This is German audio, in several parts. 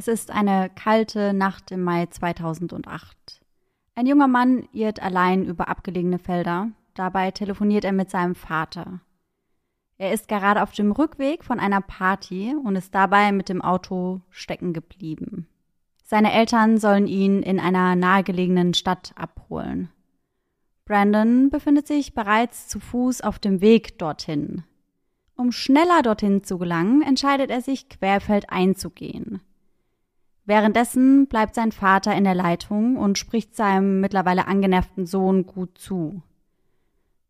Es ist eine kalte Nacht im Mai 2008. Ein junger Mann irrt allein über abgelegene Felder. Dabei telefoniert er mit seinem Vater. Er ist gerade auf dem Rückweg von einer Party und ist dabei mit dem Auto stecken geblieben. Seine Eltern sollen ihn in einer nahegelegenen Stadt abholen. Brandon befindet sich bereits zu Fuß auf dem Weg dorthin. Um schneller dorthin zu gelangen, entscheidet er sich, querfeldein zu gehen. Währenddessen bleibt sein Vater in der Leitung und spricht seinem mittlerweile angenervten Sohn gut zu.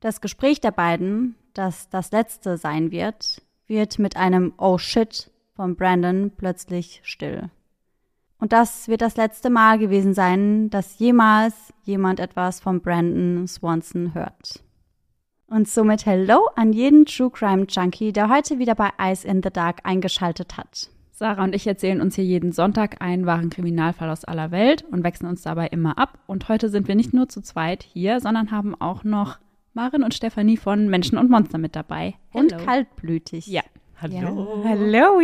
Das Gespräch der beiden, das das letzte sein wird, wird mit einem Oh shit von Brandon plötzlich still. Und das wird das letzte Mal gewesen sein, dass jemals jemand etwas von Brandon Swanson hört. Und somit Hello an jeden True Crime Junkie, der heute wieder bei Eyes in the Dark eingeschaltet hat. Sarah und ich erzählen uns hier jeden Sonntag einen wahren Kriminalfall aus aller Welt und wechseln uns dabei immer ab. Und heute sind wir nicht nur zu zweit hier, sondern haben auch noch Marin und Stefanie von Menschen und Monster mit dabei. Und kaltblütig. Ja. Hallo. Ja. Hallo.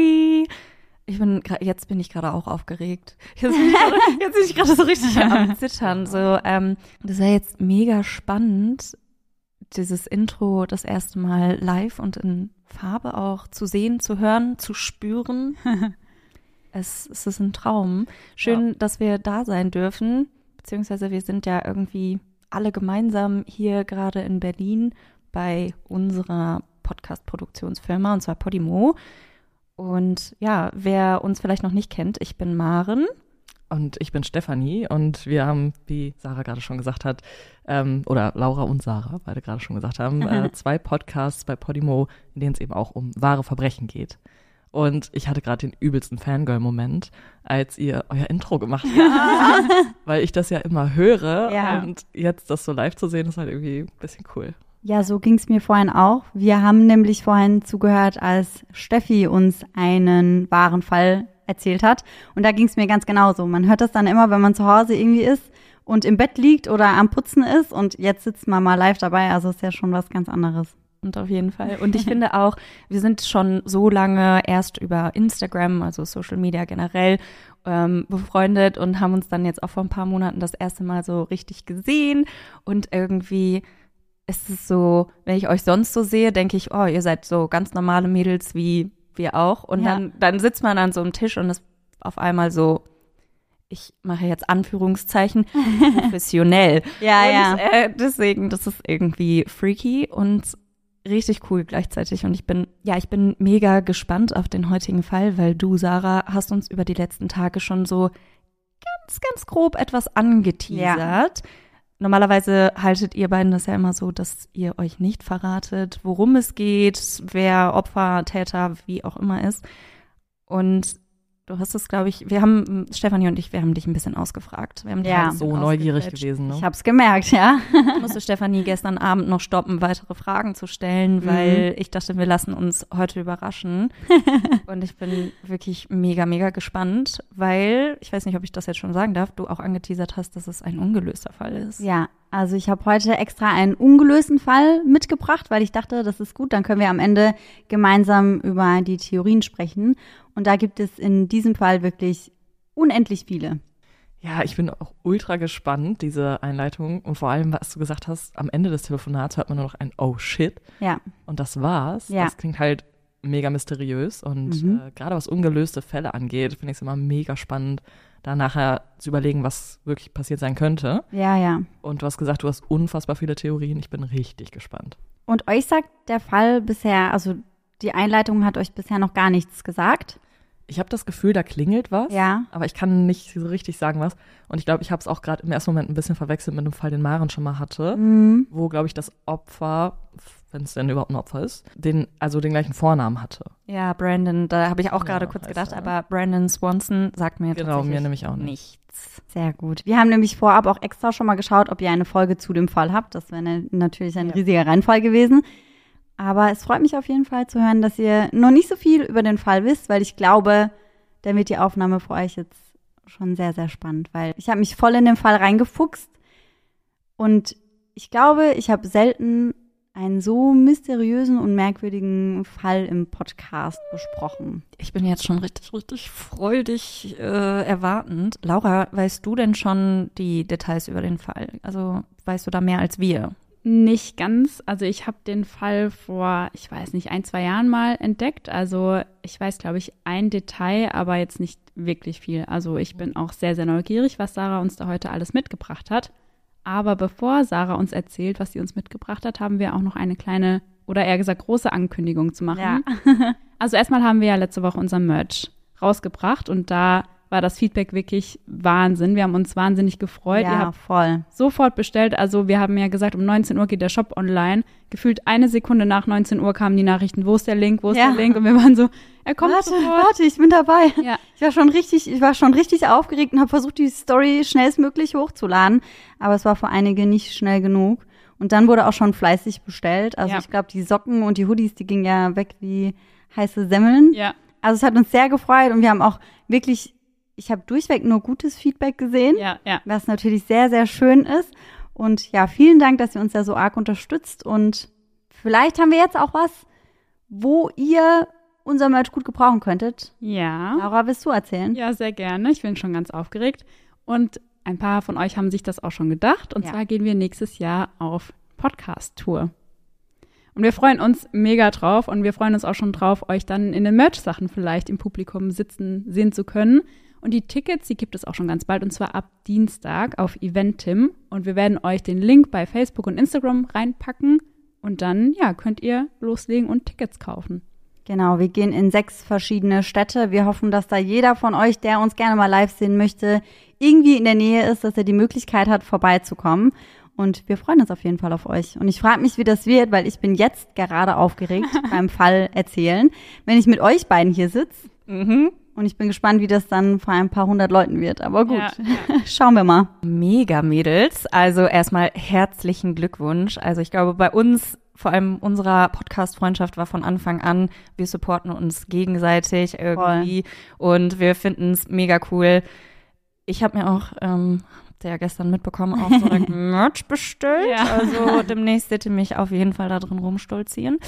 Ich bin jetzt bin ich gerade auch aufgeregt. Jetzt bin ich gerade- jetzt bin ich gerade so richtig am Zittern. So, ähm, das war jetzt mega spannend, dieses Intro das erste Mal live und in Farbe auch zu sehen, zu hören, zu spüren. es, es ist ein Traum. Schön, dass wir da sein dürfen. Beziehungsweise wir sind ja irgendwie alle gemeinsam hier gerade in Berlin bei unserer Podcast-Produktionsfirma, und zwar Podimo. Und ja, wer uns vielleicht noch nicht kennt, ich bin Maren. Und ich bin Stefanie und wir haben, wie Sarah gerade schon gesagt hat, ähm, oder Laura und Sarah beide gerade schon gesagt haben, äh, zwei Podcasts bei Podimo, in denen es eben auch um wahre Verbrechen geht. Und ich hatte gerade den übelsten Fangirl-Moment, als ihr euer Intro gemacht habt. Weil ich das ja immer höre Ja. und jetzt das so live zu sehen, ist halt irgendwie ein bisschen cool. Ja, so ging's mir vorhin auch. Wir haben nämlich vorhin zugehört, als Steffi uns einen wahren Fall erzählt hat. Und da ging's mir ganz genauso. Man hört das dann immer, wenn man zu Hause irgendwie ist und im Bett liegt oder am Putzen ist. Und jetzt sitzt man mal live dabei. Also ist ja schon was ganz anderes. Und auf jeden Fall. Und ich finde auch, wir sind schon so lange erst über Instagram, also Social Media generell, ähm, befreundet und haben uns dann jetzt auch vor ein paar Monaten das erste Mal so richtig gesehen. Und irgendwie ist es so, wenn ich euch sonst so sehe, denke ich, oh, ihr seid so ganz normale Mädels wie wir auch. Und Ja. dann, dann sitzt man an so einem Tisch und ist auf einmal so, ich mache jetzt Anführungszeichen, professionell. Ja, und, ja. Äh, deswegen, das ist irgendwie freaky und richtig cool gleichzeitig. Und ich bin, ja, ich bin mega gespannt auf den heutigen Fall, weil du, Sarah, hast uns über die letzten Tage schon so ganz, ganz grob etwas angeteasert. Normalerweise haltet ihr beiden das ja immer so, dass ihr euch nicht verratet, worum es geht, wer Opfer, Täter, wie auch immer ist. Und du hast es, glaube ich, wir haben, Stefanie und ich, wir haben dich ein bisschen ausgefragt. Wir haben dich Ja. ein bisschen So neugierig gewesen, ne? Ich hab's gemerkt, ja. Ich musste Stefanie gestern Abend noch stoppen, weitere Fragen zu stellen, weil ich dachte, wir lassen uns heute überraschen. Und ich bin wirklich mega, mega gespannt, weil, ich weiß nicht, ob ich das jetzt schon sagen darf, du auch angeteasert hast, dass es ein ungelöster Fall ist. Ja, also ich habe heute extra einen ungelösten Fall mitgebracht, weil ich dachte, das ist gut, dann können wir am Ende gemeinsam über die Theorien sprechen. Und da gibt es in diesem Fall wirklich unendlich viele. Ja, ich bin auch ultra gespannt, diese Einleitung. Und vor allem, was du gesagt hast, am Ende des Telefonats hört man nur noch ein Oh shit. Ja, Und das war's. Ja. Das klingt halt mega mysteriös. Und Mhm. äh, gerade was ungelöste Fälle angeht, finde ich es immer mega spannend, da nachher zu überlegen, was wirklich passiert sein könnte. ja, ja. Und du hast gesagt, du hast unfassbar viele Theorien. Ich bin richtig gespannt. Und euch sagt der Fall bisher, also die Einleitung hat euch bisher noch gar nichts gesagt. Ich habe das Gefühl, da klingelt was. Ja. Aber ich kann nicht so richtig sagen, was. Und ich glaube, ich habe es auch gerade im ersten Moment ein bisschen verwechselt mit einem Fall, den Maren schon mal hatte, Mhm. wo, glaube ich, das Opfer, wenn es denn überhaupt ein Opfer ist, den, also den gleichen Vornamen hatte. Ja, Brandon, da habe ich auch Ja, gerade kurz heißt gedacht, er. aber Brandon Swanson sagt mir Genau, tatsächlich mir nämlich auch nicht. nichts. Sehr gut. Wir haben nämlich vorab auch extra schon mal geschaut, ob ihr eine Folge zu dem Fall habt. Das wäre ne- natürlich ein Ja. riesiger Reinfall gewesen. Aber es freut mich auf jeden Fall zu hören, dass ihr noch nicht so viel über den Fall wisst, weil ich glaube, dann wird die Aufnahme für euch jetzt schon sehr, sehr spannend, weil ich habe mich voll in den Fall reingefuchst und ich glaube, ich habe selten einen so mysteriösen und merkwürdigen Fall im Podcast besprochen. Ich bin jetzt schon richtig, richtig freudig äh, erwartend. Laura, weißt du denn schon die Details über den Fall? Also weißt du da mehr als wir? Nicht ganz. Also ich habe den Fall vor, ich weiß nicht, ein, zwei Jahren mal entdeckt. Also ich weiß, glaube ich, ein Detail, aber jetzt nicht wirklich viel. Also ich bin auch sehr, sehr neugierig, was Sarah uns da heute alles mitgebracht hat. Aber bevor Sarah uns erzählt, was sie uns mitgebracht hat, haben wir auch noch eine kleine oder eher gesagt große Ankündigung zu machen. Ja. Also erstmal haben wir ja letzte Woche unser Merch rausgebracht und da war das Feedback wirklich Wahnsinn. Wir haben uns wahnsinnig gefreut. Ihr ja, habt voll. sofort bestellt. Also wir haben ja gesagt, um 19 Uhr geht der Shop online. Gefühlt eine Sekunde nach 19 Uhr kamen die Nachrichten, wo ist der Link, wo ist Ja. der Link? Und wir waren so, er kommt Warte, sofort. warte, ich bin dabei. Ja. Ich war schon richtig, ich war schon richtig aufgeregt und habe versucht, die Story schnellstmöglich hochzuladen. Aber es war für einige nicht schnell genug. Und dann wurde auch schon fleißig bestellt. Also Ja. ich glaube, die Socken und die Hoodies, die gingen ja weg wie heiße Semmeln. Ja, Also es hat uns sehr gefreut und wir haben auch wirklich, ich habe durchweg nur gutes Feedback gesehen, ja, ja. was natürlich sehr, sehr schön ist. Und ja, vielen Dank, dass ihr uns da so arg unterstützt. Und vielleicht haben wir jetzt auch was, wo ihr unser Merch gut gebrauchen könntet. Ja. Laura, willst du erzählen? Ja, sehr gerne. Ich bin schon ganz aufgeregt. Und ein paar von euch haben sich das auch schon gedacht. Und Ja. zwar gehen wir nächstes Jahr auf Podcast-Tour. Und wir freuen uns mega drauf und wir freuen uns auch schon drauf, euch dann in den Merch-Sachen vielleicht im Publikum sitzen sehen zu können. Und die Tickets, die gibt es auch schon ganz bald und zwar ab Dienstag auf Eventim. Und wir werden euch den Link bei Facebook und Instagram reinpacken. Und dann, ja, könnt ihr loslegen und Tickets kaufen. Genau, wir gehen in sechs verschiedene Städte. Wir hoffen, dass da jeder von euch, der uns gerne mal live sehen möchte, irgendwie in der Nähe ist, dass er die Möglichkeit hat, vorbeizukommen. Und wir freuen uns auf jeden Fall auf euch. Und ich frage mich, wie das wird, weil ich bin jetzt gerade aufgeregt beim Fall erzählen, wenn ich mit euch beiden hier sitze. Mhm. Und ich bin gespannt, wie das dann vor ein paar hundert Leuten wird. Aber gut, Ja, schauen wir mal. Mega Mädels. Also erstmal herzlichen Glückwunsch. Also ich glaube, bei uns, vor allem unserer Podcast-Freundschaft war von Anfang an, wir supporten uns gegenseitig irgendwie und wir finden es mega cool. Ich habe mir auch, ähm, habt ihr ja gestern mitbekommen, auch direkt Merch bestellt. Ja. Also demnächst seht ihr mich auf jeden Fall da drin rumstolzieren.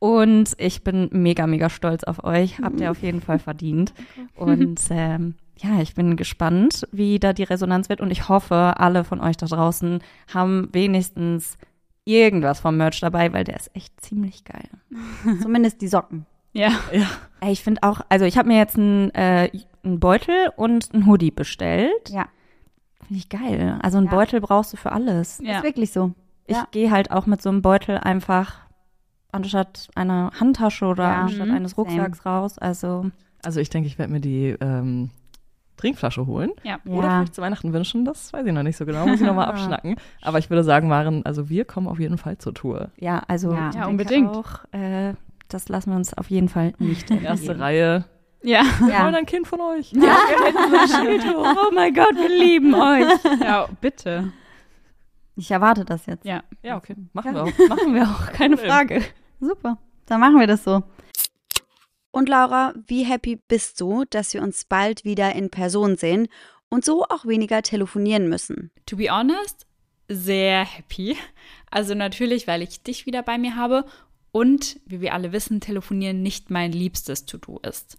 Und ich bin mega, mega stolz auf euch. Habt ihr auf jeden Fall verdient. Und ähm, ja, ich bin gespannt, wie da die Resonanz wird. Und ich hoffe, alle von euch da draußen haben wenigstens irgendwas vom Merch dabei, weil der ist echt ziemlich geil. Zumindest die Socken. Ja. Ey, Ich finde auch, also ich habe mir jetzt einen, äh, einen Beutel und einen Hoodie bestellt. Ja, Finde ich geil. Also einen Ja. Beutel brauchst du für alles. Ja. ist wirklich so. Ich Ja. gehe halt auch mit so einem Beutel einfach anstatt einer Handtasche oder Ja. anstatt Mhm. eines Rucksacks raus. Also Also ich denke, ich werde mir die ähm, Trinkflasche holen. Ja. Oder Ja. vielleicht zu Weihnachten wünschen. Das weiß ich noch nicht so genau. Muss ich nochmal abschnacken. Aber ich würde sagen, Maren, also wir kommen auf jeden Fall zur Tour. ja, also Ja. Ja, unbedingt. Auch, äh, das lassen wir uns auf jeden Fall nicht Erste. Reihe. Ja. Wir Ja. wollen ein Kind von euch. Oh mein Gott, wir lieben euch. Ja, bitte. Ich erwarte das jetzt. Ja. Ja, okay. Machen wir auch. Machen wir auch, keine Problem. Frage. Super, dann machen wir das so. Und Laura, wie happy bist du, dass wir uns bald wieder in Person sehen und so auch weniger telefonieren müssen? To be honest, sehr happy. Also natürlich, weil ich dich wieder bei mir habe und, wie wir alle wissen, telefonieren nicht mein liebstes To-Do ist.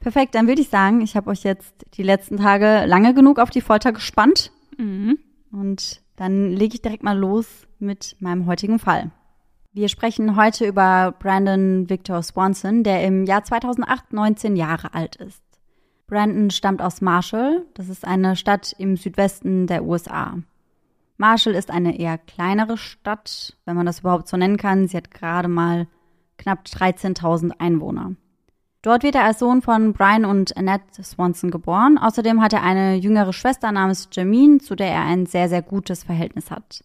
Perfekt, dann würde ich sagen, ich habe euch jetzt die letzten Tage lange genug auf die Folter gespannt. Mhm. Und dann lege ich direkt mal los mit meinem heutigen Fall. Wir sprechen heute über Brandon Victor Swanson, der im Jahr 2008 19 Jahre alt ist. Brandon stammt aus Marshall, das ist eine Stadt im Südwesten der USA. Marshall ist eine eher kleinere Stadt, wenn man das überhaupt so nennen kann. Sie hat gerade mal knapp 13.000 Einwohner. Dort wird er als Sohn von Brian und Annette Swanson geboren. Außerdem hat er eine jüngere Schwester namens Jameen, zu der er ein sehr, sehr gutes Verhältnis hat.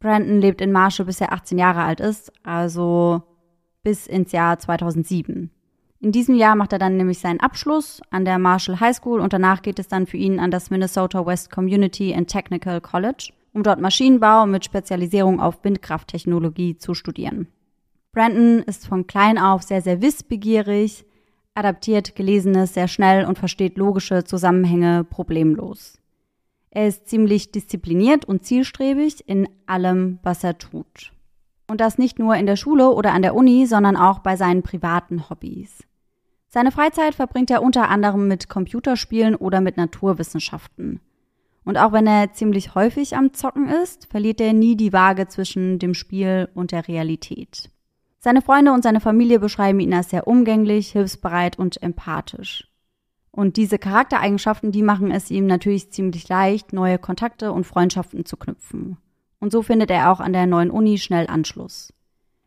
Brandon lebt in Marshall, bis er 18 Jahre alt ist, also bis ins Jahr 2007. In diesem Jahr macht er dann nämlich seinen Abschluss an der Marshall High School und danach geht es dann für ihn an das Minnesota West Community and Technical College, um dort Maschinenbau mit Spezialisierung auf Windkrafttechnologie zu studieren. Brandon ist von klein auf sehr, sehr wissbegierig, adaptiert Gelesenes sehr schnell und versteht logische Zusammenhänge problemlos. Er ist ziemlich diszipliniert und zielstrebig in allem, was er tut. Und das nicht nur in der Schule oder an der Uni, sondern auch bei seinen privaten Hobbys. Seine Freizeit verbringt er unter anderem mit Computerspielen oder mit Naturwissenschaften. Und auch wenn er ziemlich häufig am Zocken ist, verliert er nie die Waage zwischen dem Spiel und der Realität. Seine Freunde und seine Familie beschreiben ihn als sehr umgänglich, hilfsbereit und empathisch. Und diese Charaktereigenschaften, die machen es ihm natürlich ziemlich leicht, neue Kontakte und Freundschaften zu knüpfen. Und so findet er auch an der neuen Uni schnell Anschluss.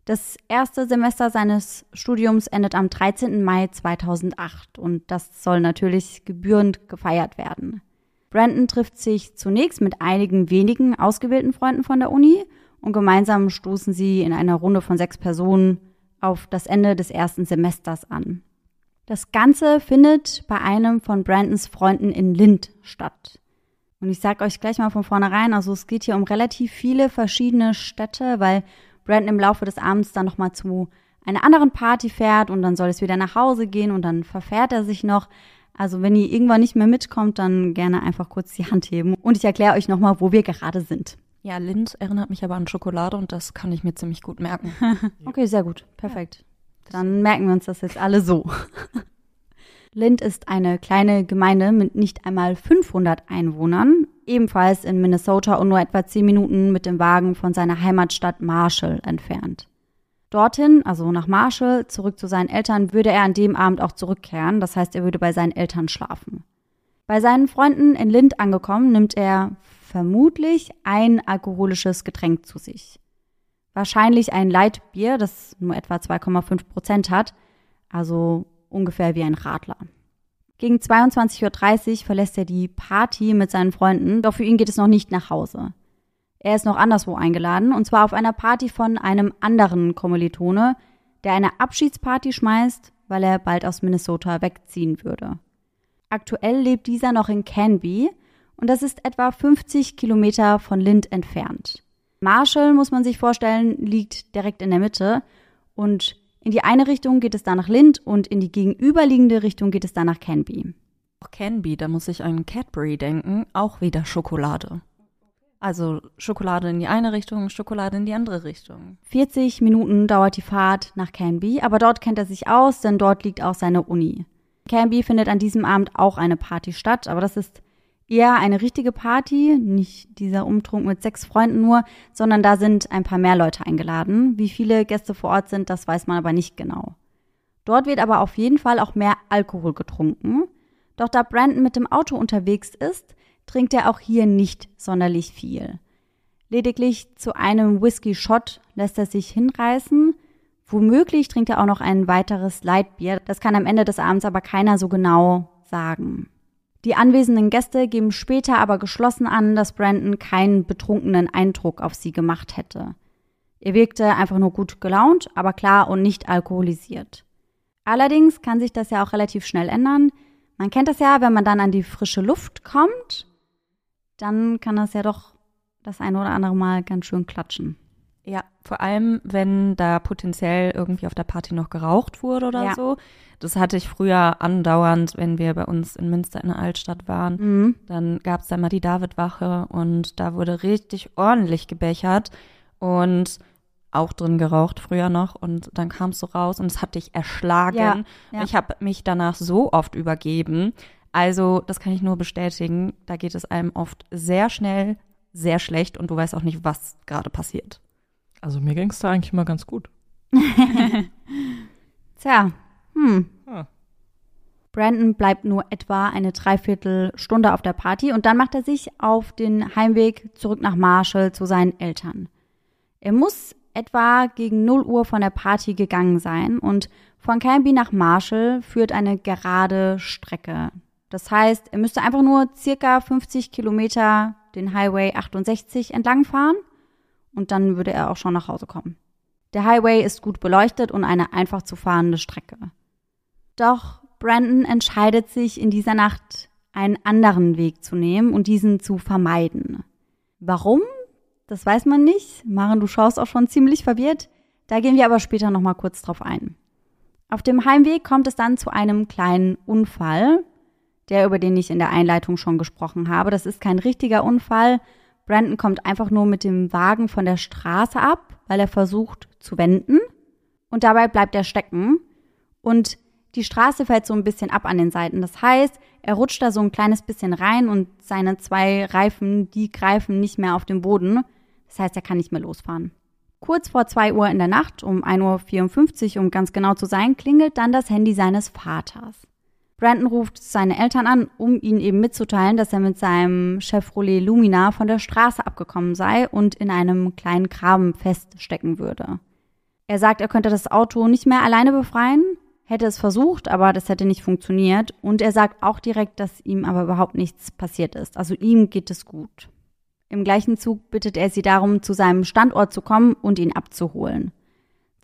Das erste Semester seines Studiums endet am 13. Mai 2008 und das soll natürlich gebührend gefeiert werden. Brandon trifft sich zunächst mit einigen wenigen ausgewählten Freunden von der Uni und gemeinsam stoßen sie in einer Runde von sechs Personen auf das Ende des ersten Semesters an. Das Ganze findet bei einem von Brandons Freunden in Lind statt. Und ich sage euch gleich mal von vornherein, also es geht hier um relativ viele verschiedene Städte, weil Brandon im Laufe des Abends dann nochmal zu einer anderen Party fährt und dann soll es wieder nach Hause gehen und dann verfährt er sich noch. Also wenn ihr irgendwann nicht mehr mitkommt, dann gerne einfach kurz die Hand heben und ich erkläre euch nochmal, wo wir gerade sind. Ja, Lind erinnert mich aber an Schokolade und das kann ich mir ziemlich gut merken. okay, sehr gut. Perfekt. Dann merken wir uns das jetzt alle so. Lind ist eine kleine Gemeinde mit nicht einmal 500 Einwohnern, ebenfalls in Minnesota und nur etwa 10 Minuten mit dem Wagen von seiner Heimatstadt Marshall entfernt. Dorthin, also nach Marshall, zurück zu seinen Eltern, würde er an dem Abend auch zurückkehren, das heißt, er würde bei seinen Eltern schlafen. Bei seinen Freunden in Lind angekommen, nimmt er vermutlich ein alkoholisches Getränk zu sich. Wahrscheinlich ein Leitbier, das nur etwa 2,5 Prozent hat, also ungefähr wie ein Radler. Gegen 22.30 Uhr verlässt er die Party mit seinen Freunden, doch für ihn geht es noch nicht nach Hause. Er ist noch anderswo eingeladen, und zwar auf einer Party von einem anderen Kommilitone, der eine Abschiedsparty schmeißt, weil er bald aus Minnesota wegziehen würde. Aktuell lebt dieser noch in Canby, und das ist etwa 50 Kilometer von Lind entfernt. Marshall, muss man sich vorstellen, liegt direkt in der Mitte und in die eine Richtung geht es da nach Lind und in die gegenüberliegende Richtung geht es da nach Canby. Auch Canby, da muss ich an Cadbury denken, auch wieder Schokolade. Also Schokolade in die eine Richtung, Schokolade in die andere Richtung. 40 Minuten dauert die Fahrt nach Canby, aber dort kennt er sich aus, denn dort liegt auch seine Uni. Canby findet an diesem Abend auch eine Party statt, aber das ist eher eine richtige Party, nicht dieser Umtrunk mit sechs Freunden nur, sondern da sind ein paar mehr Leute eingeladen. Wie viele Gäste vor Ort sind, das weiß man aber nicht genau. Dort wird aber auf jeden Fall auch mehr Alkohol getrunken. Doch da Brandon mit dem Auto unterwegs ist, trinkt er auch hier nicht sonderlich viel. Lediglich zu einem Whisky-Shot lässt er sich hinreißen. Womöglich trinkt er auch noch ein weiteres Lightbier. Das kann am Ende des Abends aber keiner so genau sagen. Die anwesenden Gäste geben später aber geschlossen an, dass Brandon keinen betrunkenen Eindruck auf sie gemacht hätte. Er wirkte einfach nur gut gelaunt, aber klar und nicht alkoholisiert. Allerdings kann sich das ja auch relativ schnell ändern. Man kennt das ja, wenn man dann an die frische Luft kommt, dann kann das ja doch das eine oder andere Mal ganz schön klatschen. Ja, vor allem, wenn da potenziell irgendwie auf der Party noch geraucht wurde oder Ja. so. Das hatte ich früher andauernd, wenn wir bei uns in Münster in der Altstadt waren. Mhm. Dann gab es da mal die Davidwache und da wurde richtig ordentlich gebechert und auch drin geraucht früher noch. Und dann kamst du raus und es hat dich erschlagen. Ja, ja. Ich habe mich danach so oft übergeben. Also, das kann ich nur bestätigen. Da geht es einem oft sehr schnell, sehr schlecht und du weißt auch nicht, was gerade passiert. Also mir ging es da eigentlich immer ganz gut. Tja, hm. Ah. Brandon bleibt nur etwa eine Dreiviertelstunde auf der Party und dann macht er sich auf den Heimweg zurück nach Marshall zu seinen Eltern. Er muss etwa gegen 0 Uhr von der Party gegangen sein und von Canby nach Marshall führt eine gerade Strecke. Das heißt, er müsste einfach nur circa 50 Kilometer den Highway 68 entlang fahren und dann würde er auch schon nach Hause kommen. Der Highway ist gut beleuchtet und eine einfach zu fahrende Strecke. Doch Brandon entscheidet sich in dieser Nacht, einen anderen Weg zu nehmen und diesen zu vermeiden. Warum? Das weiß man nicht. Maren, du schaust auch schon ziemlich verwirrt. Da gehen wir aber später nochmal kurz drauf ein. Auf dem Heimweg kommt es dann zu einem kleinen Unfall, der über den ich in der Einleitung schon gesprochen habe. Das ist kein richtiger Unfall. Brandon kommt einfach nur mit dem Wagen von der Straße ab, weil er versucht zu wenden. Und dabei bleibt er stecken. Und die Straße fällt so ein bisschen ab an den Seiten. Das heißt, er rutscht da so ein kleines bisschen rein und seine zwei Reifen, die greifen nicht mehr auf den Boden. Das heißt, er kann nicht mehr losfahren. Kurz vor 2 Uhr in der Nacht, um 1.54 Uhr, um ganz genau zu sein, klingelt dann das Handy seines Vaters. Brandon ruft seine Eltern an, um ihnen eben mitzuteilen, dass er mit seinem Chevrolet Lumina von der Straße abgekommen sei und in einem kleinen Graben feststecken würde. Er sagt, er könnte das Auto nicht mehr alleine befreien, hätte es versucht, aber das hätte nicht funktioniert. Und er sagt auch direkt, dass ihm aber überhaupt nichts passiert ist. Also ihm geht es gut. Im gleichen Zug bittet er sie darum, zu seinem Standort zu kommen und ihn abzuholen.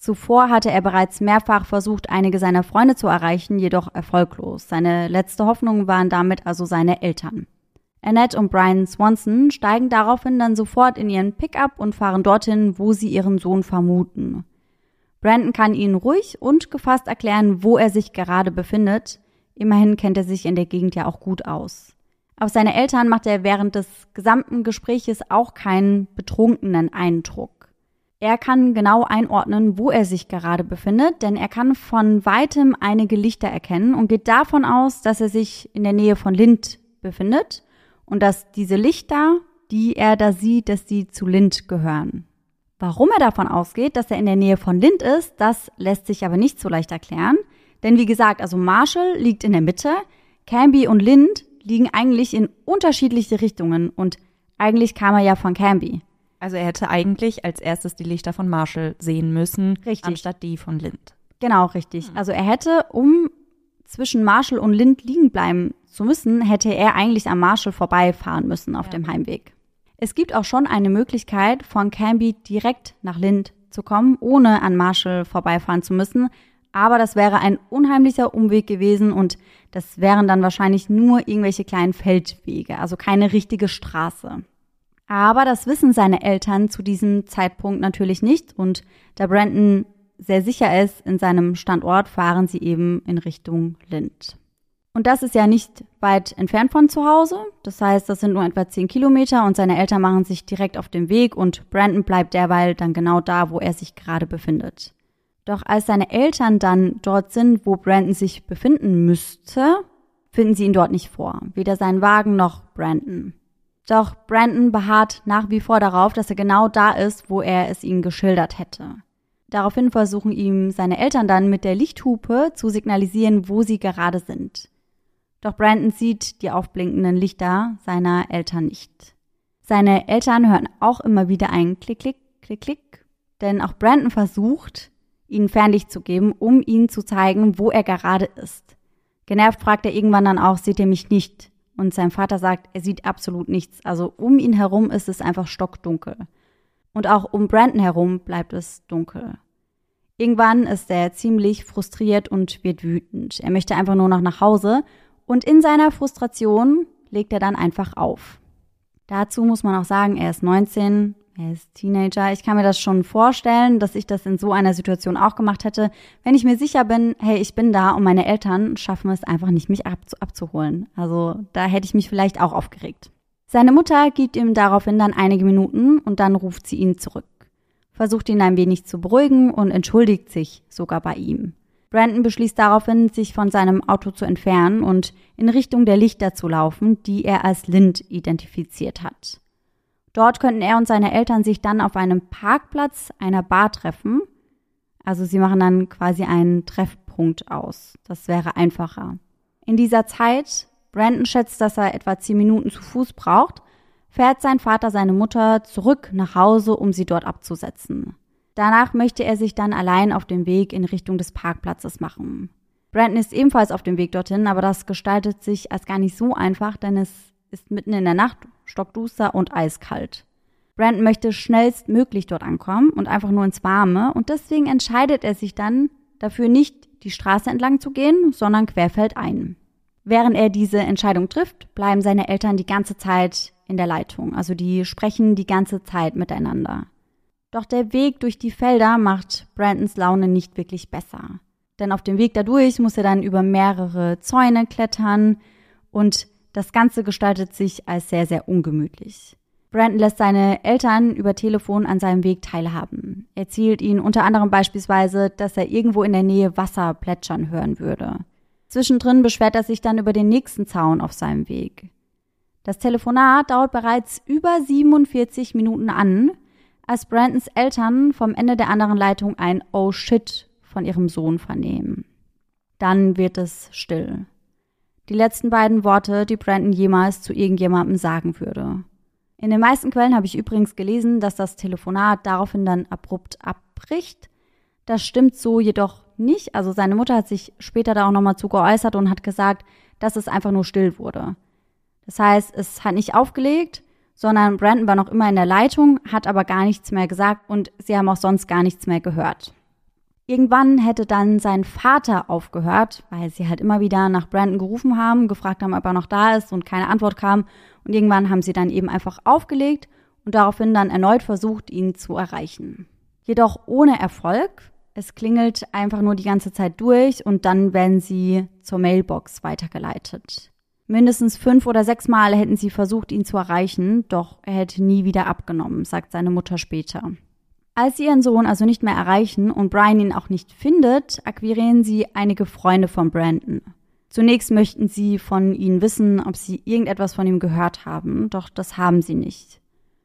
Zuvor hatte er bereits mehrfach versucht, einige seiner Freunde zu erreichen, jedoch erfolglos. Seine letzte Hoffnung waren damit also seine Eltern. Annette und Brian Swanson steigen daraufhin dann sofort in ihren Pickup und fahren dorthin, wo sie ihren Sohn vermuten. Brandon kann ihnen ruhig und gefasst erklären, wo er sich gerade befindet. Immerhin kennt er sich in der Gegend ja auch gut aus. Auf seine Eltern macht er während des gesamten Gespräches auch keinen betrunkenen Eindruck. Er kann genau einordnen, wo er sich gerade befindet, denn er kann von weitem einige Lichter erkennen und geht davon aus, dass er sich in der Nähe von Lind befindet und dass diese Lichter, die er da sieht, dass sie zu Lind gehören. Warum er davon ausgeht, dass er in der Nähe von Lind ist, das lässt sich aber nicht so leicht erklären. Denn wie gesagt, also Marshall liegt in der Mitte, Canby und Lind liegen eigentlich in unterschiedliche Richtungen und eigentlich kam er ja von Canby. Also er hätte eigentlich als erstes die Lichter von Marshall sehen müssen, Richtig. anstatt die von Lind. Genau, richtig. Also er hätte, um zwischen Marshall und Lind liegen bleiben zu müssen, hätte er eigentlich am Marshall vorbeifahren müssen auf dem Heimweg. Es gibt auch schon eine Möglichkeit, von Canby direkt nach Lind zu kommen, ohne an Marshall vorbeifahren zu müssen. Aber das wäre ein unheimlicher Umweg gewesen und das wären dann wahrscheinlich nur irgendwelche kleinen Feldwege, also keine richtige Straße. Aber das wissen seine Eltern zu diesem Zeitpunkt natürlich nicht und da Brandon sehr sicher ist in seinem Standort, fahren sie eben in Richtung Lind. Und das ist ja nicht weit entfernt von zu Hause. Das heißt, das sind nur etwa 10 Kilometer und seine Eltern machen sich direkt auf den Weg und Brandon bleibt derweil dann genau da, wo er sich gerade befindet. Doch als seine Eltern dann dort sind, wo Brandon sich befinden müsste, finden sie ihn dort nicht vor. Weder seinen Wagen noch Brandon. Doch Brandon beharrt nach wie vor darauf, dass er genau da ist, wo er es ihnen geschildert hätte. Daraufhin versuchen ihm seine Eltern dann mit der Lichthupe zu signalisieren, wo sie gerade sind. Doch Brandon sieht die aufblinkenden Lichter seiner Eltern nicht. Seine Eltern hören auch immer wieder ein Klick, Klick, Klick, Klick, denn auch Brandon versucht, ihnen Fernlicht zu geben, um ihnen zu zeigen, wo er gerade ist. Genervt fragt er irgendwann dann auch, seht ihr mich nicht? Und sein Vater sagt, er sieht absolut nichts. Also um ihn herum ist es einfach stockdunkel. Und auch um Brandon herum bleibt es dunkel. Irgendwann ist er ziemlich frustriert und wird wütend. Er möchte einfach nur noch nach Hause und in seiner Frustration legt er dann einfach auf. Dazu muss man auch sagen, er ist 19, er ist Teenager. Ich kann mir das schon vorstellen, dass ich das in so einer Situation auch gemacht hätte, wenn ich mir sicher bin, hey, ich bin da und meine Eltern schaffen es einfach nicht, mich abzu abzuholen. Also da hätte ich mich vielleicht auch aufgeregt. Seine Mutter gibt ihm daraufhin dann einige Minuten und dann ruft sie ihn zurück, versucht ihn ein wenig zu beruhigen und entschuldigt sich sogar bei ihm. Brandon beschließt daraufhin, sich von seinem Auto zu entfernen und in Richtung der Lichter zu laufen, die er als Lind identifiziert hat. Dort könnten er und seine Eltern sich dann auf einem Parkplatz einer Bar treffen. Also sie machen dann quasi einen Treffpunkt aus. Das wäre einfacher. In dieser Zeit, Brandon schätzt, dass er etwa zehn Minuten zu Fuß braucht, fährt sein Vater seine Mutter zurück nach Hause, um sie dort abzusetzen. Danach möchte er sich dann allein auf den Weg in Richtung des Parkplatzes machen. Brandon ist ebenfalls auf dem Weg dorthin, aber das gestaltet sich als gar nicht so einfach, denn es ist mitten in der Nacht, stockduster und eiskalt. Brandon möchte schnellstmöglich dort ankommen und einfach nur ins Warme und deswegen entscheidet er sich dann dafür nicht, die Straße entlang zu gehen, sondern querfeldein. Während er diese Entscheidung trifft, bleiben seine Eltern die ganze Zeit in der Leitung, also die sprechen die ganze Zeit miteinander. Doch der Weg durch die Felder macht Brandons Laune nicht wirklich besser. Denn auf dem Weg dadurch muss er dann über mehrere Zäune klettern und das Ganze gestaltet sich als sehr, sehr ungemütlich. Brandon lässt seine Eltern über Telefon an seinem Weg teilhaben. Er erzählt ihnen unter anderem beispielsweise, dass er irgendwo in der Nähe Wasser plätschern hören würde. Zwischendrin beschwert er sich dann über den nächsten Zaun auf seinem Weg. Das Telefonat dauert bereits über 47 Minuten an, als Brandons Eltern vom Ende der anderen Leitung ein Oh shit von ihrem Sohn vernehmen. Dann wird es still. Die letzten beiden Worte, die Brandon jemals zu irgendjemandem sagen würde. In den meisten Quellen habe ich übrigens gelesen, dass das Telefonat daraufhin dann abrupt abbricht. Das stimmt so jedoch nicht. Also seine Mutter hat sich später da auch nochmal zu geäußert und hat gesagt, dass es einfach nur still wurde. Das heißt, es hat nicht aufgelegt, sondern Brandon war noch immer in der Leitung, hat aber gar nichts mehr gesagt und sie haben auch sonst gar nichts mehr gehört. Irgendwann hätte dann sein Vater aufgehört, weil sie halt immer wieder nach Brandon gerufen haben, gefragt haben, ob er noch da ist und keine Antwort kam. Und irgendwann haben sie dann eben einfach aufgelegt und daraufhin dann erneut versucht, ihn zu erreichen. Jedoch ohne Erfolg. Es klingelt einfach nur die ganze Zeit durch und dann werden sie zur Mailbox weitergeleitet. Mindestens fünf oder sechs Mal hätten sie versucht, ihn zu erreichen, doch er hätte nie wieder abgenommen, sagt seine Mutter später. Als sie ihren Sohn also nicht mehr erreichen und Brian ihn auch nicht findet, akquirieren sie einige Freunde von Brandon. Zunächst möchten sie von ihnen wissen, ob sie irgendetwas von ihm gehört haben, doch das haben sie nicht.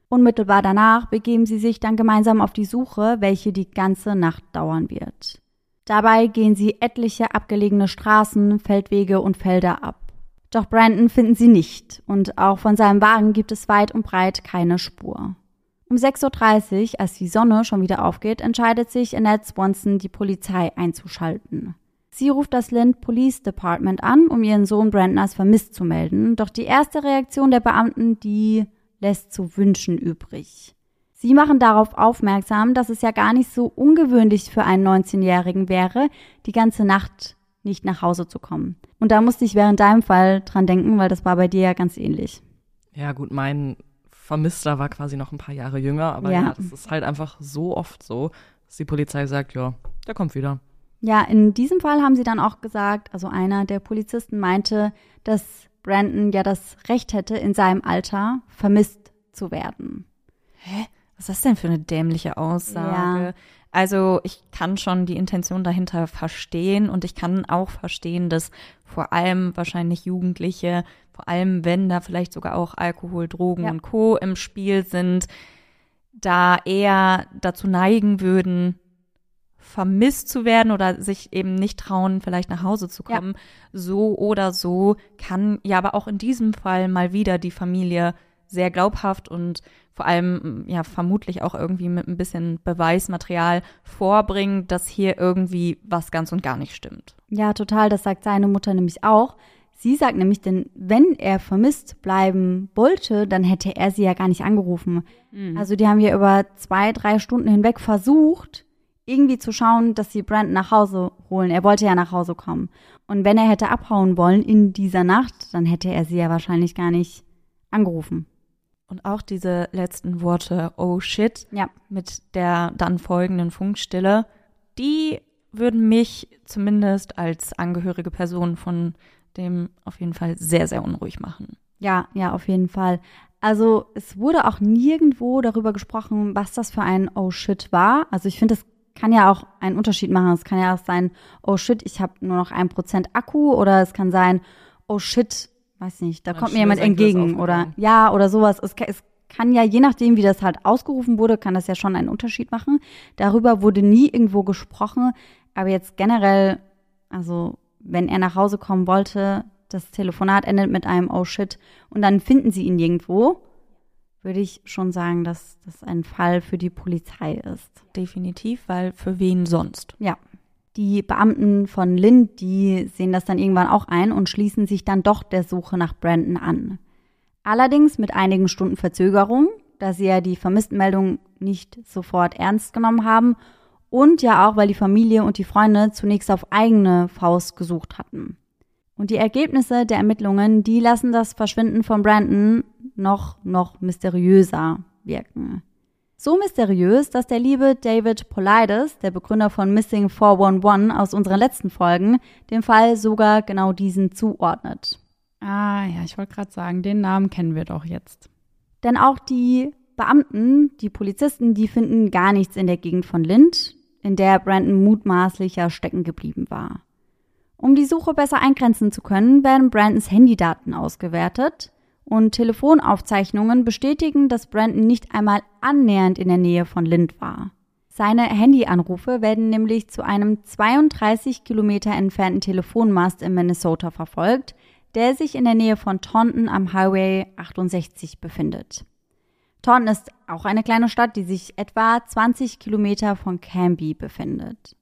Unmittelbar danach begeben sie sich dann gemeinsam auf die Suche, welche die ganze Nacht dauern wird. Dabei gehen sie etliche abgelegene Straßen, Feldwege und Felder ab. Doch Brandon finden sie nicht und auch von seinem Wagen gibt es weit und breit keine Spur. Um 6.30 Uhr, als die Sonne schon wieder aufgeht, entscheidet sich Annette Swanson, die Polizei einzuschalten. Sie ruft das Lind Police Department an, um ihren Sohn Brandon als vermisst zu melden, doch die erste Reaktion der Beamten, die lässt zu wünschen übrig. Sie machen darauf aufmerksam, dass es ja gar nicht so ungewöhnlich für einen 19-Jährigen wäre, die ganze Nacht nicht nach Hause zu kommen. Und da musste ich während deinem Fall dran denken, weil das war bei dir ja ganz ähnlich. Ja, gut, mein Vermisster war quasi noch ein paar Jahre jünger, aber ja. ja, das ist halt einfach so oft so, dass die Polizei sagt, ja, der kommt wieder. Ja, in diesem Fall haben sie dann auch gesagt, also einer der Polizisten meinte, dass Brandon ja das Recht hätte, in seinem Alter vermisst zu werden. Hä? Was ist das denn für eine dämliche Aussage? Ja. Also ich kann schon die Intention dahinter verstehen und ich kann auch verstehen, dass vor allem wahrscheinlich Jugendliche vor allem wenn da vielleicht sogar auch Alkohol, Drogen ja. und Co. im Spiel sind, da eher dazu neigen würden, vermisst zu werden oder sich eben nicht trauen, vielleicht nach Hause zu kommen. Ja. So oder so kann ja aber auch in diesem Fall mal wieder die Familie sehr glaubhaft und vor allem ja vermutlich auch irgendwie mit ein bisschen Beweismaterial vorbringen, dass hier irgendwie was ganz und gar nicht stimmt. Ja, total, das sagt seine Mutter nämlich auch. Sie sagt nämlich, denn wenn er vermisst bleiben wollte, dann hätte er sie ja gar nicht angerufen. Mhm. Also die haben ja über zwei, drei Stunden hinweg versucht, irgendwie zu schauen, dass sie Brandon nach Hause holen. Er wollte ja nach Hause kommen. Und wenn er hätte abhauen wollen in dieser Nacht, dann hätte er sie ja wahrscheinlich gar nicht angerufen. Und auch diese letzten Worte, oh shit, ja. mit der dann folgenden Funkstille, die würden mich zumindest als angehörige Person von dem auf jeden Fall sehr, sehr unruhig machen. Ja, ja, auf jeden Fall. Also es wurde auch nirgendwo darüber gesprochen, was das für ein Oh shit war. Also ich finde, es kann ja auch einen Unterschied machen. Es kann ja auch sein, oh shit, ich habe nur noch ein Prozent Akku oder es kann sein, oh shit, weiß nicht, da Mein kommt mir jemand entgegen oder ja oder sowas. Es, es kann ja, je nachdem, wie das halt ausgerufen wurde, kann das ja schon einen Unterschied machen. Darüber wurde nie irgendwo gesprochen. Aber jetzt generell, also wenn er nach Hause kommen wollte, das Telefonat endet mit einem Oh shit und dann finden sie ihn irgendwo, würde ich schon sagen, dass das ein Fall für die Polizei ist. Definitiv, weil für wen sonst? Ja. Die Beamten von Lind, die sehen das dann irgendwann auch ein und schließen sich dann doch der Suche nach Brandon an. Allerdings mit einigen Stunden Verzögerung, da sie ja die Vermisstenmeldung nicht sofort ernst genommen haben und ja auch, weil die Familie und die Freunde zunächst auf eigene Faust gesucht hatten. Und die Ergebnisse der Ermittlungen, die lassen das Verschwinden von Brandon noch, noch mysteriöser wirken. So mysteriös, dass der liebe David Polides, der Begründer von Missing 411 aus unseren letzten Folgen, dem Fall sogar genau diesen zuordnet. Ah ja, ich wollte gerade sagen, den Namen kennen wir doch jetzt. Denn auch die Beamten, die Polizisten, die finden gar nichts in der Gegend von Lind, in der Brandon mutmaßlich ja stecken geblieben war. Um die Suche besser eingrenzen zu können, werden Brandons Handydaten ausgewertet und Telefonaufzeichnungen bestätigen, dass Brandon nicht einmal annähernd in der Nähe von Lind war. Seine Handyanrufe werden nämlich zu einem 32 Kilometer entfernten Telefonmast in Minnesota verfolgt, der sich in der Nähe von Taunton am Highway 68 befindet. Taunton ist auch eine kleine Stadt, die sich etwa 20 Kilometer von Canby befindet.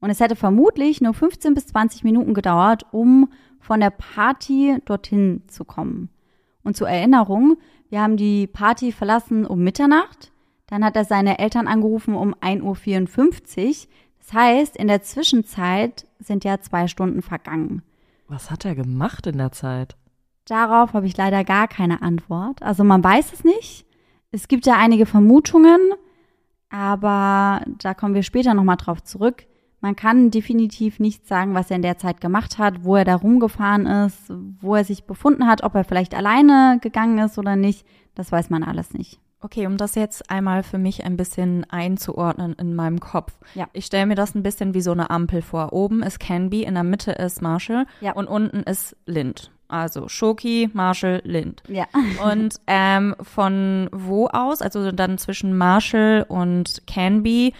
Und es hätte vermutlich nur 15 bis 20 Minuten gedauert, um von der Party dorthin zu kommen. Und zur Erinnerung, wir haben die Party verlassen um Mitternacht, dann hat er seine Eltern angerufen um 1.54 Uhr. Das heißt, in der Zwischenzeit sind ja zwei Stunden vergangen. Was hat er gemacht in der Zeit? Darauf habe ich leider gar keine Antwort. Also man weiß es nicht. Es gibt ja einige Vermutungen, aber da kommen wir später nochmal drauf zurück. Man kann definitiv nicht sagen, was er in der Zeit gemacht hat, wo er da rumgefahren ist, wo er sich befunden hat, ob er vielleicht alleine gegangen ist oder nicht. Das weiß man alles nicht. Okay, um das jetzt einmal für mich ein bisschen einzuordnen in meinem Kopf. Ja. Ich stelle mir das ein bisschen wie so eine Ampel vor. Oben ist Canby, in der Mitte ist Marshall ja. und unten ist Lind. Also Schoki, Marshall, Lind. Ja. Und ähm, von wo aus, also dann zwischen Marshall und Canby,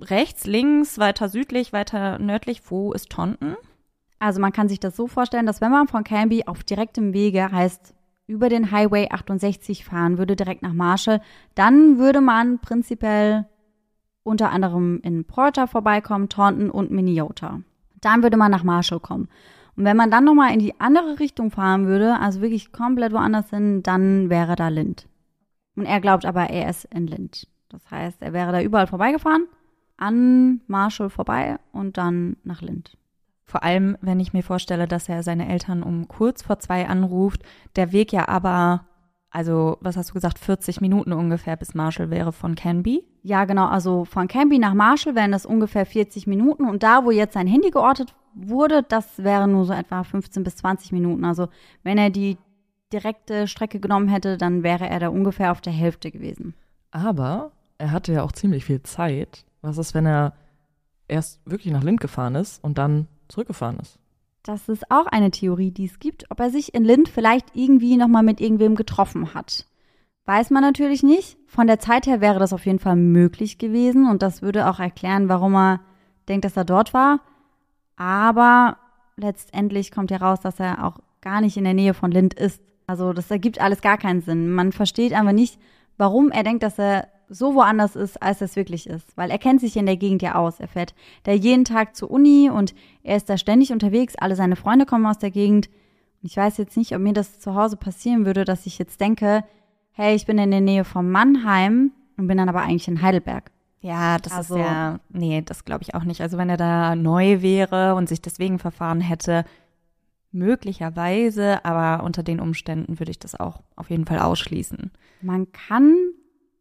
rechts, links, weiter südlich, weiter nördlich, wo ist Tonton? Also man kann sich das so vorstellen, dass wenn man von Canby auf direktem Wege heißt über den Highway 68 fahren würde, direkt nach Marshall, dann würde man prinzipiell unter anderem in Porter vorbeikommen, Taunton und Minneota. Dann würde man nach Marshall kommen. Und wenn man dann nochmal in die andere Richtung fahren würde, also wirklich komplett woanders hin, dann wäre da Lind. Und er glaubt aber, er ist in Lind. Das heißt, er wäre da überall vorbeigefahren, an Marshall vorbei und dann nach Lind. Vor allem, wenn ich mir vorstelle, dass er seine Eltern um kurz vor zwei anruft, der Weg ja aber, also was hast du gesagt, 40 Minuten ungefähr bis Marshall wäre von Canby? Ja, genau, also von Canby nach Marshall wären das ungefähr 40 Minuten und da, wo jetzt sein Handy geortet wurde, das wäre nur so etwa 15 bis 20 Minuten. Also wenn er die direkte Strecke genommen hätte, dann wäre er da ungefähr auf der Hälfte gewesen. Aber er hatte ja auch ziemlich viel Zeit. Was ist, wenn er erst wirklich nach Lind gefahren ist und dann zurückgefahren ist? Das ist auch eine Theorie, die es gibt, ob er sich in Lind vielleicht irgendwie nochmal mit irgendwem getroffen hat. Weiß man natürlich nicht. Von der Zeit her wäre das auf jeden Fall möglich gewesen und das würde auch erklären, warum er denkt, dass er dort war, aber letztendlich kommt heraus, dass er auch gar nicht in der Nähe von Lind ist. Also das ergibt alles gar keinen Sinn. Man versteht einfach nicht, warum er denkt, dass er so woanders ist, als es wirklich ist. Weil er kennt sich in der Gegend ja aus. Er fährt da jeden Tag zur Uni und er ist da ständig unterwegs. Alle seine Freunde kommen aus der Gegend. Ich weiß jetzt nicht, ob mir das zu Hause passieren würde, dass ich jetzt denke, hey, ich bin in der Nähe von Mannheim und bin dann aber eigentlich in Heidelberg. Ja, das Also- ist ja, nee, das glaube ich auch nicht. Also wenn er da neu wäre und sich deswegen verfahren hätte, möglicherweise, aber unter den Umständen würde ich das auch auf jeden Fall ausschließen. Man kann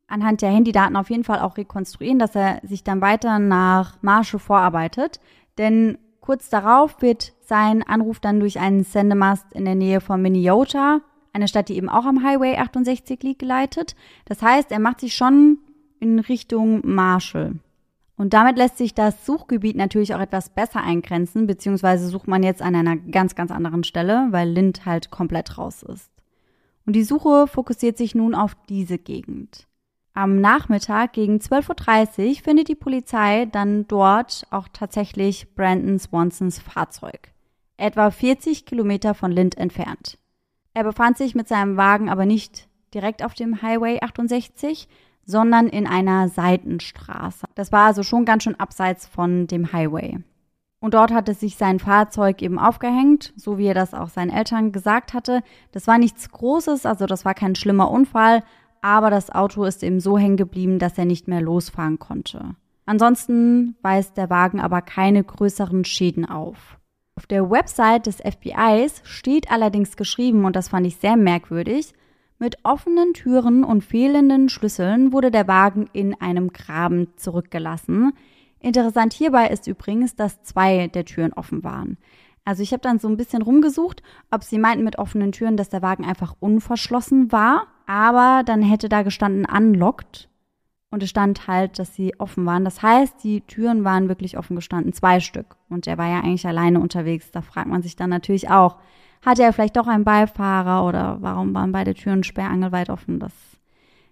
anhand der Handydaten auf jeden Fall auch rekonstruieren, dass er sich dann weiter nach Marshall vorarbeitet. Denn kurz darauf wird sein Anruf dann durch einen Sendemast in der Nähe von Minneota, eine Stadt, die eben auch am Highway 68 liegt, geleitet. Das heißt, er macht sich schon in Richtung Marshall. Und damit lässt sich das Suchgebiet natürlich auch etwas besser eingrenzen, beziehungsweise sucht man jetzt an einer ganz, ganz anderen Stelle, weil Lind halt komplett raus ist. Und die Suche fokussiert sich nun auf diese Gegend. Am Nachmittag gegen 12.30 Uhr findet die Polizei dann dort auch tatsächlich Brandon Swansons Fahrzeug. Etwa 40 Kilometer von Lind entfernt. Er befand sich mit seinem Wagen aber nicht direkt auf dem Highway 68, sondern in einer Seitenstraße. Das war also schon ganz schön abseits von dem Highway. Und dort hatte sich sein Fahrzeug eben aufgehängt, so wie er das auch seinen Eltern gesagt hatte. Das war nichts Großes, also das war kein schlimmer Unfall, aber das Auto ist eben so hängen geblieben, dass er nicht mehr losfahren konnte. Ansonsten weist der Wagen aber keine größeren Schäden auf. Auf der Website des FBIs steht allerdings geschrieben, und das fand ich sehr merkwürdig, mit offenen Türen und fehlenden Schlüsseln wurde der Wagen in einem Graben zurückgelassen. Interessant hierbei ist übrigens, dass zwei der Türen offen waren. Also ich habe dann so ein bisschen rumgesucht, ob sie meinten mit offenen Türen, dass der Wagen einfach unverschlossen war, aber dann hätte da gestanden unlocked und es stand halt, dass sie offen waren. Das heißt, die Türen waren wirklich offen gestanden, zwei Stück. Und er war ja eigentlich alleine unterwegs. Da fragt man sich dann natürlich auch, hatte er vielleicht doch einen Beifahrer oder warum waren beide Türen sperrangelweit offen? Das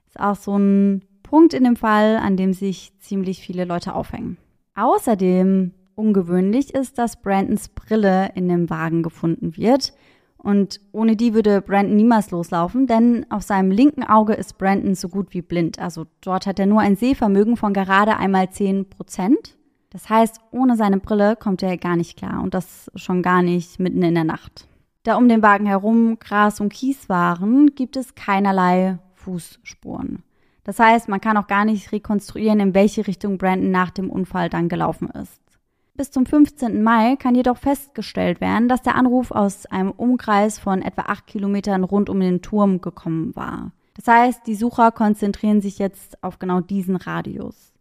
ist auch so ein Punkt in dem Fall, an dem sich ziemlich viele Leute aufhängen. Außerdem ungewöhnlich ist, dass Brandons Brille in dem Wagen gefunden wird. Und ohne die würde Brandon niemals loslaufen, denn auf seinem linken Auge ist Brandon so gut wie blind. Also dort hat er nur ein Sehvermögen von gerade einmal 10 Prozent. Das heißt, ohne seine Brille kommt er gar nicht klar und das schon gar nicht mitten in der Nacht. Da um den Wagen herum Gras und Kies waren, gibt es keinerlei Fußspuren. Das heißt, man kann auch gar nicht rekonstruieren, in welche Richtung Brandon nach dem Unfall dann gelaufen ist. Bis zum 15. Mai kann jedoch festgestellt werden, dass der Anruf aus einem Umkreis von etwa acht Kilometern rund um den Turm gekommen war. Das heißt, die Sucher konzentrieren sich jetzt auf genau diesen Radius.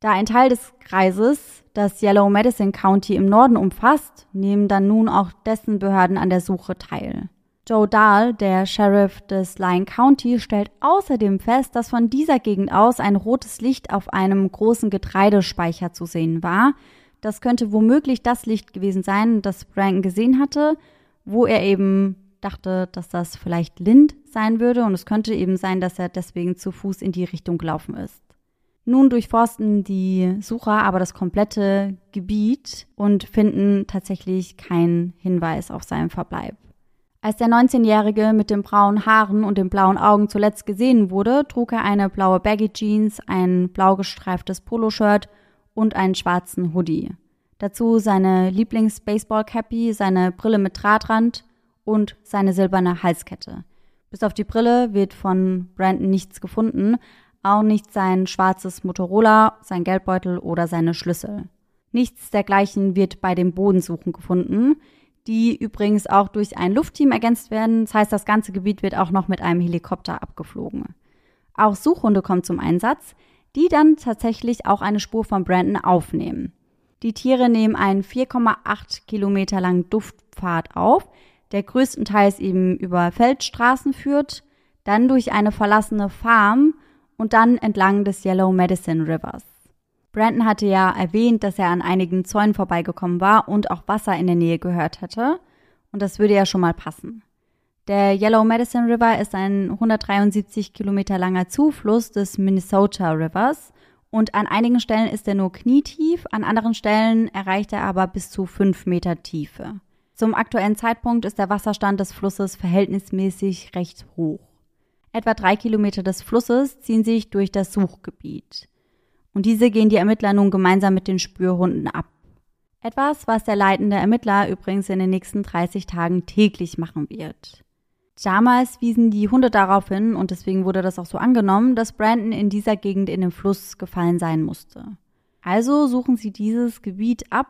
Da ein Teil des Kreises das Yellow Medicine County im Norden umfasst, nehmen dann nun auch dessen Behörden an der Suche teil. Joe Dahl, der Sheriff des Lyon County, stellt außerdem fest, dass von dieser Gegend aus ein rotes Licht auf einem großen Getreidespeicher zu sehen war. Das könnte womöglich das Licht gewesen sein, das Brandon gesehen hatte, wo er eben dachte, dass das vielleicht Lind sein würde und es könnte eben sein, dass er deswegen zu Fuß in die Richtung gelaufen ist. Nun durchforsten die Sucher aber das komplette Gebiet und finden tatsächlich keinen Hinweis auf seinen Verbleib. Als der 19-Jährige mit den braunen Haaren und den blauen Augen zuletzt gesehen wurde, trug er eine blaue Baggy Jeans, ein blau gestreiftes Poloshirt und einen schwarzen Hoodie. Dazu seine Lieblings-Baseball-Cappy, seine Brille mit Drahtrand und seine silberne Halskette. Bis auf die Brille wird von Brandon nichts gefunden, auch nicht sein schwarzes Motorola, sein Geldbeutel oder seine Schlüssel. Nichts dergleichen wird bei dem Bodensuchen gefunden, die übrigens auch durch ein Luftteam ergänzt werden. Das heißt, das ganze Gebiet wird auch noch mit einem Helikopter abgeflogen. Auch Suchhunde kommen zum Einsatz, die dann tatsächlich auch eine Spur von Brandon aufnehmen. Die Tiere nehmen einen 4,8 Kilometer langen Duftpfad auf, der größtenteils eben über Feldstraßen führt, dann durch eine verlassene Farm und dann entlang des Yellow Medicine Rivers. Brandon hatte ja erwähnt, dass er an einigen Zäunen vorbeigekommen war und auch Wasser in der Nähe gehört hätte. Und das würde ja schon mal passen. Der Yellow Medicine River ist ein 173 Kilometer langer Zufluss des Minnesota Rivers und an einigen Stellen ist er nur knietief, an anderen Stellen erreicht er aber bis zu fünf Meter Tiefe. Zum aktuellen Zeitpunkt ist der Wasserstand des Flusses verhältnismäßig recht hoch. Etwa drei Kilometer des Flusses ziehen sich durch das Suchgebiet. Und diese gehen die Ermittler nun gemeinsam mit den Spürhunden ab. Etwas, was der leitende Ermittler übrigens in den nächsten 30 Tagen täglich machen wird. Damals wiesen die Hunde darauf hin, und deswegen wurde das auch so angenommen, dass Brandon in dieser Gegend in den Fluss gefallen sein musste. Also suchen sie dieses Gebiet ab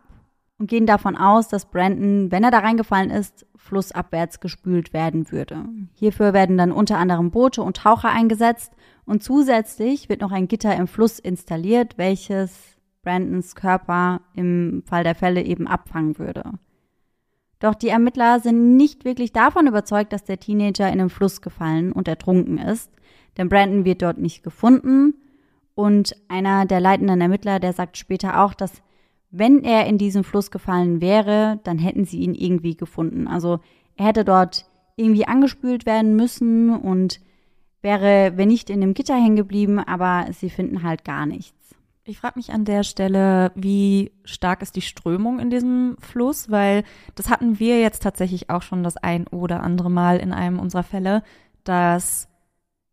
und gehen davon aus, dass Brandon, wenn er da reingefallen ist, flussabwärts gespült werden würde. Hierfür werden dann unter anderem Boote und Taucher eingesetzt und zusätzlich wird noch ein Gitter im Fluss installiert, welches Brandons Körper im Fall der Fälle eben abfangen würde. Doch die Ermittler sind nicht wirklich davon überzeugt, dass der Teenager in den Fluss gefallen und ertrunken ist, denn Brandon wird dort nicht gefunden und einer der leitenden Ermittler, der sagt später auch, dass wenn er in diesen Fluss gefallen wäre, dann hätten sie ihn irgendwie gefunden. Also er hätte dort irgendwie angespült werden müssen und wäre, wenn nicht, in dem Gitter hängen geblieben, aber sie finden halt gar nichts. Ich frage mich an der Stelle, wie stark ist die Strömung in diesem Fluss, weil das hatten wir jetzt tatsächlich auch schon das ein oder andere Mal in einem unserer Fälle, dass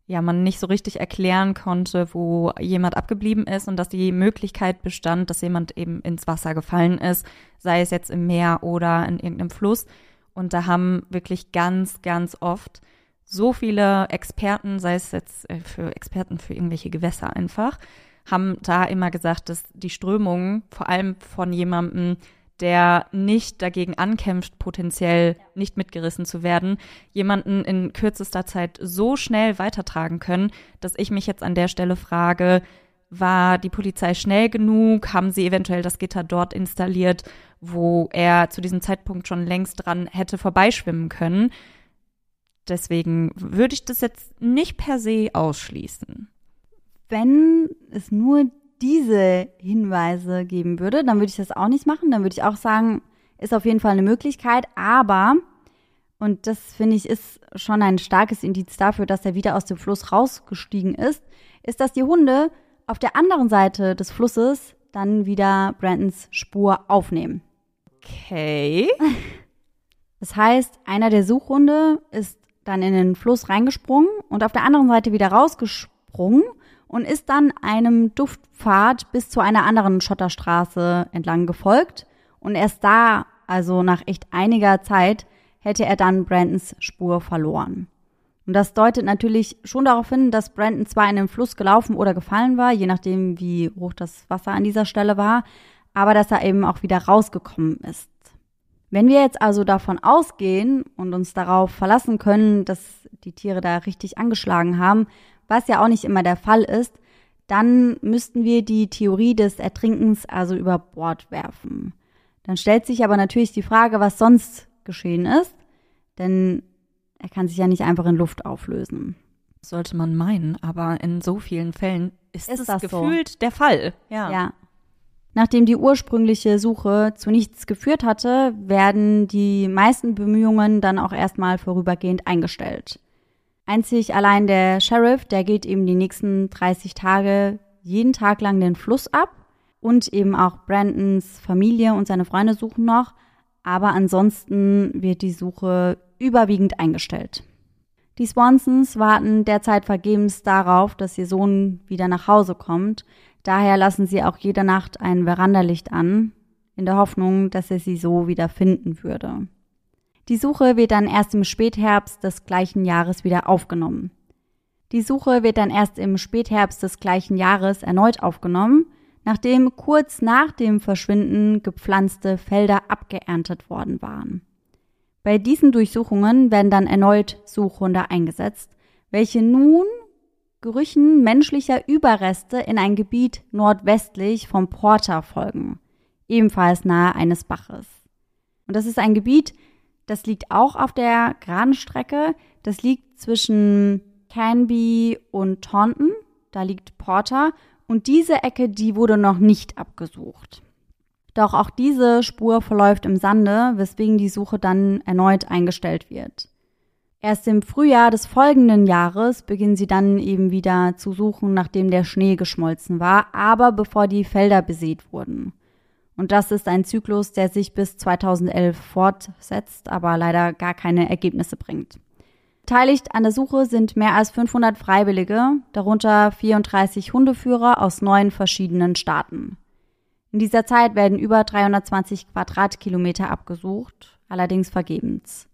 ja man nicht so richtig erklären konnte, wo jemand abgeblieben ist und dass die Möglichkeit bestand, dass jemand eben ins Wasser gefallen ist, sei es jetzt im Meer oder in irgendeinem Fluss. Und da haben wirklich ganz, ganz oft so viele Experten, sei es jetzt äh, für Experten für irgendwelche Gewässer einfach, haben da immer gesagt, dass die Strömung vor allem von jemandem, der nicht dagegen ankämpft, potenziell nicht mitgerissen zu werden, jemanden in kürzester Zeit so schnell weitertragen können, dass ich mich jetzt an der Stelle frage, war die Polizei schnell genug? Haben sie eventuell das Gitter dort installiert, wo er zu diesem Zeitpunkt schon längst dran hätte vorbeischwimmen können? Deswegen würde ich das jetzt nicht per se ausschließen wenn es nur diese Hinweise geben würde, dann würde ich das auch nicht machen. Dann würde ich auch sagen, ist auf jeden Fall eine Möglichkeit. Aber, und das finde ich ist schon ein starkes Indiz dafür, dass er wieder aus dem Fluss rausgestiegen ist, ist, dass die Hunde auf der anderen Seite des Flusses dann wieder Brandons Spur aufnehmen. Okay. Das heißt, einer der Suchhunde ist dann in den Fluss reingesprungen und auf der anderen Seite wieder rausgesprungen und ist dann einem Duftpfad bis zu einer anderen Schotterstraße entlang gefolgt. Und erst da, also nach echt einiger Zeit, hätte er dann Brandons Spur verloren. Und das deutet natürlich schon darauf hin, dass Brandon zwar in den Fluss gelaufen oder gefallen war, je nachdem, wie hoch das Wasser an dieser Stelle war, aber dass er eben auch wieder rausgekommen ist. Wenn wir jetzt also davon ausgehen und uns darauf verlassen können, dass die Tiere da richtig angeschlagen haben, was ja auch nicht immer der Fall ist, dann müssten wir die Theorie des Ertrinkens also über Bord werfen. Dann stellt sich aber natürlich die Frage, was sonst geschehen ist, denn er kann sich ja nicht einfach in Luft auflösen. Sollte man meinen, aber in so vielen Fällen ist, Ist es das gefühlt der Fall. Ja. Ja. Nachdem die ursprüngliche Suche zu nichts geführt hatte, werden die meisten Bemühungen dann auch erstmal vorübergehend eingestellt. Einzig allein der Sheriff, der geht eben die nächsten 30 Tage jeden Tag lang den Fluss ab und eben auch Brandons Familie und seine Freunde suchen noch, aber ansonsten wird die Suche überwiegend eingestellt. Die Swansons warten derzeit vergebens darauf, dass ihr Sohn wieder nach Hause kommt. Daher lassen sie auch jede Nacht ein Verandalicht an, in der Hoffnung, dass er sie so wieder finden würde. Die Suche wird dann erst im Spätherbst des gleichen Jahres wieder aufgenommen. Die Suche wird dann erst im Spätherbst des gleichen Jahres erneut aufgenommen, nachdem kurz nach dem Verschwinden gepflanzte Felder abgeerntet worden waren. Bei diesen Durchsuchungen werden dann erneut Suchhunde eingesetzt, welche nun Gerüchen menschlicher Überreste in ein Gebiet nordwestlich vom Porter folgen, ebenfalls nahe eines Baches. Und das ist ein Gebiet, das liegt auch auf der geraden Strecke. Das liegt zwischen Canby und Taunton. Da liegt Porter. Und diese Ecke, die wurde noch nicht abgesucht. Doch auch diese Spur verläuft im Sande, weswegen die Suche dann erneut eingestellt wird. Erst im Frühjahr des folgenden Jahres beginnen sie dann eben wieder zu suchen, nachdem der Schnee geschmolzen war, aber bevor die Felder besät wurden. Und das ist ein Zyklus, der sich bis 2011 fortsetzt, aber leider gar keine Ergebnisse bringt. Beteiligt an der Suche sind mehr als 500 Freiwillige, darunter 34 Hundeführer aus neun verschiedenen Staaten. In dieser Zeit werden über 320 Quadratkilometer abgesucht, allerdings vergebens.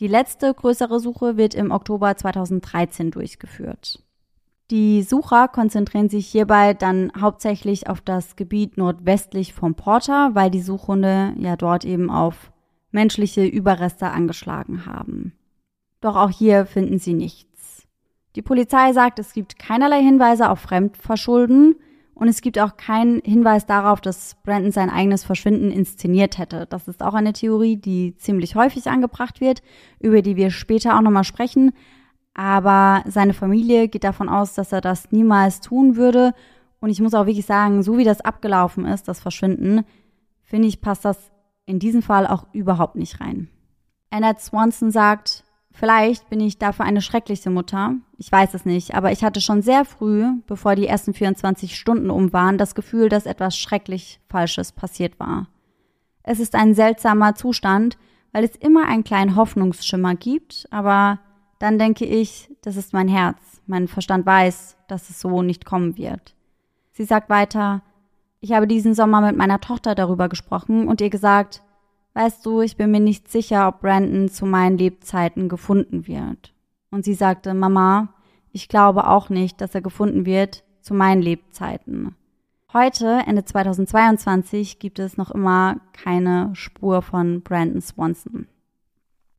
Die letzte größere Suche wird im Oktober 2013 durchgeführt. Die Sucher konzentrieren sich hierbei dann hauptsächlich auf das Gebiet nordwestlich vom Porter, weil die Suchhunde ja dort eben auf menschliche Überreste angeschlagen haben. Doch auch hier finden sie nichts. Die Polizei sagt, es gibt keinerlei Hinweise auf Fremdverschulden, und es gibt auch keinen Hinweis darauf, dass Brandon sein eigenes Verschwinden inszeniert hätte. Das ist auch eine Theorie, die ziemlich häufig angebracht wird, über die wir später auch nochmal sprechen. Aber seine Familie geht davon aus, dass er das niemals tun würde. Und ich muss auch wirklich sagen, so wie das abgelaufen ist, das Verschwinden, finde ich, passt das in diesem Fall auch überhaupt nicht rein. Annette Swanson sagt, Vielleicht bin ich dafür eine schreckliche Mutter. Ich weiß es nicht, aber ich hatte schon sehr früh, bevor die ersten 24 Stunden um waren, das Gefühl, dass etwas schrecklich Falsches passiert war. Es ist ein seltsamer Zustand, weil es immer einen kleinen Hoffnungsschimmer gibt, aber dann denke ich, das ist mein Herz. Mein Verstand weiß, dass es so nicht kommen wird. Sie sagt weiter, ich habe diesen Sommer mit meiner Tochter darüber gesprochen und ihr gesagt, Weißt du, ich bin mir nicht sicher, ob Brandon zu meinen Lebzeiten gefunden wird. Und sie sagte, Mama, ich glaube auch nicht, dass er gefunden wird zu meinen Lebzeiten. Heute, Ende 2022, gibt es noch immer keine Spur von Brandon Swanson.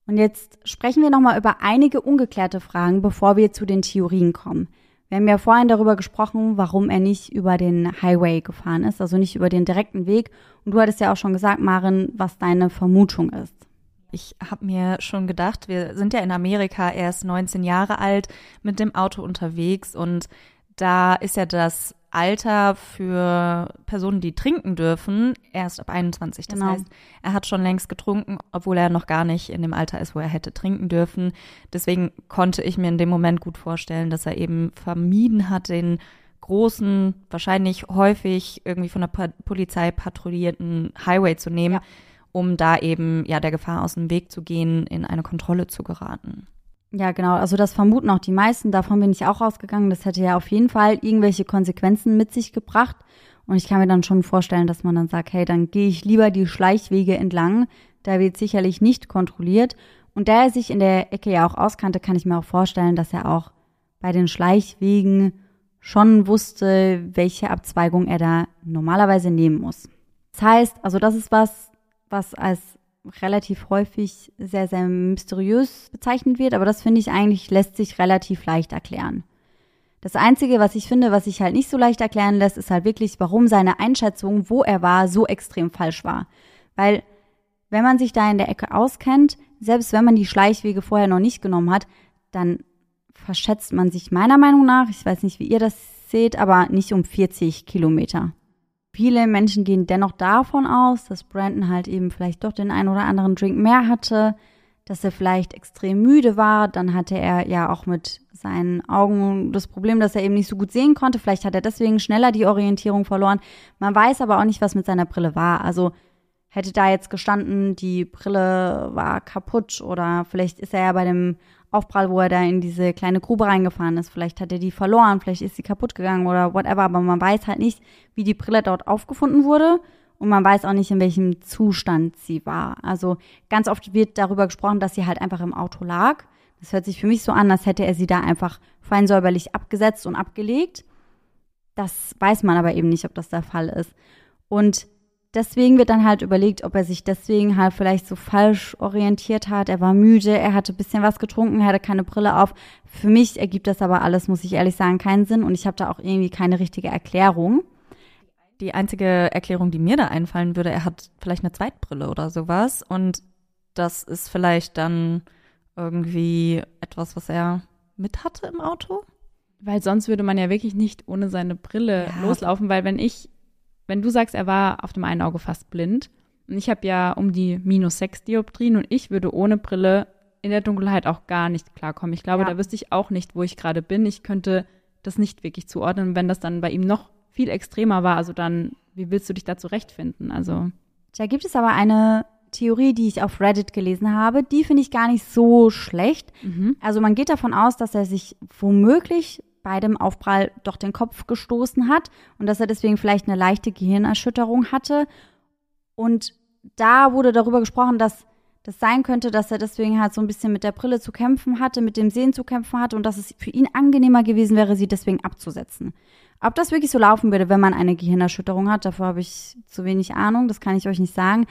Und jetzt sprechen wir nochmal über einige ungeklärte Fragen, bevor wir zu den Theorien kommen. Wir haben ja vorhin darüber gesprochen, warum er nicht über den Highway gefahren ist, also nicht über den direkten Weg. Und du hattest ja auch schon gesagt, Maren, was deine Vermutung ist. Ich habe mir schon gedacht, wir sind ja in Amerika, er ist 19 Jahre alt, mit dem Auto unterwegs und da ist ja das Alter für Personen, die trinken dürfen, erst ab 21. Das genau. heißt, er hat schon längst getrunken, obwohl er noch gar nicht in dem Alter ist, wo er hätte trinken dürfen. Deswegen konnte ich mir in dem Moment gut vorstellen, dass er eben vermieden hat, den großen, wahrscheinlich häufig irgendwie von der pa Polizei patrouillierten Highway zu nehmen, ja. um da eben ja der Gefahr aus dem Weg zu gehen, in eine Kontrolle zu geraten. Ja, genau. Also das vermuten auch die meisten. Davon bin ich auch ausgegangen. Das hätte ja auf jeden Fall irgendwelche Konsequenzen mit sich gebracht. Und ich kann mir dann schon vorstellen, dass man dann sagt, hey, dann gehe ich lieber die Schleichwege entlang. Da wird sicherlich nicht kontrolliert. Und da er sich in der Ecke ja auch auskannte, kann ich mir auch vorstellen, dass er auch bei den Schleichwegen schon wusste, welche Abzweigung er da normalerweise nehmen muss. Das heißt, also das ist was, was als relativ häufig sehr, sehr mysteriös bezeichnet wird, aber das finde ich eigentlich lässt sich relativ leicht erklären. Das Einzige, was ich finde, was sich halt nicht so leicht erklären lässt, ist halt wirklich, warum seine Einschätzung, wo er war, so extrem falsch war. Weil, wenn man sich da in der Ecke auskennt, selbst wenn man die Schleichwege vorher noch nicht genommen hat, dann verschätzt man sich meiner Meinung nach, ich weiß nicht, wie ihr das seht, aber nicht um 40 Kilometer. Viele Menschen gehen dennoch davon aus, dass Brandon halt eben vielleicht doch den einen oder anderen Drink mehr hatte, dass er vielleicht extrem müde war. Dann hatte er ja auch mit seinen Augen das Problem, dass er eben nicht so gut sehen konnte. Vielleicht hat er deswegen schneller die Orientierung verloren. Man weiß aber auch nicht, was mit seiner Brille war. Also hätte da jetzt gestanden, die Brille war kaputt oder vielleicht ist er ja bei dem Aufprall, wo er da in diese kleine Grube reingefahren ist. Vielleicht hat er die verloren, vielleicht ist sie kaputt gegangen oder whatever, aber man weiß halt nicht, wie die Brille dort aufgefunden wurde und man weiß auch nicht, in welchem Zustand sie war. Also ganz oft wird darüber gesprochen, dass sie halt einfach im Auto lag. Das hört sich für mich so an, als hätte er sie da einfach fein säuberlich abgesetzt und abgelegt. Das weiß man aber eben nicht, ob das der Fall ist. Und deswegen wird dann halt überlegt, ob er sich deswegen halt vielleicht so falsch orientiert hat. Er war müde, er hatte ein bisschen was getrunken, er hatte keine Brille auf. Für mich ergibt das aber alles, muss ich ehrlich sagen, keinen Sinn und ich habe da auch irgendwie keine richtige Erklärung. Die einzige Erklärung, die mir da einfallen würde, er hat vielleicht eine Zweitbrille oder sowas und das ist vielleicht dann irgendwie etwas, was er mit hatte im Auto. Weil sonst würde man ja wirklich nicht ohne seine Brille ja. loslaufen, weil wenn ich wenn du sagst, er war auf dem einen Auge fast blind, und ich habe ja um die minus sechs Dioptrien und ich würde ohne Brille in der Dunkelheit auch gar nicht klarkommen. Ich glaube, Ja. da wüsste ich auch nicht, wo ich gerade bin. Ich könnte das nicht wirklich zuordnen. Wenn das dann bei ihm noch viel extremer war, also dann, wie willst du dich da zurechtfinden? Also, Da gibt es aber eine Theorie, die ich auf Reddit gelesen habe. Die finde ich gar nicht so schlecht. mhm. Also man geht davon aus, dass er sich womöglich bei dem Aufprall doch den Kopf gestoßen hat und dass er deswegen vielleicht eine leichte Gehirnerschütterung hatte. Und da wurde darüber gesprochen, dass das sein könnte, dass er deswegen halt so ein bisschen mit der Brille zu kämpfen hatte, mit dem Sehen zu kämpfen hatte und dass es für ihn angenehmer gewesen wäre, sie deswegen abzusetzen. Ob das wirklich so laufen würde, wenn man eine Gehirnerschütterung hat, davor habe ich zu wenig Ahnung, das kann ich euch nicht sagen.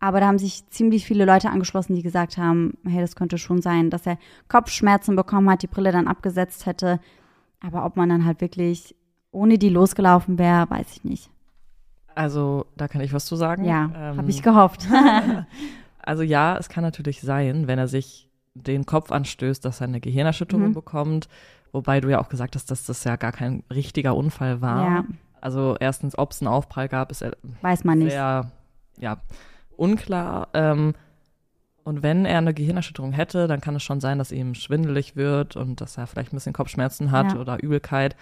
Aber da haben sich ziemlich viele Leute angeschlossen, die gesagt haben, hey, das könnte schon sein, dass er Kopfschmerzen bekommen hat, die Brille dann abgesetzt hätte. Aber ob man dann halt wirklich ohne die losgelaufen wäre, weiß ich nicht. Also, da kann ich was zu sagen. Ja, Ähm, habe ich gehofft. Also ja, es kann natürlich sein, wenn er sich den Kopf anstößt, dass er eine Gehirnerschütterung Mhm. bekommt. Wobei du ja auch gesagt hast, dass das ja gar kein richtiger Unfall war. ja, Also erstens, ob es einen Aufprall gab, ist weiß man nicht. sehr ja, unklar. Ähm, und wenn er eine Gehirnerschütterung hätte, dann kann es schon sein, dass ihm schwindelig wird und dass er vielleicht ein bisschen Kopfschmerzen hat Ja. oder Übelkeit.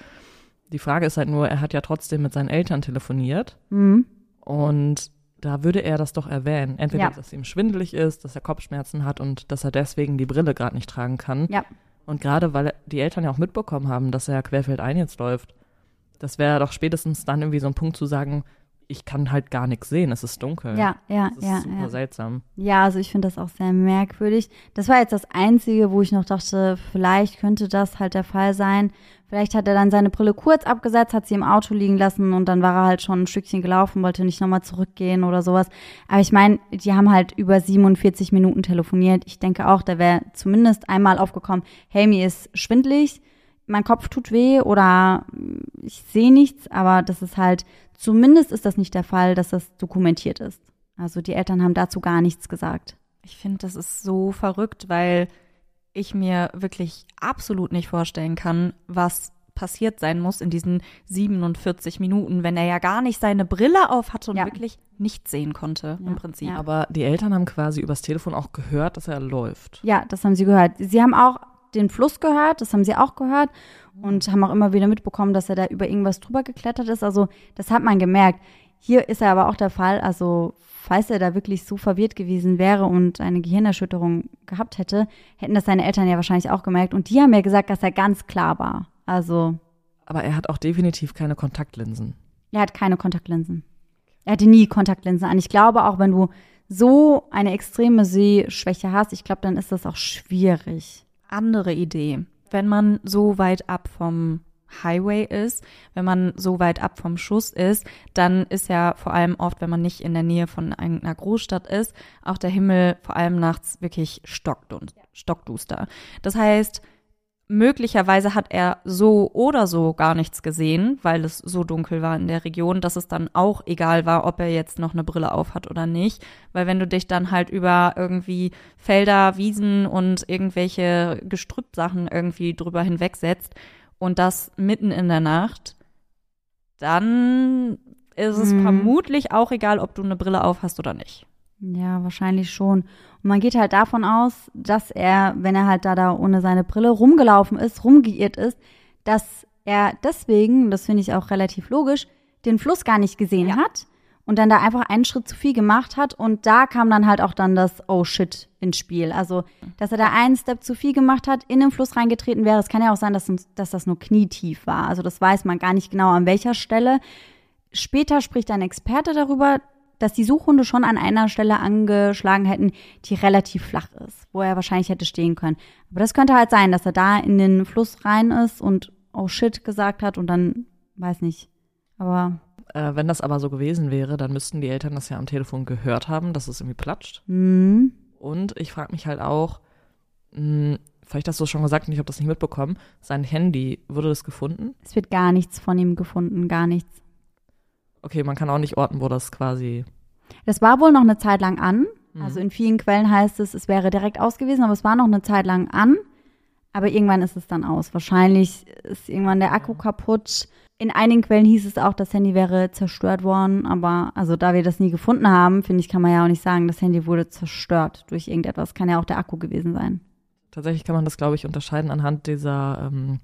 Die Frage ist halt nur, er hat ja trotzdem mit seinen Eltern telefoniert Mhm. und da würde er das doch erwähnen. Entweder, Ja. dass ihm schwindelig ist, dass er Kopfschmerzen hat und dass er deswegen die Brille gerade nicht tragen kann. Ja. Und gerade weil die Eltern ja auch mitbekommen haben, dass er querfeldein jetzt läuft, das wäre doch spätestens dann irgendwie so ein Punkt zu sagen, ich kann halt gar nichts sehen, es ist dunkel. Ja, ja, Das ist ja, super ja. seltsam. Ja, also ich finde das auch sehr merkwürdig. Das war jetzt das Einzige, wo ich noch dachte, vielleicht könnte das halt der Fall sein. Vielleicht hat er dann seine Brille kurz abgesetzt, hat sie im Auto liegen lassen und dann war er halt schon ein Stückchen gelaufen, wollte nicht nochmal zurückgehen oder sowas. Aber ich meine, die haben halt über 47 Minuten telefoniert. Ich denke auch, da wäre zumindest einmal aufgekommen, hey, mir ist schwindlig, mein Kopf tut weh oder ich sehe nichts, aber das ist halt, zumindest ist das nicht der Fall, dass das dokumentiert ist. Also die Eltern haben dazu gar nichts gesagt. Ich finde, das ist so verrückt, weil ich mir wirklich absolut nicht vorstellen kann, was passiert sein muss in diesen 47 Minuten, wenn er ja gar nicht seine Brille auf hatte und Ja. wirklich nichts sehen konnte Ja, im Prinzip. ja. Aber die Eltern haben quasi übers Telefon auch gehört, dass er läuft. Ja, das haben sie gehört. Sie haben auch den Fluss gehört, das haben sie auch gehört und haben auch immer wieder mitbekommen, dass er da über irgendwas drüber geklettert ist. Also das hat man gemerkt. Hier ist er aber auch der Fall, also falls er da wirklich so verwirrt gewesen wäre und eine Gehirnerschütterung gehabt hätte, hätten das seine Eltern ja wahrscheinlich auch gemerkt. Und die haben ja gesagt, dass er ganz klar war. Also Aber er hat auch definitiv keine Kontaktlinsen. er hat keine Kontaktlinsen. Er hatte nie Kontaktlinsen an. Ich glaube auch, wenn du so eine extreme Sehschwäche hast, ich glaube, dann ist das auch schwierig. andere Idee. Wenn man so weit ab vom Highway ist, wenn man so weit ab vom Schuss ist, dann ist ja vor allem oft, wenn man nicht in der Nähe von einer Großstadt ist, auch der Himmel vor allem nachts wirklich stockdun- stockduster. Das heißt, möglicherweise hat er so oder so gar nichts gesehen, weil es so dunkel war in der Region, dass es dann auch egal war, ob er jetzt noch eine Brille auf hat oder nicht. Weil wenn du dich dann halt über irgendwie Felder, Wiesen und irgendwelche Gestrüppsachen irgendwie drüber hinwegsetzt und das mitten in der Nacht, dann ist es Mhm. vermutlich auch egal, ob du eine Brille auf hast oder nicht. Ja, wahrscheinlich schon. Und man geht halt davon aus, dass er, wenn er halt da, da ohne seine Brille rumgelaufen ist, rumgeirrt ist, dass er deswegen, das finde ich auch relativ logisch, den Fluss gar nicht gesehen hat und dann da einfach einen Schritt zu viel gemacht hat und da kam dann halt auch dann das Oh shit ins Spiel. Also, dass er da einen Step zu viel gemacht hat, in den Fluss reingetreten wäre. Es kann ja auch sein, dass, dass das nur knietief war. Also, das weiß man gar nicht genau an welcher Stelle. Später spricht ein Experte darüber, dass die Suchhunde schon an einer Stelle angeschlagen hätten, die relativ flach ist, wo er wahrscheinlich hätte stehen können. Aber das könnte halt sein, dass er da in den Fluss rein ist und oh shit gesagt hat und dann, weiß nicht. Aber, Äh, wenn das aber so gewesen wäre, dann müssten die Eltern das ja am Telefon gehört haben, dass es irgendwie platscht. hm, Und ich frage mich halt auch, mh, vielleicht hast du es schon gesagt und ich habe das nicht mitbekommen, sein Handy, wurde das gefunden? es wird gar nichts von ihm gefunden, gar nichts. Okay, man kann auch nicht orten, wo das quasi. Das war wohl noch eine Zeit lang an. Mhm. Also in vielen Quellen heißt es, es wäre direkt aus gewesen, aber es war noch eine Zeit lang an. Aber irgendwann ist es dann aus. Wahrscheinlich ist irgendwann der Akku kaputt. In einigen Quellen hieß es auch, das Handy wäre zerstört worden. Aber also da wir das nie gefunden haben, finde ich, kann man ja auch nicht sagen, das Handy wurde zerstört durch irgendetwas. Kann ja auch der Akku gewesen sein. Tatsächlich kann man das, glaube ich, unterscheiden anhand dieser, ähm,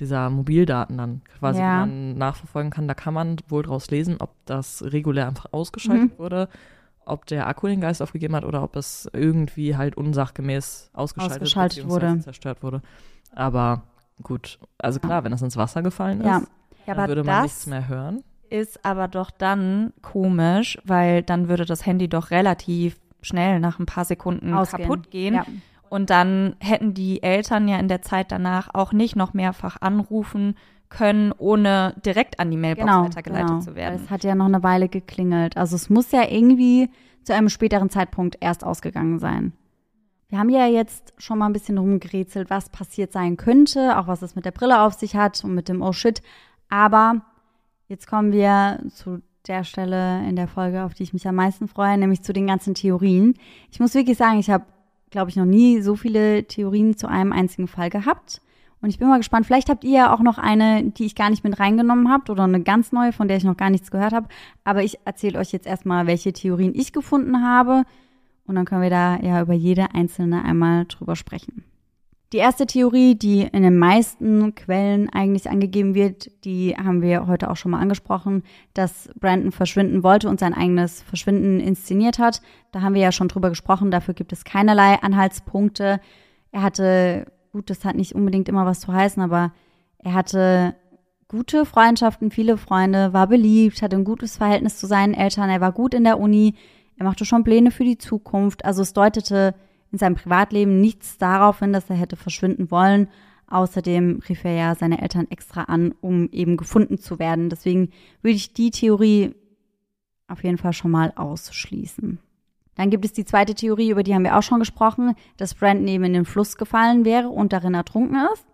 dieser Mobildaten dann quasi, Ja. man nachverfolgen kann. Da kann man wohl draus lesen, ob das regulär einfach ausgeschaltet Mhm. wurde, ob der Akku den Geist aufgegeben hat oder ob es irgendwie halt unsachgemäß ausgeschaltet, Ausgeschaltet wurde. zerstört wurde. Aber gut, also klar, wenn das ins Wasser gefallen ist, Ja. Ja, dann würde man nichts mehr hören. ist aber doch dann komisch, weil dann würde das Handy doch relativ schnell nach ein paar Sekunden Ausgehen. kaputt gehen. Ja. Und dann hätten die Eltern ja in der Zeit danach auch nicht noch mehrfach anrufen können, ohne direkt an die Mailbox Genau, weitergeleitet genau. zu werden. Es hat ja noch eine Weile geklingelt. Also es muss ja irgendwie zu einem späteren Zeitpunkt erst ausgegangen sein. Wir haben ja jetzt schon mal ein bisschen rumgerätselt, was passiert sein könnte, auch was es mit der Brille auf sich hat und mit dem Oh shit. Aber jetzt kommen wir zu der Stelle in der Folge, auf die ich mich am meisten freue, nämlich zu den ganzen Theorien. Ich muss wirklich sagen, ich habe, glaube ich, noch nie so viele Theorien zu einem einzigen Fall gehabt. Und ich bin mal gespannt, vielleicht habt ihr ja auch noch eine, die ich gar nicht mit reingenommen habt oder eine ganz neue, von der ich noch gar nichts gehört habe. Aber ich erzähle euch jetzt erstmal, welche Theorien ich gefunden habe. Und dann können wir da ja über jede einzelne einmal drüber sprechen. Die erste Theorie, die in den meisten Quellen eigentlich angegeben wird, die haben wir heute auch schon mal angesprochen, dass Brandon verschwinden wollte und sein eigenes Verschwinden inszeniert hat. Da haben wir ja schon drüber gesprochen, dafür gibt es keinerlei Anhaltspunkte. Er hatte, gut, das hat nicht unbedingt immer was zu heißen, aber er hatte gute Freundschaften, viele Freunde, war beliebt, hatte ein gutes Verhältnis zu seinen Eltern, er war gut in der Uni, er machte schon Pläne für die Zukunft. Also es deutete in seinem Privatleben nichts darauf hin, dass er hätte verschwinden wollen. Außerdem rief er ja seine Eltern extra an, um eben gefunden zu werden. Deswegen würde ich die Theorie auf jeden Fall schon mal ausschließen. Dann gibt es die zweite Theorie, über die haben wir auch schon gesprochen, dass Brandon eben in den Fluss gefallen wäre und darin ertrunken ist.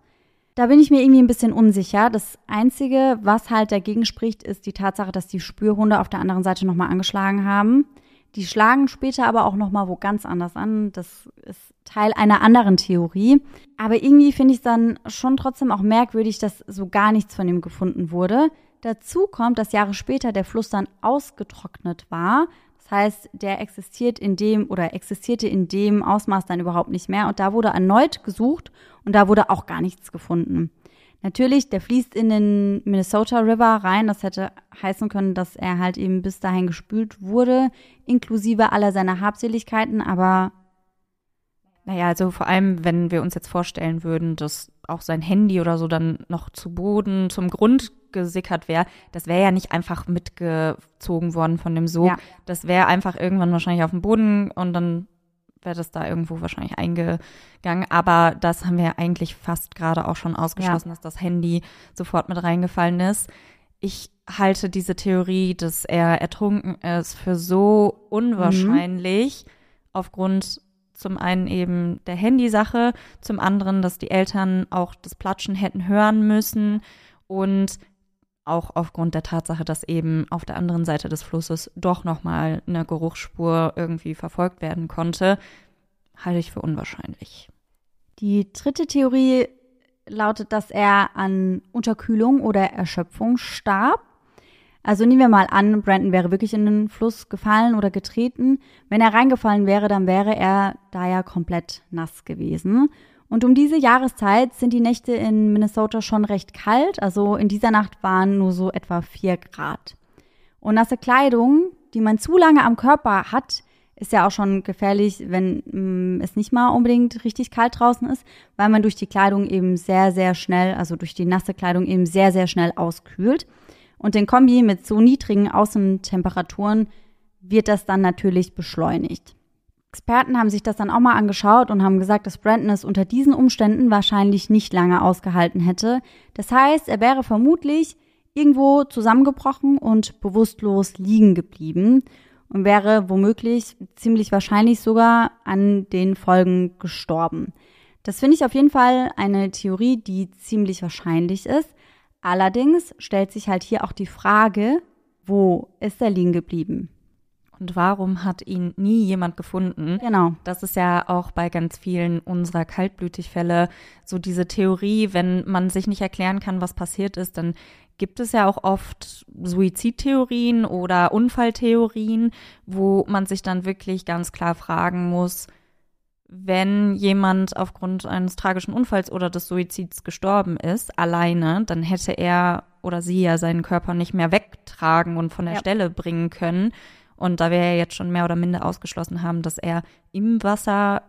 Da bin ich mir irgendwie ein bisschen unsicher. Das Einzige, was halt dagegen spricht, ist die Tatsache, dass die Spürhunde auf der anderen Seite nochmal angeschlagen haben. Die schlagen später aber auch nochmal wo ganz anders an. Das ist Teil einer anderen Theorie. Aber irgendwie finde ich es dann schon trotzdem auch merkwürdig, dass so gar nichts von ihm gefunden wurde. Dazu kommt, dass Jahre später der Fluss dann ausgetrocknet war. Das heißt, der existiert in dem oder existierte in dem Ausmaß dann überhaupt nicht mehr. Und da wurde erneut gesucht und da wurde auch gar nichts gefunden. Natürlich, der fließt in den Minnesota River rein. Das hätte heißen können, dass er halt eben bis dahin gespült wurde, inklusive aller seiner Habseligkeiten. Aber Naja, also vor allem, wenn wir uns jetzt vorstellen würden, dass auch sein Handy oder so dann noch zu Boden, zum Grund gesickert wäre, das wäre ja nicht einfach mitgezogen worden von dem Sog. Ja. Das wäre einfach irgendwann wahrscheinlich auf dem Boden und dann wäre das da irgendwo wahrscheinlich eingegangen. Aber das haben wir ja eigentlich fast gerade auch schon ausgeschlossen, dass das Handy sofort mit reingefallen ist. Ich halte diese Theorie, dass er ertrunken ist, für so unwahrscheinlich aufgrund zum einen eben der Handysache, zum anderen, dass die Eltern auch das Platschen hätten hören müssen und auch aufgrund der Tatsache, dass eben auf der anderen Seite des Flusses doch nochmal eine Geruchsspur irgendwie verfolgt werden konnte, halte ich für unwahrscheinlich. die dritte Theorie lautet, dass er an Unterkühlung oder Erschöpfung starb. Also nehmen wir mal an, Brandon wäre wirklich in den Fluss gefallen oder getreten. Wenn er reingefallen wäre, dann wäre er da ja komplett nass gewesen. Und um diese Jahreszeit sind die Nächte in Minnesota schon recht kalt. Also in dieser Nacht waren nur so etwa vier Grad. Und nasse Kleidung, die man zu lange am Körper hat, ist ja auch schon gefährlich, wenn mm, es nicht mal unbedingt richtig kalt draußen ist, weil man durch die Kleidung eben sehr, sehr schnell, also durch die nasse Kleidung eben sehr, sehr schnell auskühlt. Und in Kombi mit so niedrigen Außentemperaturen wird das dann natürlich beschleunigt. Experten haben sich das dann auch mal angeschaut und haben gesagt, dass Brandon es unter diesen Umständen wahrscheinlich nicht lange ausgehalten hätte. Das heißt, er wäre vermutlich irgendwo zusammengebrochen und bewusstlos liegen geblieben und wäre womöglich ziemlich wahrscheinlich sogar an den Folgen gestorben. Das finde ich auf jeden Fall eine Theorie, die ziemlich wahrscheinlich ist. Allerdings stellt sich halt hier auch die Frage, wo ist er liegen geblieben? Und warum hat ihn nie jemand gefunden? Genau. Das ist ja auch bei ganz vielen unserer Kaltblütigfälle so diese Theorie, wenn man sich nicht erklären kann, was passiert ist, dann gibt es ja auch oft Suizidtheorien oder Unfalltheorien, wo man sich dann wirklich ganz klar fragen muss, wenn jemand aufgrund eines tragischen Unfalls oder des Suizids gestorben ist, alleine, dann hätte er oder sie ja seinen Körper nicht mehr wegtragen und von der Ja. Stelle bringen können. Und da wir ja jetzt schon mehr oder minder ausgeschlossen haben, dass er im Wasser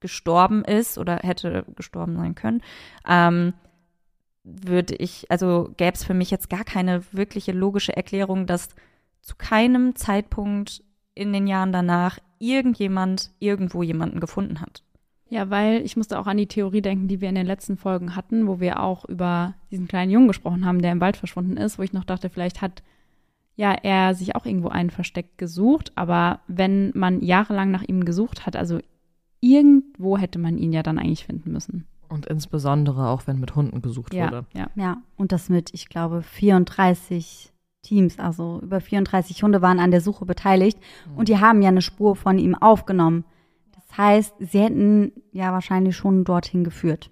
gestorben ist oder hätte gestorben sein können, ähm, würde ich, also gäbe es für mich jetzt gar keine wirkliche logische Erklärung, dass zu keinem Zeitpunkt in den Jahren danach irgendjemand irgendwo jemanden gefunden hat. Ja, weil ich musste auch an die Theorie denken, die wir in den letzten Folgen hatten, wo wir auch über diesen kleinen Jungen gesprochen haben, der im Wald verschwunden ist, wo ich noch dachte, vielleicht hat ja er sich auch irgendwo ein Versteck gesucht, aber wenn man jahrelang nach ihm gesucht hat, also irgendwo hätte man ihn ja dann eigentlich finden müssen. Und insbesondere auch, wenn mit Hunden gesucht Ja, wurde. ja. Ja, und das mit, ich glaube, 34 Teams, also über 34 Hunde waren an der Suche beteiligt und die haben ja eine Spur von ihm aufgenommen. Das heißt, sie hätten ja wahrscheinlich schon dorthin geführt.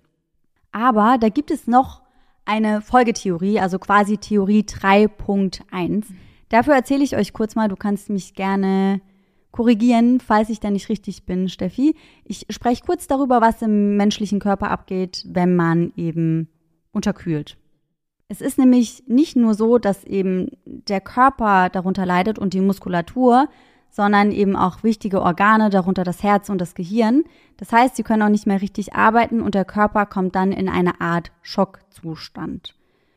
Aber da gibt es noch eine Folgetheorie, also quasi Theorie 3.1. Dafür erzähle ich euch kurz mal, du kannst mich gerne korrigieren, falls ich da nicht richtig bin, Steffi. Ich spreche kurz darüber, was im menschlichen Körper abgeht, wenn man eben unterkühlt. Es ist nämlich nicht nur so, dass eben der Körper darunter leidet und die Muskulatur, sondern eben auch wichtige Organe, darunter das Herz und das Gehirn. Das heißt, sie können auch nicht mehr richtig arbeiten und der Körper kommt dann in eine Art Schockzustand.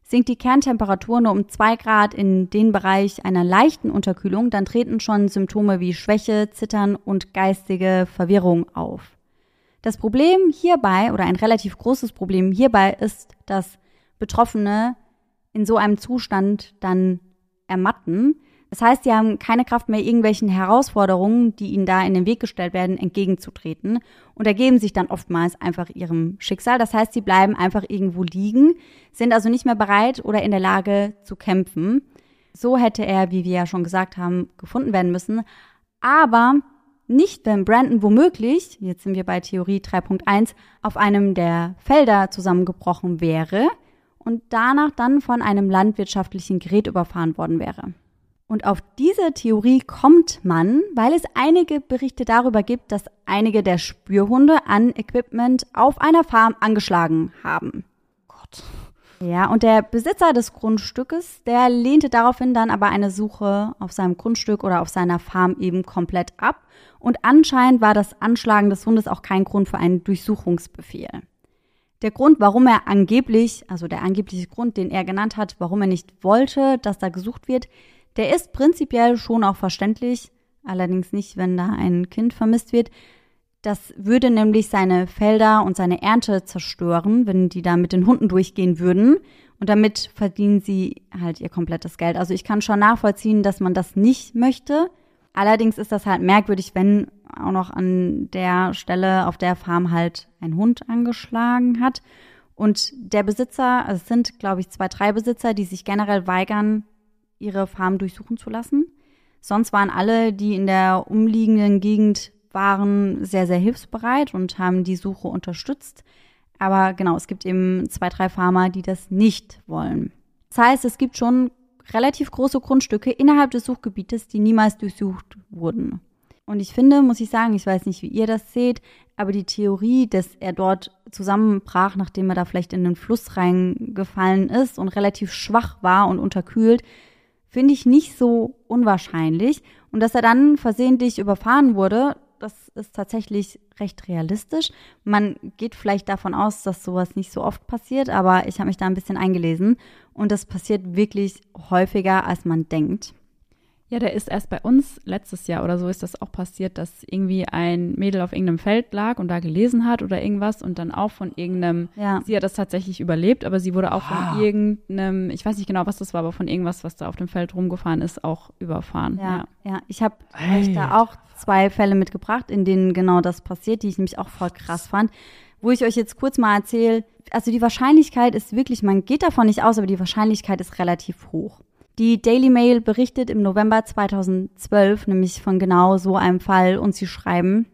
Sinkt die Kerntemperatur nur um zwei Grad in den Bereich einer leichten Unterkühlung, dann treten schon Symptome wie Schwäche, Zittern und geistige Verwirrung auf. Das Problem hierbei oder ein relativ großes Problem hierbei ist, dass Betroffene in so einem Zustand dann ermatten. Das heißt, sie haben keine Kraft mehr, irgendwelchen Herausforderungen, die ihnen da in den Weg gestellt werden, entgegenzutreten und ergeben sich dann oftmals einfach ihrem Schicksal. Das heißt, sie bleiben einfach irgendwo liegen, sind also nicht mehr bereit oder in der Lage zu kämpfen. So hätte er, wie wir ja schon gesagt haben, gefunden werden müssen. Aber nicht, wenn Brandon womöglich, jetzt sind wir bei Theorie 3.1, auf einem der Felder zusammengebrochen wäre und danach dann von einem landwirtschaftlichen Gerät überfahren worden wäre. Und auf diese Theorie kommt man, weil es einige Berichte darüber gibt, dass einige der Spürhunde an Equipment auf einer Farm angeschlagen haben. Gott. Ja, und der Besitzer des Grundstückes, der lehnte daraufhin dann aber eine Suche auf seinem Grundstück oder auf seiner Farm eben komplett ab. Und anscheinend war das Anschlagen des Hundes auch kein Grund für einen Durchsuchungsbefehl. Der Grund, warum er angeblich, also der angebliche Grund, den er genannt hat, warum er nicht wollte, dass da gesucht wird, der ist prinzipiell schon auch verständlich, allerdings nicht, wenn da ein Kind vermisst wird. Das würde nämlich seine Felder und seine Ernte zerstören, wenn die da mit den Hunden durchgehen würden. Und damit verdienen sie halt ihr komplettes Geld. Also ich kann schon nachvollziehen, dass man das nicht möchte. Allerdings ist das halt merkwürdig, wenn auch noch an der Stelle auf der Farm halt ein Hund angeschlagen hat. Und der Besitzer, also es sind, glaube ich, zwei, drei Besitzer, die sich generell weigern, ihre Farm durchsuchen zu lassen. Sonst waren alle, die in der umliegenden Gegend waren, sehr, sehr hilfsbereit und haben die Suche unterstützt. Aber genau, es gibt eben zwei, drei Farmer, die das nicht wollen. Das heißt, es gibt schon relativ große Grundstücke innerhalb des Suchgebietes, die niemals durchsucht wurden. Und ich finde, muss ich sagen, ich weiß nicht, wie ihr das seht, aber die Theorie, dass er dort zusammenbrach, nachdem er da vielleicht in den Fluss reingefallen ist und relativ schwach war und unterkühlt, finde ich nicht so unwahrscheinlich. Und dass er dann versehentlich überfahren wurde, das ist tatsächlich recht realistisch. Man geht vielleicht davon aus, dass sowas nicht so oft passiert, aber ich habe mich da ein bisschen eingelesen und das passiert wirklich häufiger, als man denkt. Ja, der ist erst bei uns letztes Jahr oder so ist das auch passiert, dass irgendwie ein Mädel auf irgendeinem Feld lag und da gelesen hat oder irgendwas und dann auch von irgendeinem, Ja. sie hat das tatsächlich überlebt, aber sie wurde auch Ah. von irgendeinem, ich weiß nicht genau, was das war, aber von irgendwas, was da auf dem Feld rumgefahren ist, auch überfahren. Ja, ja. Ich habe Hey. euch da auch zwei Fälle mitgebracht, in denen genau das passiert, die ich nämlich auch voll krass fand. Wo ich euch jetzt kurz mal erzähle, also die Wahrscheinlichkeit ist wirklich, man geht davon nicht aus, aber die Wahrscheinlichkeit ist relativ hoch. Die Daily Mail berichtet im November 2012 nämlich von genau so einem Fall und sie schreiben,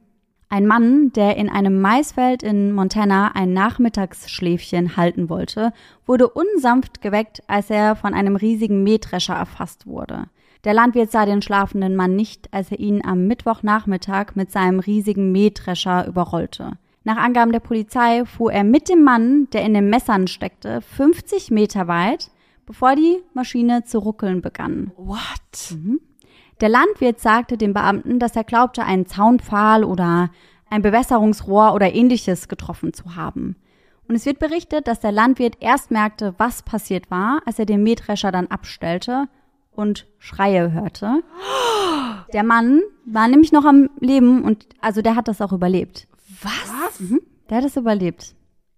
ein Mann, der in einem Maisfeld in Montana ein Nachmittagsschläfchen halten wollte, wurde unsanft geweckt, als er von einem riesigen Mähdrescher erfasst wurde. Der Landwirt sah den schlafenden Mann nicht, als er ihn am Mittwochnachmittag mit seinem riesigen Mähdrescher überrollte. Nach Angaben der Polizei fuhr er mit dem Mann, der in den Messern steckte, 50 Meter weit, bevor die Maschine zu ruckeln begann. What? Der Landwirt sagte den Beamten, dass er glaubte, einen Zaunpfahl oder ein Bewässerungsrohr oder ähnliches getroffen zu haben. Und es wird berichtet, dass der Landwirt erst merkte, was passiert war, als er den Mähdrescher dann abstellte und Schreie hörte. Der Mann war nämlich noch am Leben und also der hat das auch überlebt. Was? Der hat es überlebt.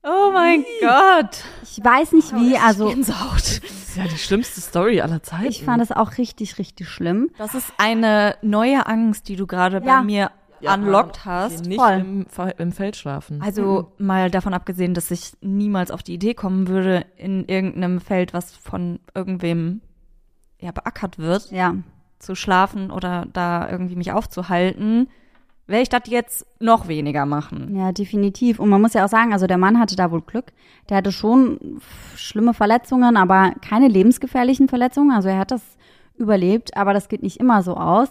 Oh mein Gott. Ich weiß nicht wie, also Gänsehaut. Das ist ja die schlimmste Story aller Zeiten. ich fand es auch richtig, richtig schlimm. Das ist eine neue Angst, die du gerade Ja. bei mir unlocked hast. Nicht Voll. im, im Feld schlafen. Also mal davon abgesehen, dass ich niemals auf die Idee kommen würde, in irgendeinem Feld, was von irgendwem ja beackert wird, Ja. zu schlafen oder da irgendwie mich aufzuhalten, werde ich das jetzt noch weniger machen. Ja, definitiv. Und man muss ja auch sagen, also der Mann hatte da wohl Glück. Der hatte schon schlimme Verletzungen, aber keine lebensgefährlichen Verletzungen. Also er hat das überlebt, aber das geht nicht immer so aus.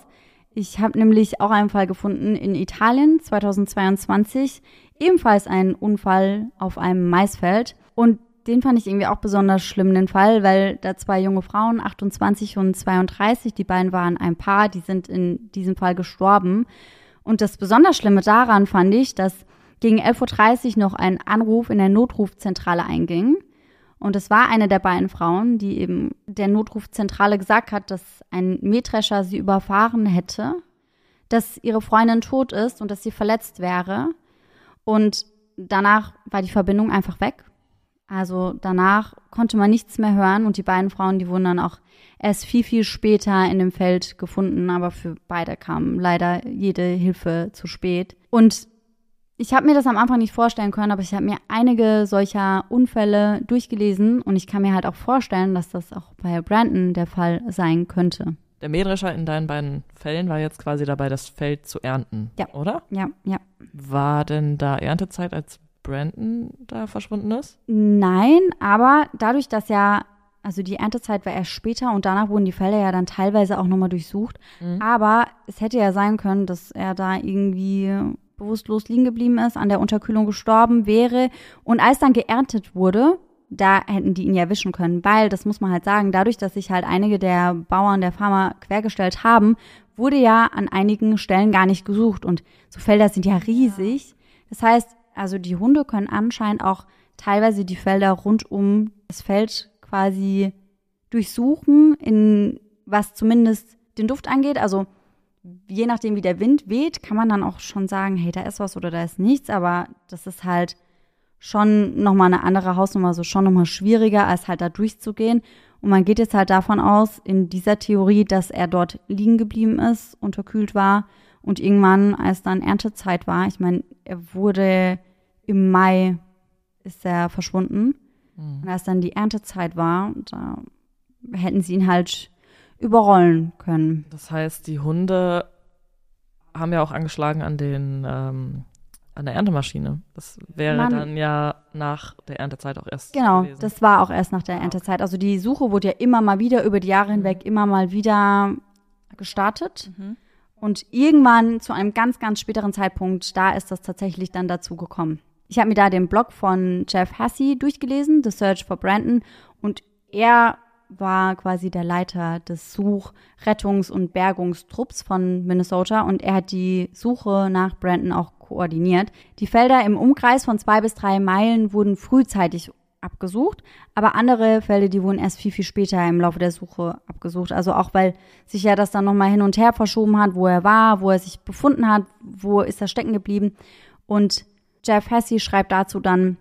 Ich habe nämlich auch einen Fall gefunden in Italien 2022, ebenfalls ein Unfall auf einem Maisfeld. Und den fand ich irgendwie auch besonders schlimm, den Fall, weil da zwei junge Frauen, 28 und 32, die beiden waren ein Paar, die sind in diesem Fall gestorben. Und das besonders Schlimme daran fand ich, dass gegen 11.30 Uhr noch ein Anruf in der Notrufzentrale einging. Und es war eine der beiden Frauen, die eben der Notrufzentrale gesagt hat, dass ein Mähdrescher sie überfahren hätte, dass ihre Freundin tot ist und dass sie verletzt wäre. Und danach war die Verbindung einfach weg. Also danach konnte man nichts mehr hören und die beiden Frauen, die wurden dann auch erst viel, viel später in dem Feld gefunden, aber für beide kam leider jede Hilfe zu spät. Und ich habe mir das am Anfang nicht vorstellen können, aber ich habe mir einige solcher Unfälle durchgelesen und ich kann mir halt auch vorstellen, dass das auch bei Brandon der Fall sein könnte. Der Mähdrescher in deinen beiden Fällen war jetzt quasi dabei, das Feld zu ernten, Ja. oder? Ja, ja. War denn da Erntezeit, als Brandon da verschwunden ist? Nein, aber dadurch, dass ja, also die Erntezeit war erst später und danach wurden die Felder ja dann teilweise auch nochmal durchsucht. Aber es hätte ja sein können, dass er da irgendwie bewusstlos liegen geblieben ist, an der Unterkühlung gestorben wäre. Und als dann geerntet wurde, da hätten die ihn ja erwischen können, weil, das muss man halt sagen, dadurch, dass sich halt einige der Bauern, der Farmer quergestellt haben, wurde ja an einigen Stellen gar nicht gesucht. Und so Felder sind ja riesig. Das heißt, also die Hunde können anscheinend auch teilweise die Felder rund um das Feld quasi durchsuchen, in was zumindest den Duft angeht. Also je nachdem, wie der Wind weht, kann man dann auch schon sagen, hey, da ist was oder da ist nichts. Aber das ist halt schon nochmal eine andere Hausnummer, so schon nochmal schwieriger, als halt da durchzugehen. Und man geht jetzt halt davon aus, in dieser Theorie, dass er dort liegen geblieben ist, unterkühlt war und irgendwann, als dann Erntezeit war, ich meine, er wurde im Mai ist er verschwunden. Und als dann die Erntezeit war, da hätten sie ihn halt überrollen können. Das heißt, die Hunde haben ja auch angeschlagen an den ähm, an der Erntemaschine. Das wäre Man- dann ja nach der Erntezeit auch erst Genau, gewesen. das war auch erst nach der Erntezeit. Also die Suche wurde ja immer mal wieder über die Jahre hinweg immer mal wieder gestartet. Und irgendwann zu einem ganz, ganz späteren Zeitpunkt, da ist das tatsächlich dann dazu gekommen. Ich habe mir da den Blog von Jeff Hussey durchgelesen, The Search for Brandon, und er war quasi der Leiter des Such-, Rettungs- und Bergungstrupps von Minnesota und er hat die Suche nach Brandon auch koordiniert. Die Felder im Umkreis von zwei bis drei Meilen wurden frühzeitig abgesucht, aber andere Felder, die wurden erst viel, viel später im Laufe der Suche abgesucht. Also auch, weil sich ja das dann nochmal hin und her verschoben hat, wo er war, wo er sich befunden hat, wo ist er stecken geblieben. Und Jeff Hesse schreibt dazu dann,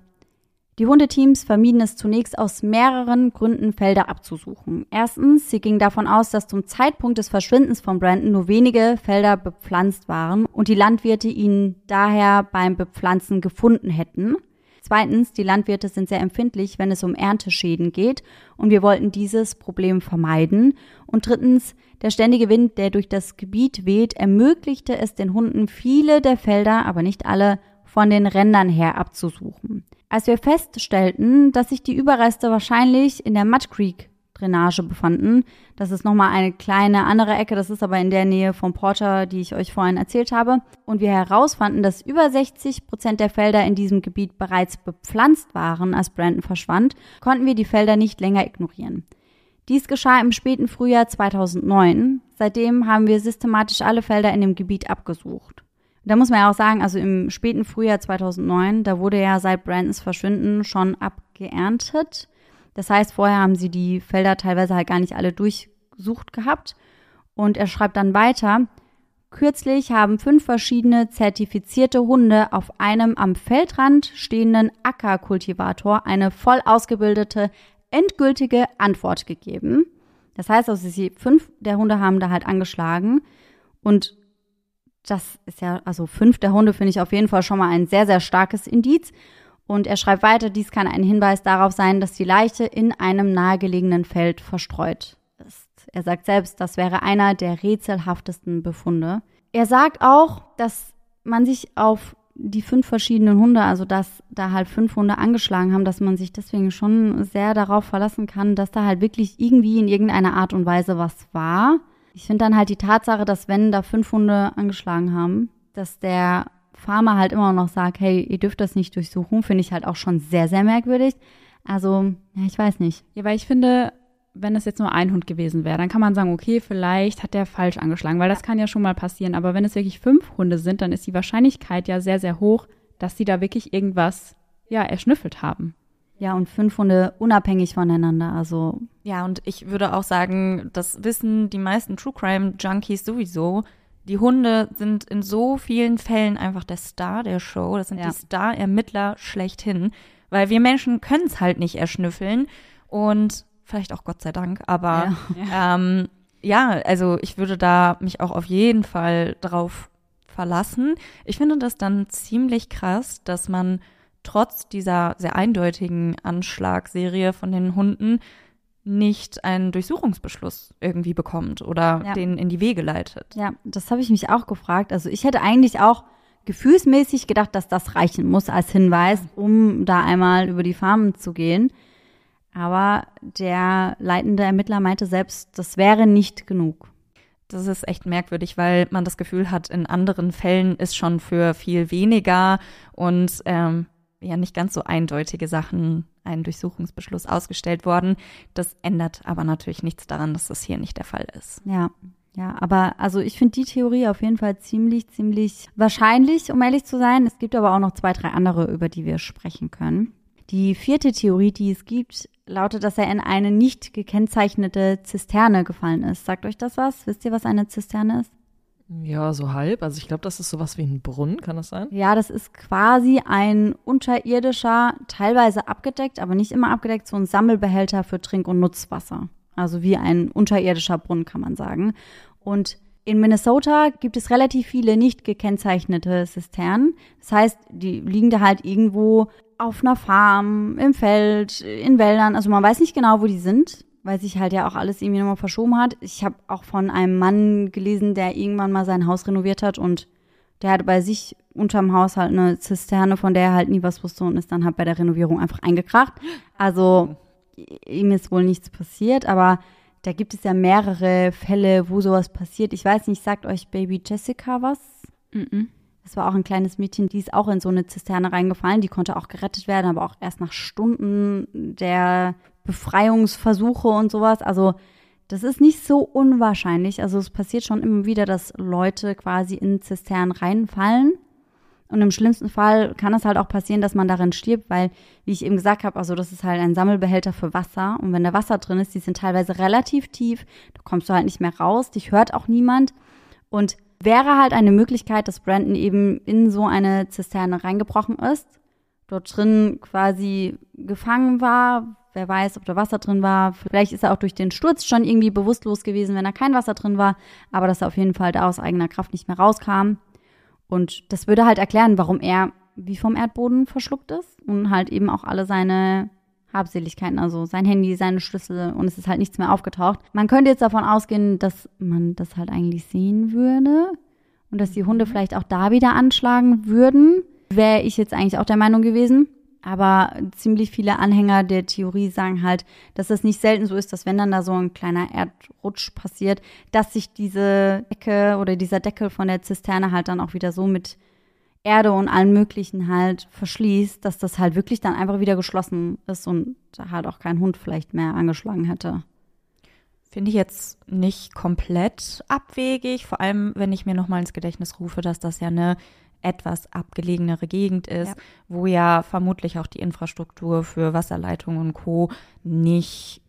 die Hundeteams vermieden es zunächst aus mehreren Gründen, Felder abzusuchen. Erstens, sie gingen davon aus, dass zum Zeitpunkt des Verschwindens von Brandon nur wenige Felder bepflanzt waren und die Landwirte ihn daher beim Bepflanzen gefunden hätten. Zweitens, die Landwirte sind sehr empfindlich, wenn es um Ernteschäden geht und wir wollten dieses Problem vermeiden. Und drittens, der ständige Wind, der durch das Gebiet weht, ermöglichte es den Hunden, viele der Felder, aber nicht alle, von den Rändern her abzusuchen. Als wir feststellten, dass sich die Überreste wahrscheinlich in der Mud Creek Drainage befanden. Das ist nochmal eine kleine andere Ecke, das ist aber in der Nähe vom Porter, die ich euch vorhin erzählt habe. Und wir herausfanden, dass über 60 Prozent der Felder in diesem Gebiet bereits bepflanzt waren, als Brandon verschwand, konnten wir die Felder nicht länger ignorieren. Dies geschah im späten Frühjahr 2009. Seitdem haben wir systematisch alle Felder in dem Gebiet abgesucht. Da muss man ja auch sagen, also im späten Frühjahr 2009, da wurde ja seit Brandons Verschwinden schon abgeerntet. Das heißt, vorher haben sie die Felder teilweise halt gar nicht alle durchsucht gehabt. Und er schreibt dann weiter, kürzlich haben fünf verschiedene zertifizierte Hunde auf einem am Feldrand stehenden Ackerkultivator eine voll ausgebildete, endgültige Antwort gegeben. Das heißt also, sie, fünf der Hunde haben da halt angeschlagen. Und das ist ja, also fünf der Hunde finde ich auf jeden Fall schon mal ein sehr, sehr starkes Indiz. Und er schreibt weiter, dies kann ein Hinweis darauf sein, dass die Leiche in einem nahegelegenen Feld verstreut ist. Er sagt selbst, das wäre einer der rätselhaftesten Befunde. Er sagt auch, dass man sich auf die fünf verschiedenen Hunde, also dass da halt fünf Hunde angeschlagen haben, dass man sich deswegen schon sehr darauf verlassen kann, dass da halt wirklich irgendwie in irgendeiner Art und Weise was war. Ich finde dann halt die Tatsache, dass wenn da fünf Hunde angeschlagen haben, dass der Farmer halt immer noch sagt, hey, ihr dürft das nicht durchsuchen, finde ich halt auch schon sehr, sehr merkwürdig. Also, ja, ich weiß nicht. Ja, weil ich finde, wenn es jetzt nur ein Hund gewesen wäre, dann kann man sagen, okay, vielleicht hat der falsch angeschlagen, weil das kann ja schon mal passieren. Aber wenn es wirklich fünf Hunde sind, dann ist die Wahrscheinlichkeit ja sehr, sehr hoch, dass sie da wirklich irgendwas, ja, erschnüffelt haben. Ja, und fünf Hunde unabhängig voneinander, also. Ja, und ich würde auch sagen, das wissen die meisten True Crime Junkies sowieso, die Hunde sind in so vielen Fällen einfach der Star der Show. Das sind ja. die Star-Ermittler schlechthin. Weil wir Menschen können es halt nicht erschnüffeln. Und vielleicht auch Gott sei Dank. Aber ja. Ähm, ja, also ich würde da mich auch auf jeden Fall drauf verlassen. Ich finde das dann ziemlich krass, dass man trotz dieser sehr eindeutigen Anschlagserie von den Hunden nicht einen Durchsuchungsbeschluss irgendwie bekommt oder ja. den in die Wege leitet. Ja, das habe ich mich auch gefragt. Also ich hätte eigentlich auch gefühlsmäßig gedacht, dass das reichen muss als Hinweis, um da einmal über die Farmen zu gehen. Aber der leitende Ermittler meinte selbst, das wäre nicht genug. Das ist echt merkwürdig, weil man das Gefühl hat, in anderen Fällen ist schon für viel weniger und ähm, ja nicht ganz so eindeutige Sachen ein Durchsuchungsbeschluss ausgestellt worden. Das ändert aber natürlich nichts daran, dass das hier nicht der Fall ist. Ja. Ja, aber also ich finde die Theorie auf jeden Fall ziemlich, ziemlich wahrscheinlich, um ehrlich zu sein. Es gibt aber auch noch zwei, drei andere, über die wir sprechen können. Die vierte Theorie, die es gibt, lautet, dass er in eine nicht gekennzeichnete Zisterne gefallen ist. Sagt euch das was? Wisst ihr, was eine Zisterne ist? Ja, so halb. Also ich glaube, das ist sowas wie ein Brunnen, kann das sein? Ja, das ist quasi ein unterirdischer, teilweise abgedeckt, aber nicht immer abgedeckt, so ein Sammelbehälter für Trink- und Nutzwasser. Also wie ein unterirdischer Brunnen, kann man sagen. Und in Minnesota gibt es relativ viele nicht gekennzeichnete Zisternen. Das heißt, die liegen da halt irgendwo auf einer Farm, im Feld, in Wäldern. Also man weiß nicht genau, wo die sind weil sich halt ja auch alles irgendwie nochmal verschoben hat. Ich habe auch von einem Mann gelesen, der irgendwann mal sein Haus renoviert hat und der hatte bei sich unterm Haus halt eine Zisterne, von der er halt nie was wusste und ist dann halt bei der Renovierung einfach eingekracht. Also ihm ist wohl nichts passiert, aber da gibt es ja mehrere Fälle, wo sowas passiert. Ich weiß nicht, sagt euch Baby Jessica was? Mm, -mm. Das war auch ein kleines Mädchen, die ist auch in so eine Zisterne reingefallen. Die konnte auch gerettet werden, aber auch erst nach Stunden der Befreiungsversuche und sowas. Also das ist nicht so unwahrscheinlich. Also es passiert schon immer wieder, dass Leute quasi in Zisternen reinfallen. Und im schlimmsten Fall kann es halt auch passieren, dass man darin stirbt, weil, wie ich eben gesagt habe, also das ist halt ein Sammelbehälter für Wasser. Und wenn da Wasser drin ist, die sind teilweise relativ tief, da kommst du halt nicht mehr raus, dich hört auch niemand. Und wäre halt eine Möglichkeit, dass Brandon eben in so eine Zisterne reingebrochen ist, dort drin quasi gefangen war, Wer weiß, ob da Wasser drin war. Vielleicht ist er auch durch den Sturz schon irgendwie bewusstlos gewesen, wenn da kein Wasser drin war. Aber dass er auf jeden Fall da aus eigener Kraft nicht mehr rauskam. Und das würde halt erklären, warum er wie vom Erdboden verschluckt ist und halt eben auch alle seine Habseligkeiten, also sein Handy, seine Schlüssel und es ist halt nichts mehr aufgetaucht. Man könnte jetzt davon ausgehen, dass man das halt eigentlich sehen würde und dass die Hunde vielleicht auch da wieder anschlagen würden. Wäre ich jetzt eigentlich auch der Meinung gewesen. Aber ziemlich viele Anhänger der Theorie sagen halt, dass es nicht selten so ist, dass wenn dann da so ein kleiner Erdrutsch passiert, dass sich diese Decke oder dieser Deckel von der Zisterne halt dann auch wieder so mit Erde und allen möglichen halt verschließt, dass das halt wirklich dann einfach wieder geschlossen ist und da halt auch kein Hund vielleicht mehr angeschlagen hätte. Finde ich jetzt nicht komplett abwegig, vor allem wenn ich mir nochmal ins Gedächtnis rufe, dass das ja eine etwas abgelegenere Gegend ist, Ja. wo ja vermutlich auch die Infrastruktur für Wasserleitungen und Co. nicht,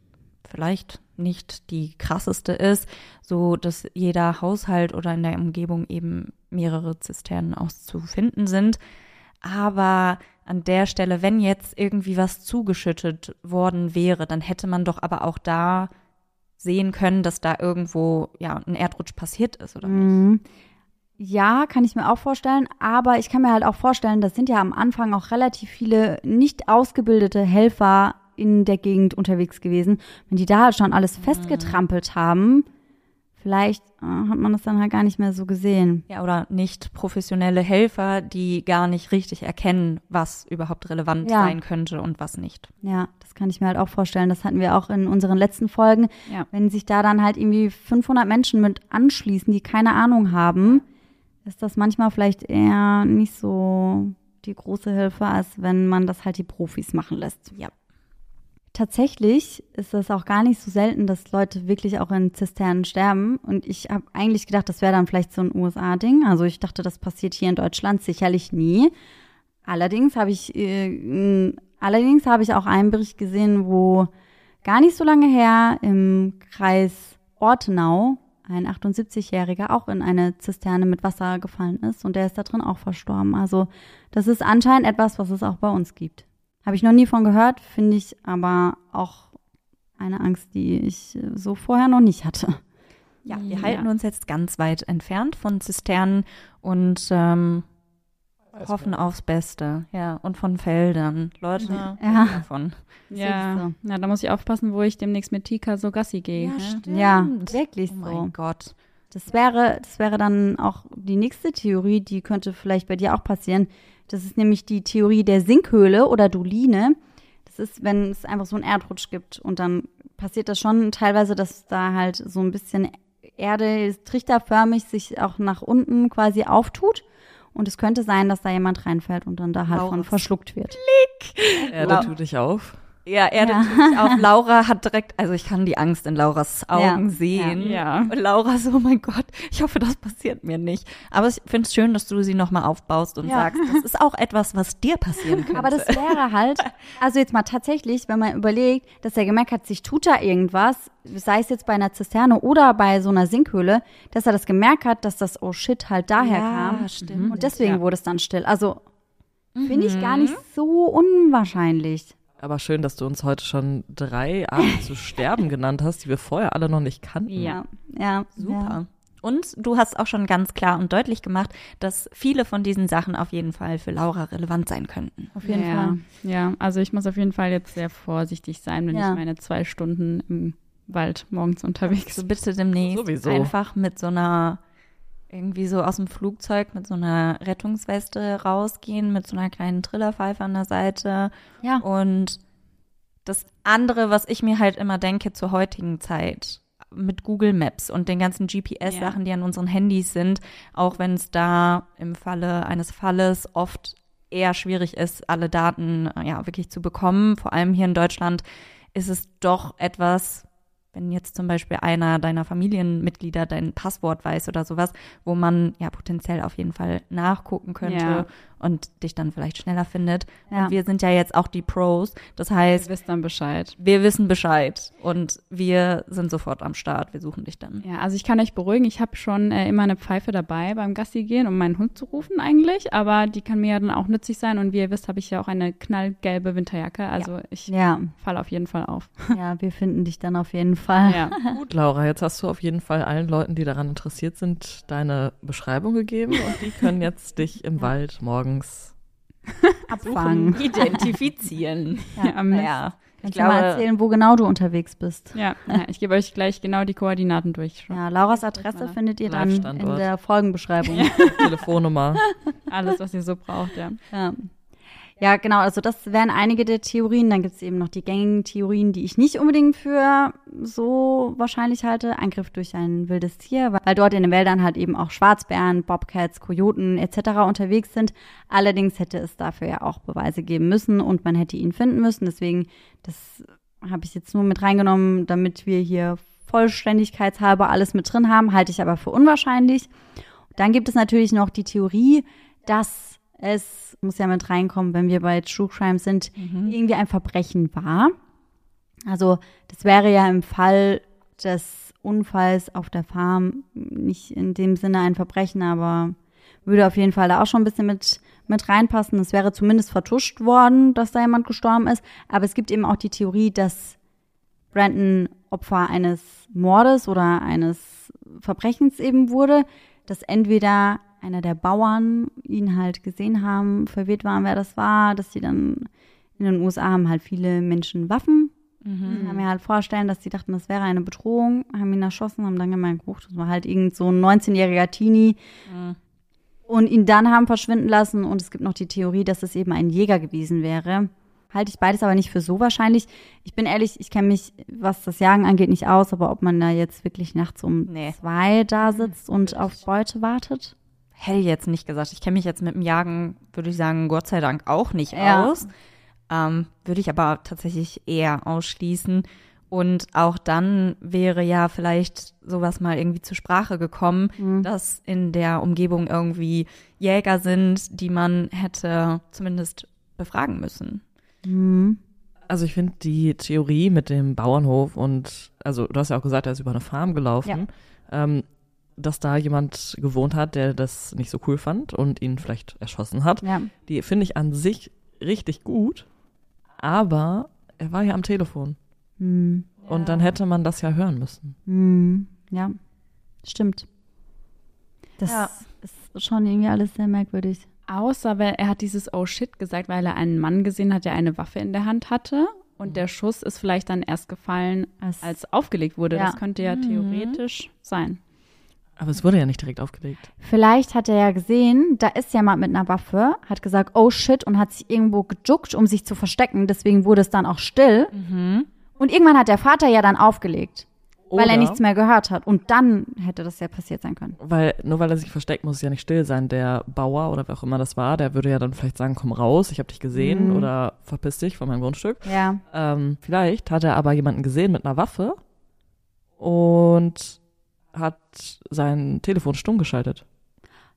vielleicht nicht die krasseste ist, so dass jeder Haushalt oder in der Umgebung eben mehrere Zisternen auszufinden sind. Aber an der Stelle, wenn jetzt irgendwie was zugeschüttet worden wäre, dann hätte man doch aber auch da sehen können, dass da irgendwo ja ein Erdrutsch passiert ist, oder nicht? Mhm. Ja, kann ich mir auch vorstellen, aber ich kann mir halt auch vorstellen, das sind ja am Anfang auch relativ viele nicht ausgebildete Helfer in der Gegend unterwegs gewesen. Wenn die da halt schon alles festgetrampelt haben, vielleicht äh, hat man das dann halt gar nicht mehr so gesehen. Ja, oder nicht professionelle Helfer, die gar nicht richtig erkennen, was überhaupt relevant Ja. sein könnte und was nicht. Ja, das kann ich mir halt auch vorstellen. Das hatten wir auch in unseren letzten Folgen. Ja. Wenn sich da dann halt irgendwie 500 Menschen mit anschließen, die keine Ahnung haben, ist das manchmal vielleicht eher nicht so die große Hilfe, als wenn man das halt die Profis machen lässt. Ja. Tatsächlich ist es auch gar nicht so selten, dass Leute wirklich auch in Zisternen sterben. Und ich habe eigentlich gedacht, das wäre dann vielleicht so ein USA-Ding. Also ich dachte, das passiert hier in Deutschland sicherlich nie. Allerdings habe ich, äh, allerdings habe ich auch einen Bericht gesehen, wo gar nicht so lange her im Kreis Ortenau ein 78-Jähriger auch in eine Zisterne mit Wasser gefallen ist und der ist da drin auch verstorben. Also das ist anscheinend etwas, was es auch bei uns gibt. Habe ich noch nie von gehört, finde ich aber auch eine Angst, die ich äh, so vorher noch nicht hatte. Ja, wir Ja. halten uns jetzt ganz weit entfernt von Zisternen und ähm, hoffen aufs Beste. Ja, und von Feldern. Leute, Ja. davon. Ja, so. ja, da muss ich aufpassen, wo ich demnächst mit Tika so Gassi gehe. hä? Ja, wirklich Oh so. mein Gott. Das wäre, das wäre dann auch die nächste Theorie, die könnte vielleicht bei dir auch passieren. Das ist nämlich die Theorie der Sinkhöhle oder Doline. Das ist, wenn es einfach so einen Erdrutsch gibt und dann passiert das schon teilweise, dass da halt so ein bisschen Erde trichterförmig sich auch nach unten quasi auftut. Und es könnte sein, dass da jemand reinfällt und dann da halt von verschluckt wird. Erde tu dich auf. Ja, er Ja. natürlich auf. Laura hat direkt, also ich kann die Angst in Lauras Augen Ja. sehen. Ja. Und Laura so, oh mein Gott, ich hoffe, das passiert mir nicht. Aber ich finde es schön, dass du sie nochmal aufbaust und Ja. sagst, das ist auch etwas, was dir passieren könnte. Aber das wäre halt, also jetzt mal tatsächlich, wenn man überlegt, dass er gemerkt hat, sich tut da irgendwas, sei es jetzt bei einer Zisterne oder bei so einer Sinkhöhle, dass er das gemerkt hat, dass das Oh shit halt daher ja, kam. stimmt. Und deswegen Ja. wurde es dann still. Also finde ich gar Mhm. nicht so unwahrscheinlich. Aber schön, dass du uns heute schon drei Arten zu sterben genannt hast, die wir vorher alle noch nicht kannten. Ja. Ja, Super. Und du hast auch schon ganz klar und deutlich gemacht, dass viele von diesen Sachen auf jeden Fall für Laura relevant sein könnten. Auf jeden ja. Fall. Ja, also ich muss auf jeden Fall jetzt sehr vorsichtig sein, wenn Ja. ich meine zwei Stunden im Wald morgens unterwegs So bitte demnächst Sowieso. einfach mit so einer irgendwie so aus dem Flugzeug mit so einer Rettungsweste rausgehen, mit so einer kleinen Trillerpfeife an der Seite. Ja. Und das andere, was ich mir halt immer denke zur heutigen Zeit, mit Google Maps und den ganzen GPS-Sachen, die an unseren Handys sind, auch wenn es da im Falle eines Falles oft eher schwierig ist, alle Daten äh, ja wirklich zu bekommen. Vor allem hier in Deutschland ist es doch etwas, wenn jetzt zum Beispiel einer deiner Familienmitglieder dein Passwort weiß oder sowas, wo man ja potenziell auf jeden Fall nachgucken könnte Ja. Und dich dann vielleicht schneller findet. Ja. Und wir sind ja jetzt auch die Pros. Das Ihr heißt, wisst dann Bescheid. wir wissen Bescheid und wir sind sofort am Start. Wir suchen dich dann. Ja, also ich kann euch beruhigen, ich habe schon äh, immer eine Pfeife dabei beim Gassi gehen, um meinen Hund zu rufen eigentlich, aber die kann mir ja dann auch nützlich sein und wie ihr wisst, habe ich ja auch eine knallgelbe Winterjacke, also ich Ja, falle auf jeden Fall auf. ja, wir finden dich dann auf jeden Fall. Ja. Gut, Laura, jetzt hast du auf jeden Fall allen Leuten, die daran interessiert sind, deine Beschreibung gegeben und die können jetzt dich im Wald morgens. Abfangen. Identifizieren. Ja, am. Naja, ich Kannst du mal glaube, erzählen, wo genau du unterwegs bist? Ja, ja, ich gebe euch gleich genau die Koordinaten durch. Ja, Lauras Adresse findet ihr dann in der Folgenbeschreibung. Telefonnummer. Alles, was ihr so braucht, ja. Ja. Ja, genau, also das wären einige der Theorien. Dann gibt es eben noch die gängigen Theorien, die ich nicht unbedingt für so wahrscheinlich halte. Angriff durch ein wildes Tier, weil dort in den Wäldern halt eben auch Schwarzbären, Bobcats, Kojoten etc. unterwegs sind. Allerdings hätte es dafür ja auch Beweise geben müssen und man hätte ihn finden müssen. Deswegen, das habe ich jetzt nur mit reingenommen, damit wir hier vollständigkeitshalber alles mit drin haben, halte ich aber für unwahrscheinlich. Dann gibt es natürlich noch die Theorie, dass es, muss ja mit reinkommen, wenn wir bei True Crime sind, mhm. irgendwie ein Verbrechen war. Also das wäre ja im Fall des Unfalls auf der Farm nicht in dem Sinne ein Verbrechen, aber würde auf jeden Fall da auch schon ein bisschen mit, mit reinpassen. Es wäre zumindest vertuscht worden, dass da jemand gestorben ist. Aber es gibt eben auch die Theorie, dass Brandon Opfer eines Mordes oder eines Verbrechens eben wurde, dass entweder einer der Bauern ihn halt gesehen haben, verwirrt waren, wer das war, dass sie dann in den USA haben halt viele Menschen Waffen. Mhm. Kann mir halt vorstellen, dass sie dachten, das wäre eine Bedrohung, haben ihn erschossen, haben dann gemeint, oh, das war halt irgend so ein 19-jähriger Teenie. Mhm. Und ihn dann haben verschwinden lassen. Und es gibt noch die Theorie, dass es eben ein Jäger gewesen wäre. Halte ich beides aber nicht für so wahrscheinlich. Ich bin ehrlich, ich kenne mich, was das Jagen angeht, nicht aus, aber ob man da jetzt wirklich nachts um nee. zwei da sitzt und auf Beute wartet? Hätte ich jetzt nicht gesagt. Ich kenne mich jetzt mit dem Jagen, würde ich sagen, Gott sei Dank auch nicht ja. aus. Ähm, würde ich aber tatsächlich eher ausschließen. Und auch dann wäre ja vielleicht sowas mal irgendwie zur Sprache gekommen, mhm. dass in der Umgebung irgendwie Jäger sind, die man hätte zumindest befragen müssen. Mhm. Also ich finde die Theorie mit dem Bauernhof und, also du hast ja auch gesagt, er ist über eine Farm gelaufen. Ja. Ähm, dass da jemand gewohnt hat, der das nicht so cool fand und ihn vielleicht erschossen hat. Ja. Die finde ich an sich richtig gut, aber er war ja am Telefon. Hm. Und ja. dann hätte man das ja hören müssen. Hm. Ja, stimmt. Das ja. ist schon irgendwie alles sehr merkwürdig. Außer, weil er hat dieses Oh shit gesagt, weil er einen Mann gesehen hat, der eine Waffe in der Hand hatte. Und mhm. der Schuss ist vielleicht dann erst gefallen, als, als aufgelegt wurde. Ja. Das könnte ja mhm. theoretisch sein. Aber es wurde ja nicht direkt aufgelegt. Vielleicht hat er ja gesehen, da ist jemand mit einer Waffe, hat gesagt, oh shit, und hat sich irgendwo gejuckt, um sich zu verstecken. Deswegen wurde es dann auch still. Mhm. Und irgendwann hat der Vater ja dann aufgelegt. Oder weil er nichts mehr gehört hat. Und dann hätte das ja passiert sein können. Weil, nur weil er sich versteckt, muss es ja nicht still sein. Der Bauer oder wer auch immer das war, der würde ja dann vielleicht sagen, komm raus, ich habe dich gesehen mhm. oder verpiss dich von meinem Grundstück. Ja. Ähm, vielleicht hat er aber jemanden gesehen mit einer Waffe und hat sein Telefon stumm geschaltet.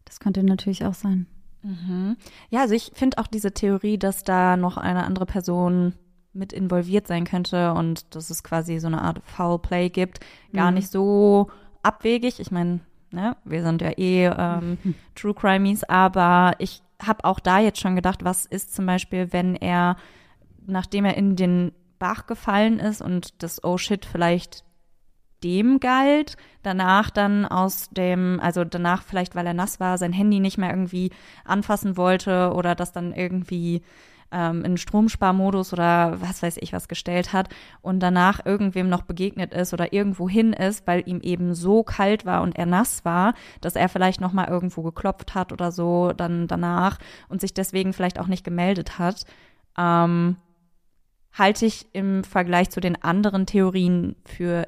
Das könnte natürlich auch sein. Mhm. Ja, also ich finde auch diese Theorie, dass da noch eine andere Person mit involviert sein könnte und dass es quasi so eine Art Foul Play gibt, gar mhm. nicht so abwegig. Ich meine, ne, wir sind ja eh ähm, True Crimies, aber ich habe auch da jetzt schon gedacht, was ist zum Beispiel, wenn er, nachdem er in den Bach gefallen ist und das Oh shit vielleicht dem galt. Danach dann aus dem, also danach vielleicht, weil er nass war, sein Handy nicht mehr irgendwie anfassen wollte oder das dann irgendwie ähm, in Stromsparmodus oder was weiß ich was gestellt hat und danach irgendwem noch begegnet ist oder irgendwo hin ist, weil ihm eben so kalt war und er nass war, dass er vielleicht noch mal irgendwo geklopft hat oder so dann danach und sich deswegen vielleicht auch nicht gemeldet hat. Ähm, halte ich im Vergleich zu den anderen Theorien für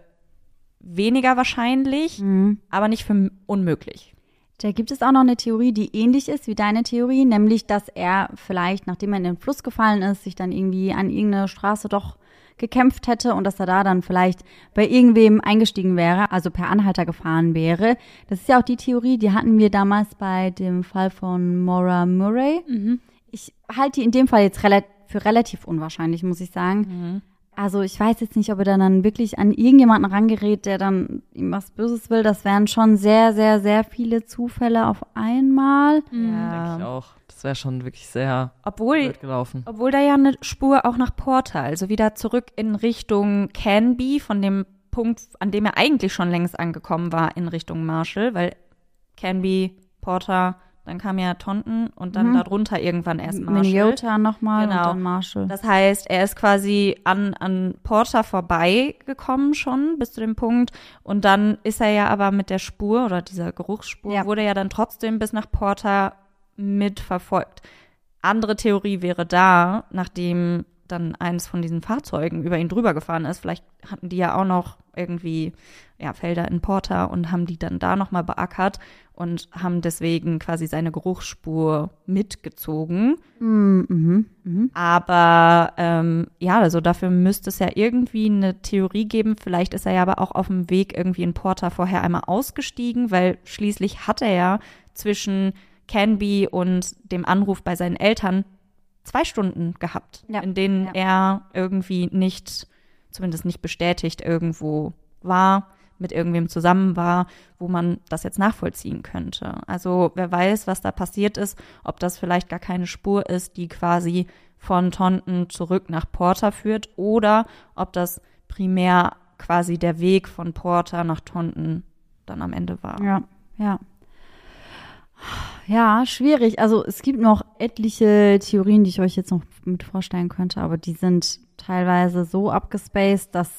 weniger wahrscheinlich, mhm. aber nicht für unmöglich. Da gibt es auch noch eine Theorie, die ähnlich ist wie deine Theorie, nämlich, dass er vielleicht, nachdem er in den Fluss gefallen ist, sich dann irgendwie an irgendeine Straße doch gekämpft hätte und dass er da dann vielleicht bei irgendwem eingestiegen wäre, also per Anhalter gefahren wäre. Das ist ja auch die Theorie, die hatten wir damals bei dem Fall von Maura Murray. Mhm. Ich halte die in dem Fall jetzt rel für relativ unwahrscheinlich, muss ich sagen. Mhm. Also ich weiß jetzt nicht, ob er dann wirklich an irgendjemanden rangerät, der dann ihm was Böses will. Das wären schon sehr, sehr, sehr viele Zufälle auf einmal. Mhm. Ja, denke ich auch. Das wäre schon wirklich sehr obwohl, blöd gelaufen. Obwohl da ja eine Spur auch nach Porter, also wieder zurück in Richtung Canby, von dem Punkt, an dem er eigentlich schon längst angekommen war, in Richtung Marshall, weil Canby, Porter, dann kam ja Tonton und dann mhm. darunter irgendwann erst Marshall. Minnesota nochmal genau. und dann Marshall. Das heißt, er ist quasi an, an Porter vorbeigekommen schon bis zu dem Punkt und dann ist er ja aber mit der Spur oder dieser Geruchsspur ja. wurde ja dann trotzdem bis nach Porter mitverfolgt. Andere Theorie wäre da, nachdem dann eines von diesen Fahrzeugen über ihn drüber gefahren ist. Vielleicht hatten die ja auch noch irgendwie ja, Felder in Porter und haben die dann da nochmal beackert und haben deswegen quasi seine Geruchsspur mitgezogen. Mhm, mhm. Aber ähm, ja, also dafür müsste es ja irgendwie eine Theorie geben. Vielleicht ist er ja aber auch auf dem Weg irgendwie in Porter vorher einmal ausgestiegen, weil schließlich hat er ja zwischen Canby und dem Anruf bei seinen Eltern zwei Stunden gehabt, Ja. in denen Ja. er irgendwie nicht, zumindest nicht bestätigt, irgendwo war, mit irgendwem zusammen war, wo man das jetzt nachvollziehen könnte. Also wer weiß, was da passiert ist, ob das vielleicht gar keine Spur ist, die quasi von Tonton zurück nach Porter führt oder ob das primär quasi der Weg von Porter nach Tonton dann am Ende war. Ja, ja. Ja, schwierig. Also es gibt noch etliche Theorien, die ich euch jetzt noch mit vorstellen könnte, aber die sind teilweise so abgespaced, dass,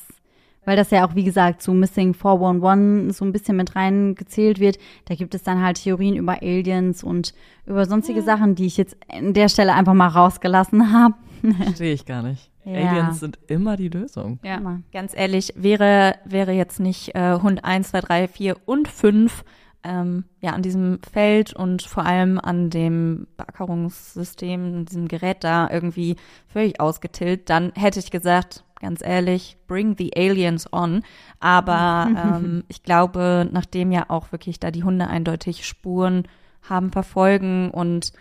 weil das ja auch, wie gesagt, zu Missing 411 so ein bisschen mit reingezählt wird, da gibt es dann halt Theorien über Aliens und über sonstige Sachen, die ich jetzt an der Stelle einfach mal rausgelassen habe. Verstehe ich gar nicht. Ja. Aliens sind immer die Lösung. Ja. Ganz ehrlich, wäre, wäre jetzt nicht äh, Hund 1, 2, 3, 4 und 5 ähm, ja, an diesem Feld und vor allem an dem Beackerungssystem, diesem Gerät da irgendwie völlig ausgetillt, dann hätte ich gesagt, ganz ehrlich, bring the aliens on. Aber ähm, ich glaube, nachdem ja auch wirklich da die Hunde eindeutig Spuren haben verfolgen und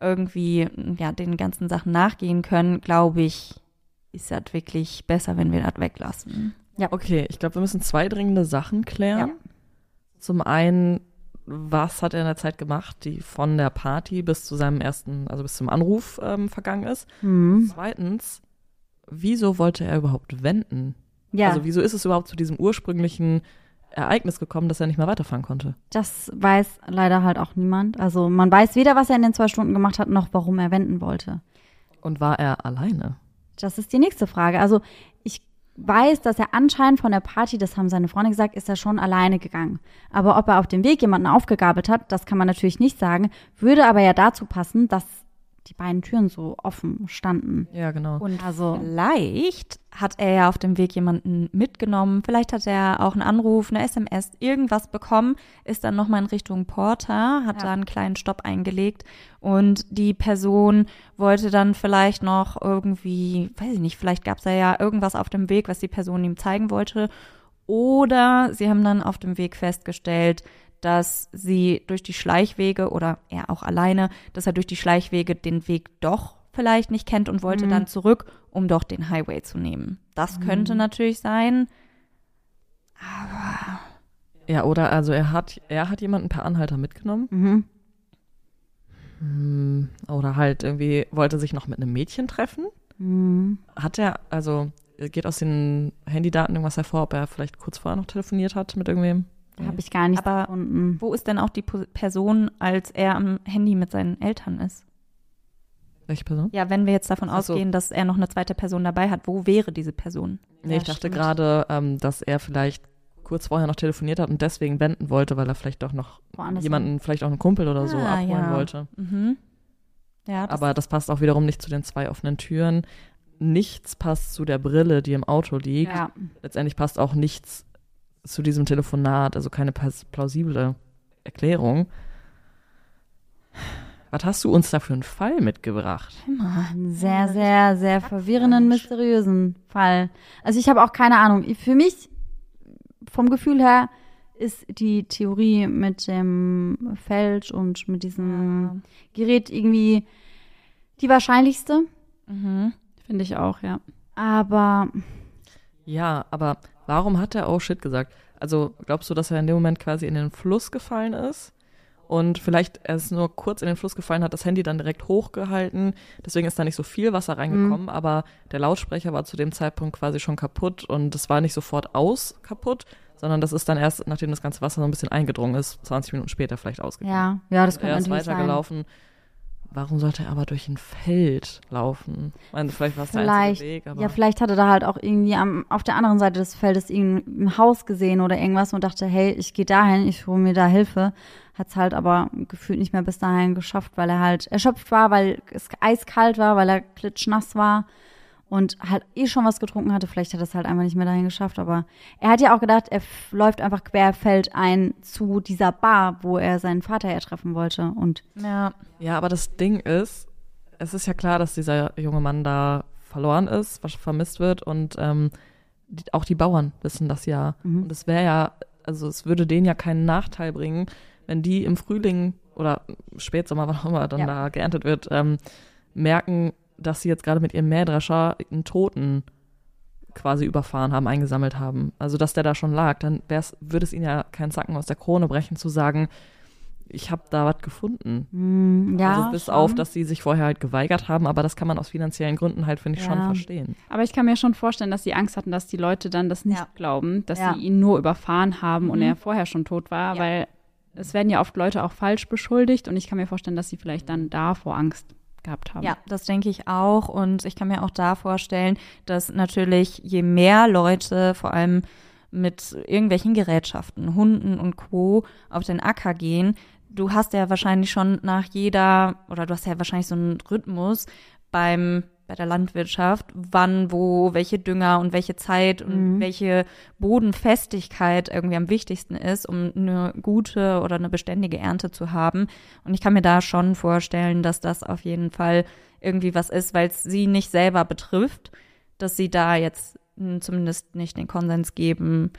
irgendwie ja den ganzen Sachen nachgehen können, glaube ich, ist das wirklich besser, wenn wir das weglassen. Okay, ich glaube, wir müssen zwei dringende Sachen klären. Ja. Zum einen, was hat er in der Zeit gemacht, die von der Party bis zu seinem ersten, also bis zum Anruf ähm, vergangen ist? Mhm. Zweitens, wieso wollte er überhaupt wenden? Ja, Also wieso ist es überhaupt zu diesem ursprünglichen Ereignis gekommen, dass er nicht mehr weiterfahren konnte? das weiß leider halt auch niemand. Also man weiß weder, was er in den zwei Stunden gemacht hat, noch warum er wenden wollte. Und war er alleine? Das ist die nächste Frage. Also ich weiß, dass er anscheinend von der Party, das haben seine Freunde gesagt, ist er schon alleine gegangen. Aber ob er auf dem Weg jemanden aufgegabelt hat, das kann man natürlich nicht sagen, würde aber ja dazu passen, dass die beiden Türen so offen standen. Ja, genau. Und Also vielleicht hat er ja auf dem Weg jemanden mitgenommen, vielleicht hat er auch einen Anruf, eine SMS, irgendwas bekommen, ist dann nochmal in Richtung Porter, hat Ja. da einen kleinen Stopp eingelegt und die Person wollte dann vielleicht noch irgendwie, weiß ich nicht, vielleicht gab es da ja irgendwas auf dem Weg, was die Person ihm zeigen wollte. Oder sie haben dann auf dem Weg festgestellt, dass sie durch die Schleichwege oder er auch alleine, dass er durch die Schleichwege den Weg doch vielleicht nicht kennt und wollte Mhm. dann zurück, um doch den Highway zu nehmen. Das könnte natürlich sein. Ja, oder also er hat, er hat jemanden per Anhalter mitgenommen. mhm. Hm, Oder halt irgendwie wollte sich noch mit einem Mädchen treffen. Mhm. Hat er, also geht aus den Handydaten irgendwas hervor, ob er vielleicht kurz vorher noch telefoniert hat mit irgendwem? Da habe ich gar nicht Aber- gefunden. Wo ist denn auch die Person, als er am Handy mit seinen Eltern ist? Welche Person? Ja, wenn wir jetzt davon Ach so. ausgehen, dass er noch eine zweite Person dabei hat, wo wäre diese Person? Nee, Ja, ich dachte stimmt. gerade, ähm, dass er vielleicht kurz vorher noch telefoniert hat und deswegen wenden wollte, weil er vielleicht doch noch Woanders jemanden, vielleicht auch einen Kumpel oder so Ah, abholen ja. wollte. Mhm. Ja, das Aber das passt auch wiederum nicht zu den zwei offenen Türen. Nichts passt zu der Brille, die im Auto liegt. Ja. Letztendlich passt auch nichts zu diesem Telefonat, also keine plausible Erklärung. Was hast du uns da für einen Fall mitgebracht? Einen sehr, sehr, sehr verwirrenden, mysteriösen Fall. Also ich habe auch keine Ahnung. Für mich, vom Gefühl her, ist die Theorie mit dem Feld und mit diesem Gerät irgendwie die wahrscheinlichste. Mhm. Finde ich auch, ja. Aber Ja, aber warum hat er oh shit gesagt? Also glaubst du, dass er in dem Moment quasi in den Fluss gefallen ist? Und vielleicht erst nur kurz in den Fluss gefallen hat, das Handy dann direkt hochgehalten. Deswegen ist da nicht so viel Wasser reingekommen, aber der Lautsprecher war zu dem Zeitpunkt quasi schon kaputt und es war nicht sofort aus kaputt, sondern das ist dann erst, nachdem das ganze Wasser so ein bisschen eingedrungen ist, 20 Minuten später vielleicht ausgegangen. ja, ja, das er könnte ist natürlich sein. Warum sollte er aber durch ein Feld laufen? Ich meine, vielleicht war es der einzige Weg, aber ja, vielleicht hatte er halt auch irgendwie am, auf der anderen Seite des Feldes ein Haus gesehen oder irgendwas und dachte, hey, ich gehe dahin, ich hole mir da Hilfe. Hat's halt aber gefühlt nicht mehr bis dahin geschafft, weil er halt erschöpft war, weil es eiskalt war, weil er klitschnass war und halt eh schon was getrunken hatte. Vielleicht hat er es halt einfach nicht mehr dahin geschafft, aber er hat ja auch gedacht, er läuft einfach querfeldein zu dieser Bar, wo er seinen Vater ja treffen wollte und Ja. Ja, aber das Ding ist, es ist ja klar, dass dieser junge Mann da verloren ist, was vermisst wird und ähm, die, auch die Bauern wissen das ja. Mhm. Und es wäre ja, also es würde denen ja keinen Nachteil bringen, wenn die im Frühling oder Spätsommer, wann auch immer dann Ja. da geerntet wird, ähm, merken, dass sie jetzt gerade mit ihrem Mähdrescher einen Toten quasi überfahren haben, eingesammelt haben. Also dass der da schon lag, dann wär's, würde es ihnen ja keinen Zacken aus der Krone brechen zu sagen, ich habe da was gefunden. mm, ja, also bis schon. auf, dass sie sich vorher halt geweigert haben, aber das kann man aus finanziellen Gründen halt, finde ich, schon Ja. verstehen. Aber ich kann mir schon vorstellen, dass sie Angst hatten, dass die Leute dann das nicht Ja. glauben, dass Ja. sie ihn nur überfahren haben und Mhm. er vorher schon tot war, Ja. weil es werden ja oft Leute auch falsch beschuldigt und ich kann mir vorstellen, dass sie vielleicht dann davor Angst gehabt haben. Ja, das denke ich auch. Und ich kann mir auch da vorstellen, dass natürlich je mehr Leute, vor allem mit irgendwelchen Gerätschaften, Hunden und Co. auf den Acker gehen, du hast ja wahrscheinlich schon nach jeder, oder du hast ja wahrscheinlich so einen Rhythmus beim bei der Landwirtschaft, wann, wo, welche Dünger und welche Zeit und Mhm. welche Bodenfestigkeit irgendwie am wichtigsten ist, um eine gute oder eine beständige Ernte zu haben. Und ich kann mir da schon vorstellen, dass das auf jeden Fall irgendwie was ist, weil es sie nicht selber betrifft, dass sie da jetzt mh, zumindest nicht den Konsens geben,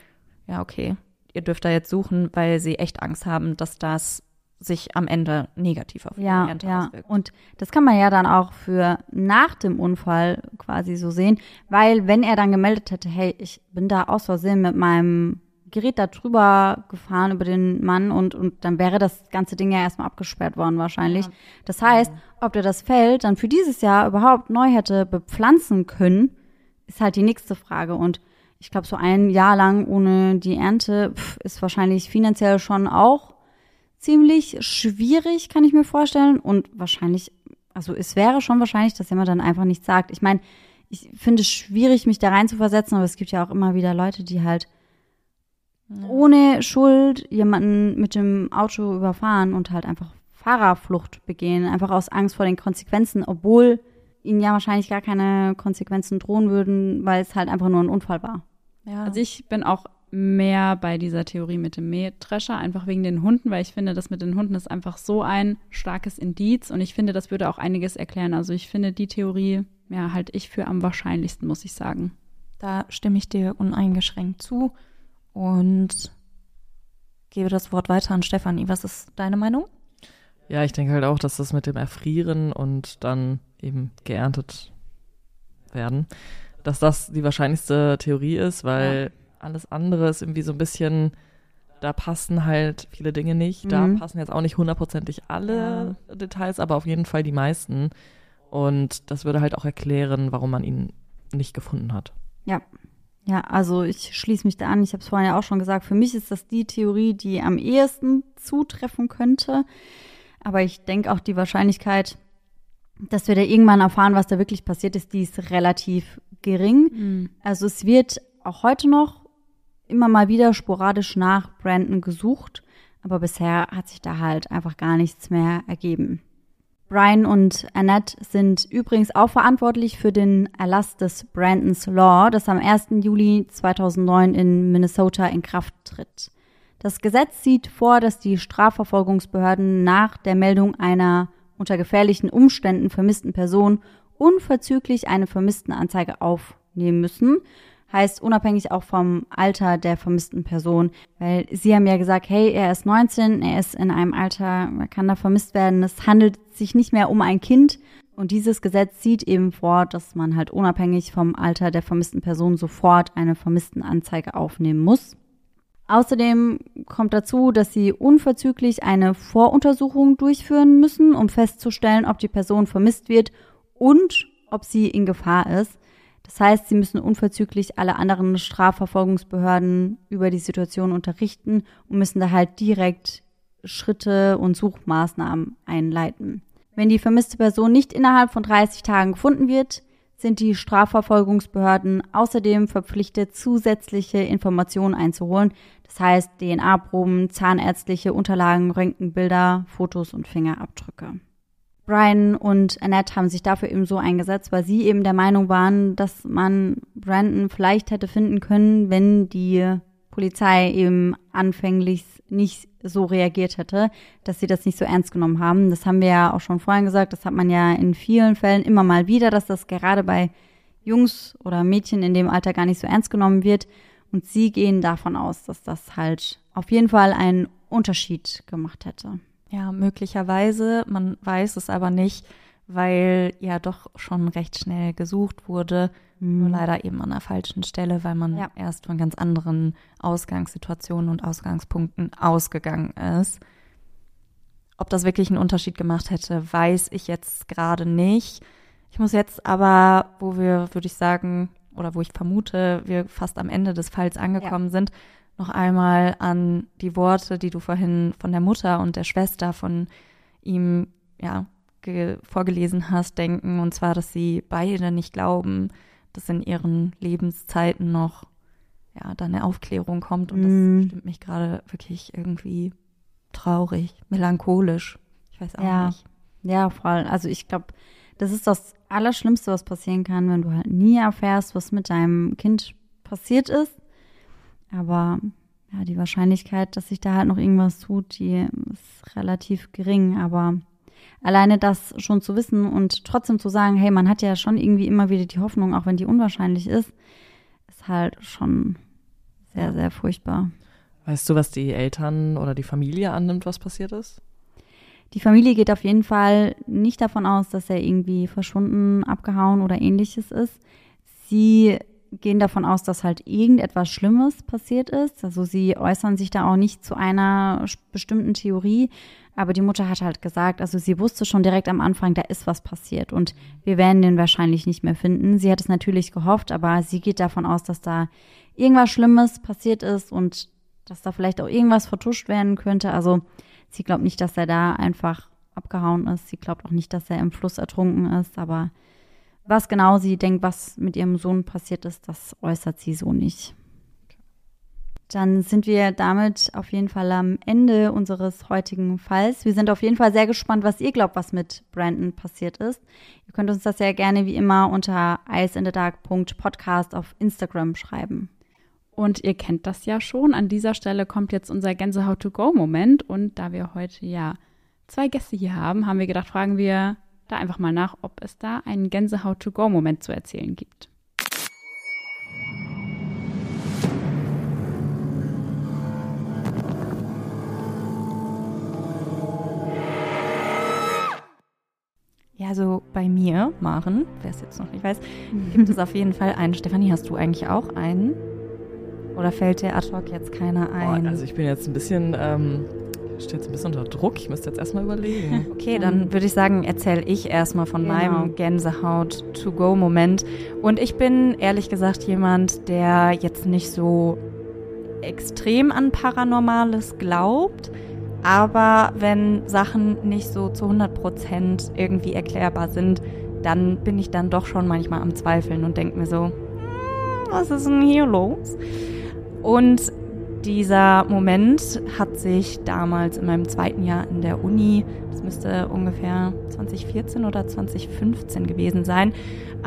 ja, okay, ihr dürft da jetzt suchen, weil sie echt Angst haben, dass das sich am Ende negativ auf ihre Ja, Ernte ja. auswirkt. Und das kann man ja dann auch für nach dem Unfall quasi so sehen, weil wenn er dann gemeldet hätte, hey, ich bin da aus Versehen mit meinem Gerät da drüber gefahren über den Mann und, und dann wäre das ganze Ding ja erstmal abgesperrt worden wahrscheinlich. Das heißt, ob der das Feld dann für dieses Jahr überhaupt neu hätte bepflanzen können, ist halt die nächste Frage. Und ich glaube, so ein Jahr lang ohne die Ernte pf, ist wahrscheinlich finanziell schon auch ziemlich schwierig, kann ich mir vorstellen. Und wahrscheinlich, also es wäre schon wahrscheinlich, dass jemand dann einfach nichts sagt. Ich meine, ich finde es schwierig, mich da rein zu versetzen, aber es gibt ja auch immer wieder Leute, die halt ohne Schuld jemanden mit dem Auto überfahren und halt einfach Fahrerflucht begehen, einfach aus Angst vor den Konsequenzen, obwohl ihnen ja wahrscheinlich gar keine Konsequenzen drohen würden, weil es halt einfach nur ein Unfall war. Ja. Also ich bin auch mehr bei dieser Theorie mit dem Mähdrescher, einfach wegen den Hunden, weil ich finde, das mit den Hunden ist einfach so ein starkes Indiz und ich finde, das würde auch einiges erklären. Also ich finde die Theorie, ja, halt ich für am wahrscheinlichsten, muss ich sagen. Da stimme ich dir uneingeschränkt zu und gebe das Wort weiter an Stefanie. Was ist deine Meinung? Ja, ich denke halt auch, dass das mit dem Erfrieren und dann eben geerntet werden, dass das die wahrscheinlichste Theorie ist, weil alles andere ist irgendwie so ein bisschen, da passen halt viele Dinge nicht. Da Mhm. passen jetzt auch nicht hundertprozentig alle Details, aber auf jeden Fall die meisten. Und das würde halt auch erklären, warum man ihn nicht gefunden hat. Ja. Ja, also ich schließe mich da an. Ich habe es vorhin ja auch schon gesagt. Für mich ist das die Theorie, die am ehesten zutreffen könnte. Aber ich denke auch die Wahrscheinlichkeit, dass wir da irgendwann erfahren, was da wirklich passiert ist, die ist relativ gering. Also es wird auch heute noch immer mal wieder sporadisch nach Brandon gesucht, aber bisher hat sich da halt einfach gar nichts mehr ergeben. Brian und Annette sind übrigens auch verantwortlich für den Erlass des Brandons Law, das am 1. Juli 2009 in Minnesota in Kraft tritt. Das Gesetz sieht vor, dass die Strafverfolgungsbehörden nach der Meldung einer unter gefährlichen Umständen vermissten Person unverzüglich eine Vermisstenanzeige aufnehmen müssen. Heißt unabhängig auch vom Alter der vermissten Person. Weil sie haben ja gesagt, hey, er ist 19, er ist in einem Alter, er kann da vermisst werden. Es handelt sich nicht mehr um ein Kind. Und dieses Gesetz sieht eben vor, dass man halt unabhängig vom Alter der vermissten Person sofort eine Vermisstenanzeige aufnehmen muss. Außerdem kommt dazu, dass sie unverzüglich eine Voruntersuchung durchführen müssen, um festzustellen, ob die Person vermisst wird und ob sie in Gefahr ist. Das heißt, sie müssen unverzüglich alle anderen Strafverfolgungsbehörden über die Situation unterrichten und müssen da halt direkt Schritte und Suchmaßnahmen einleiten. Wenn die vermisste Person nicht innerhalb von 30 Tagen gefunden wird, sind die Strafverfolgungsbehörden außerdem verpflichtet, zusätzliche Informationen einzuholen. Das heißt DNA-Proben, zahnärztliche Unterlagen, Röntgenbilder, Fotos und Fingerabdrücke. Brian und Annette haben sich dafür eben so eingesetzt, weil sie eben der Meinung waren, dass man Brandon vielleicht hätte finden können, wenn die Polizei eben anfänglich nicht so reagiert hätte, dass sie das nicht so ernst genommen haben. Das haben wir ja auch schon vorhin gesagt, das hat man ja in vielen Fällen immer mal wieder, dass das gerade bei Jungs oder Mädchen in dem Alter gar nicht so ernst genommen wird. Und sie gehen davon aus, dass das halt auf jeden Fall einen Unterschied gemacht hätte. Ja, möglicherweise. Man weiß es aber nicht, weil ja doch schon recht schnell gesucht wurde. Mhm. Nur leider eben an der falschen Stelle, weil man ja. erst von ganz anderen Ausgangssituationen und Ausgangspunkten ausgegangen ist. Ob das wirklich einen Unterschied gemacht hätte, weiß ich jetzt gerade nicht. Ich muss jetzt aber, wo wir, würde ich sagen, oder wo ich vermute, wir fast am Ende des Falls angekommen ja. sind, noch einmal an die Worte, die du vorhin von der Mutter und der Schwester von ihm ja, vorgelesen hast, denken. Und zwar, dass sie beide nicht glauben, dass in ihren Lebenszeiten noch ja, da eine Aufklärung kommt. Und mm. das stimmt mich gerade wirklich irgendwie traurig, melancholisch. Ich weiß auch ja. nicht. Ja, voll. Also ich glaube, das ist das Allerschlimmste, was passieren kann, wenn du halt nie erfährst, was mit deinem Kind passiert ist. Aber ja, die Wahrscheinlichkeit, dass sich da halt noch irgendwas tut, die ist relativ gering. Aber alleine das schon zu wissen und trotzdem zu sagen, hey, man hat ja schon irgendwie immer wieder die Hoffnung, auch wenn die unwahrscheinlich ist, ist halt schon sehr, sehr furchtbar. Weißt du, was die Eltern oder die Familie annimmt, was passiert ist? Die Familie geht auf jeden Fall nicht davon aus, dass er irgendwie verschwunden, abgehauen oder ähnliches ist. Sie gehen davon aus, dass halt irgendetwas Schlimmes passiert ist. Also sie äußern sich da auch nicht zu einer bestimmten Theorie. Aber die Mutter hat halt gesagt, also sie wusste schon direkt am Anfang, da ist was passiert und wir werden den wahrscheinlich nicht mehr finden. Sie hat es natürlich gehofft, aber sie geht davon aus, dass da irgendwas Schlimmes passiert ist und dass da vielleicht auch irgendwas vertuscht werden könnte. Also sie glaubt nicht, dass er da einfach abgehauen ist. Sie glaubt auch nicht, dass er im Fluss ertrunken ist, aber was genau sie denkt, was mit ihrem Sohn passiert ist, das äußert sie so nicht. Dann sind wir damit auf jeden Fall am Ende unseres heutigen Falls. Wir sind auf jeden Fall sehr gespannt, was ihr glaubt, was mit Brandon passiert ist. Ihr könnt uns das ja gerne wie immer unter iceinthedark.podcast auf Instagram schreiben. Und ihr kennt das ja schon. An dieser Stelle kommt jetzt unser Gänsehaut-to-go-Moment. Und da wir heute ja zwei Gäste hier haben, haben wir gedacht, fragen wir da einfach mal nach, ob es da einen Gänsehaut-to-go-Moment zu erzählen gibt. Ja, so bei mir, Maren, wer es jetzt noch nicht weiß, gibt es auf jeden Fall einen. Stefanie, hast du eigentlich auch einen? Oder fällt dir ad hoc jetzt keiner ein? Boah, also ich bin jetzt ein bisschen ähm, steht jetzt ein bisschen unter Druck. Ich müsste jetzt erstmal überlegen. Okay, dann würde ich sagen, erzähle ich erstmal von genau. meinem Gänsehaut-to-go-Moment. Und ich bin ehrlich gesagt jemand, der jetzt nicht so extrem an Paranormales glaubt. Aber wenn Sachen nicht so zu 100 Prozent irgendwie erklärbar sind, dann bin ich dann doch schon manchmal am Zweifeln und denke mir so, hm, was ist denn hier los? Und dieser Moment hat sich damals in meinem zweiten Jahr in der Uni, das müsste ungefähr 2014 oder 2015 gewesen sein,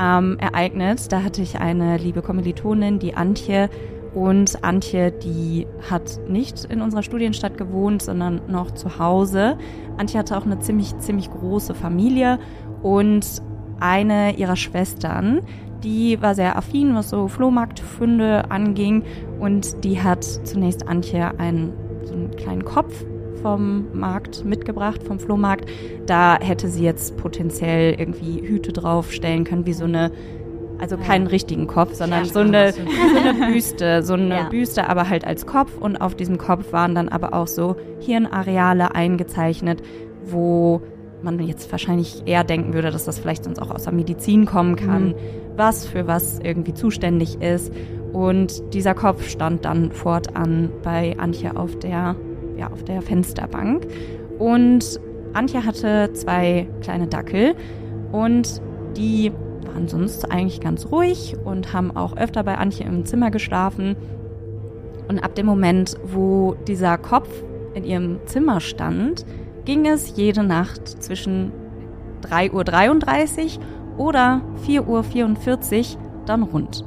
ähm, ereignet. Da hatte ich eine liebe Kommilitonin, die Antje. Und Antje, die hat nicht in unserer Studienstadt gewohnt, sondern noch zu Hause. Antje hatte auch eine ziemlich, ziemlich große Familie und eine ihrer Schwestern, die war sehr affin, was so Flohmarktfunde anging und die hat zunächst Antje einen, so einen kleinen Kopf vom Markt mitgebracht, vom Flohmarkt. Da hätte sie jetzt potenziell irgendwie Hüte draufstellen können, wie so eine, also keinen richtigen Kopf, sondern ja, so, eine, so eine Büste, so eine ja. Büste, aber halt als Kopf. Und auf diesem Kopf waren dann aber auch so Hirnareale eingezeichnet, wo man jetzt wahrscheinlich eher denken würde, dass das vielleicht sonst auch aus der Medizin kommen kann, mhm. was für was irgendwie zuständig ist. Und dieser Kopf stand dann fortan bei Antje auf der, ja, auf der Fensterbank. Und Antje hatte zwei kleine Dackel und die waren sonst eigentlich ganz ruhig und haben auch öfter bei Antje im Zimmer geschlafen. Und ab dem Moment, wo dieser Kopf in ihrem Zimmer stand, ging es jede Nacht zwischen 3.33 Uhr oder 4.44 Uhr dann rund.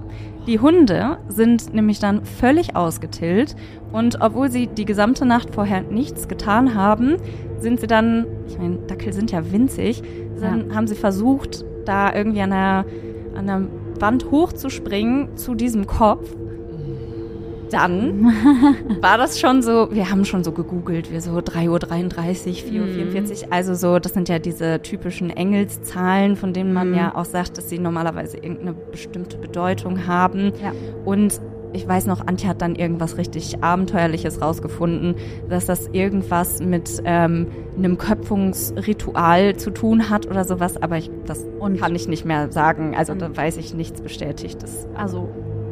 Die Hunde sind nämlich dann völlig ausgetillt und obwohl sie die gesamte Nacht vorher nichts getan haben, sind sie dann, ich meine, Dackel sind ja winzig, dann Ja. haben sie versucht, da irgendwie an der, an der Wand hochzuspringen zu diesem Kopf. Dann war das schon so, wir haben schon so gegoogelt, wir so 3.33 Uhr, 4.44 Uhr, also so, das sind ja diese typischen Engelszahlen, von denen man Mhm. ja auch sagt, dass sie normalerweise irgendeine bestimmte Bedeutung haben. Ja. Und ich weiß noch, Antje hat dann irgendwas richtig Abenteuerliches rausgefunden, dass das irgendwas mit ähm, einem Köpfungsritual zu tun hat oder sowas, aber ich, das Und- kann ich nicht mehr sagen. Also Und- da weiß ich nichts Bestätigtes. Also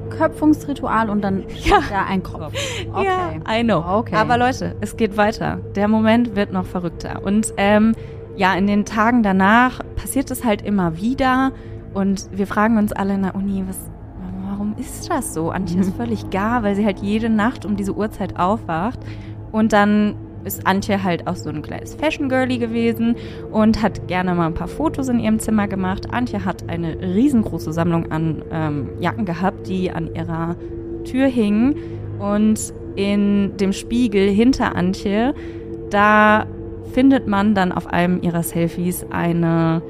Köpfungsritual und dann Ja. ja ein Kopf. Okay. Ja, I know. Okay. Aber Leute, es geht weiter. Der Moment wird noch verrückter. Und ähm, ja, in den Tagen danach passiert es halt immer wieder. Und wir fragen uns alle in der Uni, was, warum ist das so? Antje ist völlig gar, weil sie halt jede Nacht um diese Uhrzeit aufwacht. Und dann ist Antje halt auch so ein kleines Fashion Girlie gewesen und hat gerne mal ein paar Fotos in ihrem Zimmer gemacht. Antje hat eine riesengroße Sammlung an ähm, Jacken gehabt, die an ihrer Tür hingen. Und in dem Spiegel hinter Antje, da findet man dann auf einem ihrer Selfies eine,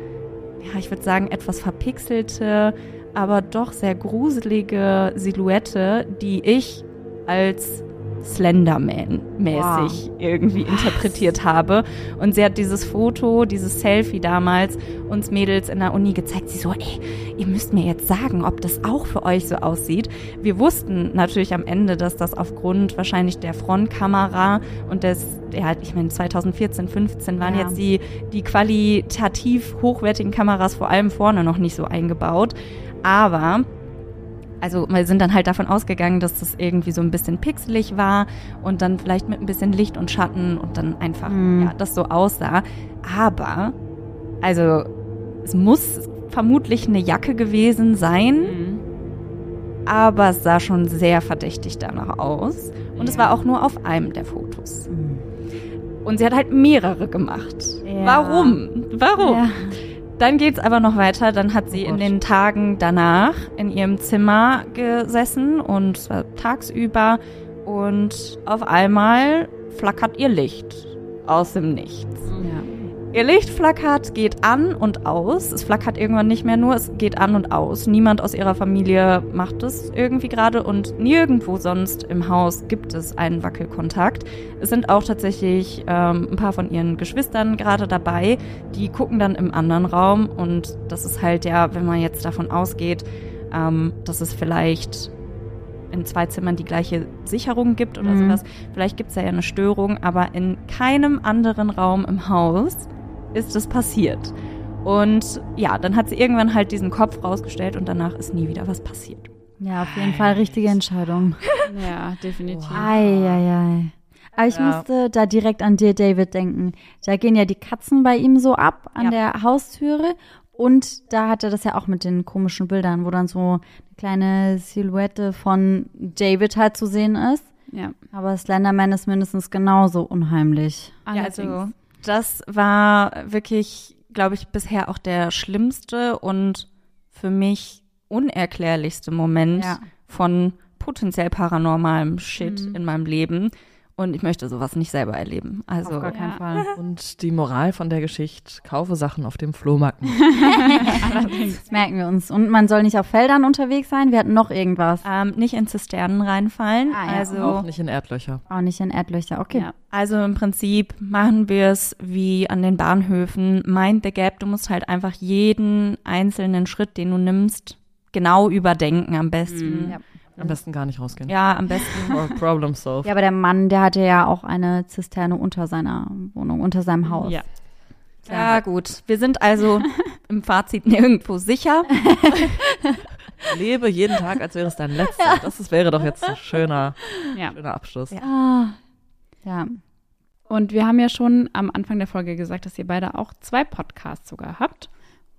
ja, ich würde sagen, etwas verpixelte, aber doch sehr gruselige Silhouette, die ich als Slenderman-mäßig irgendwie interpretiert habe. Und sie hat dieses Foto, dieses Selfie damals uns Mädels in der Uni gezeigt. Sie so, ey, ihr müsst mir jetzt sagen, ob das auch für euch so aussieht. Wir wussten natürlich am Ende, dass das aufgrund wahrscheinlich der Frontkamera und des, ja, ich meine 2014, 15 waren Ja. jetzt die, die qualitativ hochwertigen Kameras vor allem vorne noch nicht so eingebaut. Aber also wir sind dann halt davon ausgegangen, dass das irgendwie so ein bisschen pixelig war und dann vielleicht mit ein bisschen Licht und Schatten und dann einfach, Mhm. ja, das so aussah. Aber, also es muss vermutlich eine Jacke gewesen sein, Mhm. aber es sah schon sehr verdächtig danach aus. Und es war auch nur auf einem der Fotos. Und sie hat halt mehrere gemacht. Ja. Warum? Warum? Ja. Dann geht's aber noch weiter. Dann hat sie Oh in den Tagen danach in ihrem Zimmer gesessen und zwar tagsüber und auf einmal flackert ihr Licht aus dem Nichts. Ja. Ihr Licht flackert, geht an und aus. Es flackert irgendwann nicht mehr nur, es geht an und aus. Niemand aus ihrer Familie macht es irgendwie gerade und nirgendwo sonst im Haus gibt es einen Wackelkontakt. Es sind auch tatsächlich ähm, ein paar von ihren Geschwistern gerade dabei. Die gucken dann im anderen Raum und das ist halt ja, wenn man jetzt davon ausgeht, ähm, dass es vielleicht in zwei Zimmern die gleiche Sicherung gibt oder Mhm. sowas. Vielleicht gibt es da ja eine Störung, aber in keinem anderen Raum im Haus ist es passiert. Und ja, dann hat sie irgendwann halt diesen Kopf rausgestellt und danach ist nie wieder was passiert. Ja, auf jeden Fall richtige Entscheidung. ja, definitiv. Eieiei. Aber ich Ja. musste da direkt an dir, David, denken. Da gehen ja die Katzen bei ihm so ab an Ja. der Haustüre. Und da hat er das ja auch mit den komischen Bildern, wo dann so eine kleine Silhouette von David halt zu sehen ist. Ja. Aber Slenderman ist mindestens genauso unheimlich. Ja, also das war wirklich, glaube ich, bisher auch der schlimmste und für mich unerklärlichste Moment Ja. von potenziell paranormalem Shit Mhm. in meinem Leben. Und ich möchte sowas nicht selber erleben. Also Auf gar keinen Ja. Fall. Und die Moral von der Geschichte, kaufe Sachen auf dem Flohmarkt. nicht. Das merken wir uns. Und man soll nicht auf Feldern unterwegs sein. Wir hatten noch irgendwas. ähm, nicht in Zisternen reinfallen. Ah, ja. Also Auch nicht in Erdlöcher. Auch nicht in Erdlöcher. Okay. Ja. Also im Prinzip machen wir es wie an den Bahnhöfen. Mind the gap. Du musst halt einfach jeden einzelnen Schritt, den du nimmst, genau überdenken am besten. Mhm. Ja. Am besten gar nicht rausgehen. Ja, am besten. Or Problem solved. Ja, aber der Mann, der hatte ja auch eine Zisterne unter seiner Wohnung, unter seinem Haus. Ja. Ja, gut. Wir sind also im Fazit nirgendwo sicher. Lebe jeden Tag, als wäre es dein letzter. Das ist, wäre doch jetzt ein schöner, Ja. schöner Abschluss. Ja. Ja. Und wir haben ja schon am Anfang der Folge gesagt, dass ihr beide auch zwei Podcasts sogar habt.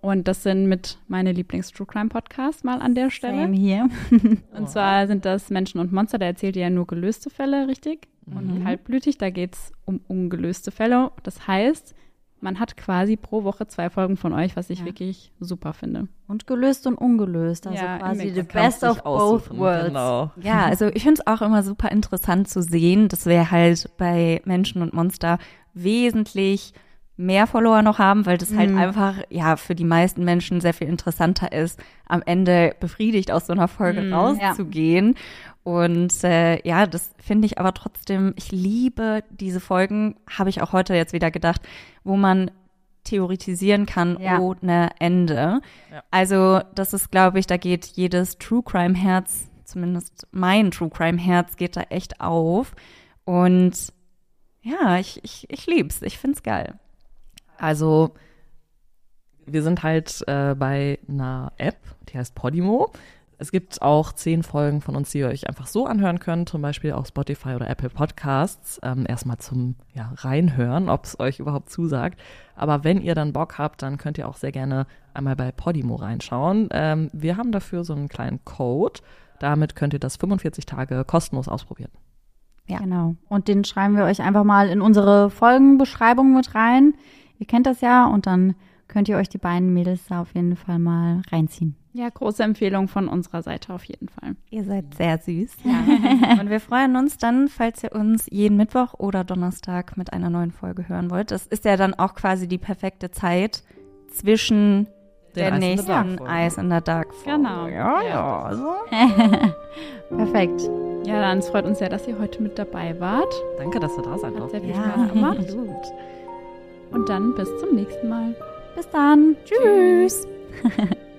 Und das sind mit meine Lieblings-True Crime Podcasts mal an der Stelle. Same hier. Und zwar sind das Menschen und Monster, da erzählt ihr ja nur gelöste Fälle, richtig? Und kaltblütig, da geht es um ungelöste Fälle. Das heißt, man hat quasi pro Woche zwei Folgen von euch, was ich Ja. wirklich super finde. Und gelöst und ungelöst. Also Ja, quasi the best of both aussuchen, worlds. Genau. Ja, also ich finde es auch immer super interessant zu sehen, dass wir halt bei Menschen und Monster wesentlich mehr Follower noch haben, weil das halt Mhm. einfach ja für die meisten Menschen sehr viel interessanter ist, am Ende befriedigt aus so einer Folge Mhm, rauszugehen. Und äh, ja, das finde ich aber trotzdem, ich liebe diese Folgen, habe ich auch heute jetzt wieder gedacht, wo man theoretisieren kann Ja. ohne Ende. Ja. Also das ist, glaube ich, da geht jedes True Crime Herz, zumindest mein True Crime Herz, geht da echt auf. Und ja, ich, ich, ich lieb's. Ich find's geil. Also, Wir sind halt äh, bei einer App, die heißt Podimo. Es gibt auch zehn Folgen von uns, die ihr euch einfach so anhören könnt, zum Beispiel auf Spotify oder Apple Podcasts. Ähm, erstmal zum ja, Reinhören, ob es euch überhaupt zusagt. Aber wenn ihr dann Bock habt, dann könnt ihr auch sehr gerne einmal bei Podimo reinschauen. Ähm, wir haben dafür so einen kleinen Code. Damit könnt ihr das 45 Tage kostenlos ausprobieren. Ja. Genau. Und den schreiben wir euch einfach mal in unsere Folgenbeschreibung mit rein. Ihr kennt das ja und dann könnt ihr euch die beiden Mädels da auf jeden Fall mal reinziehen. Ja, große Empfehlung von unserer Seite auf jeden Fall. ihr seid sehr süß. Und wir freuen uns dann, falls ihr uns jeden Mittwoch oder Donnerstag mit einer neuen Folge hören wollt. Das ist ja dann auch quasi die perfekte Zeit zwischen der Eyes in the nächsten. Eyes in the Dark Folge. Genau. Ja, ja. Also. Perfekt. Ja, dann es freut uns sehr, dass ihr heute mit dabei wart. Danke, dass ihr da seid. Hat sehr viel Ja, Spaß gemacht. absolut. Und dann bis zum nächsten Mal. Bis dann. Tschüss.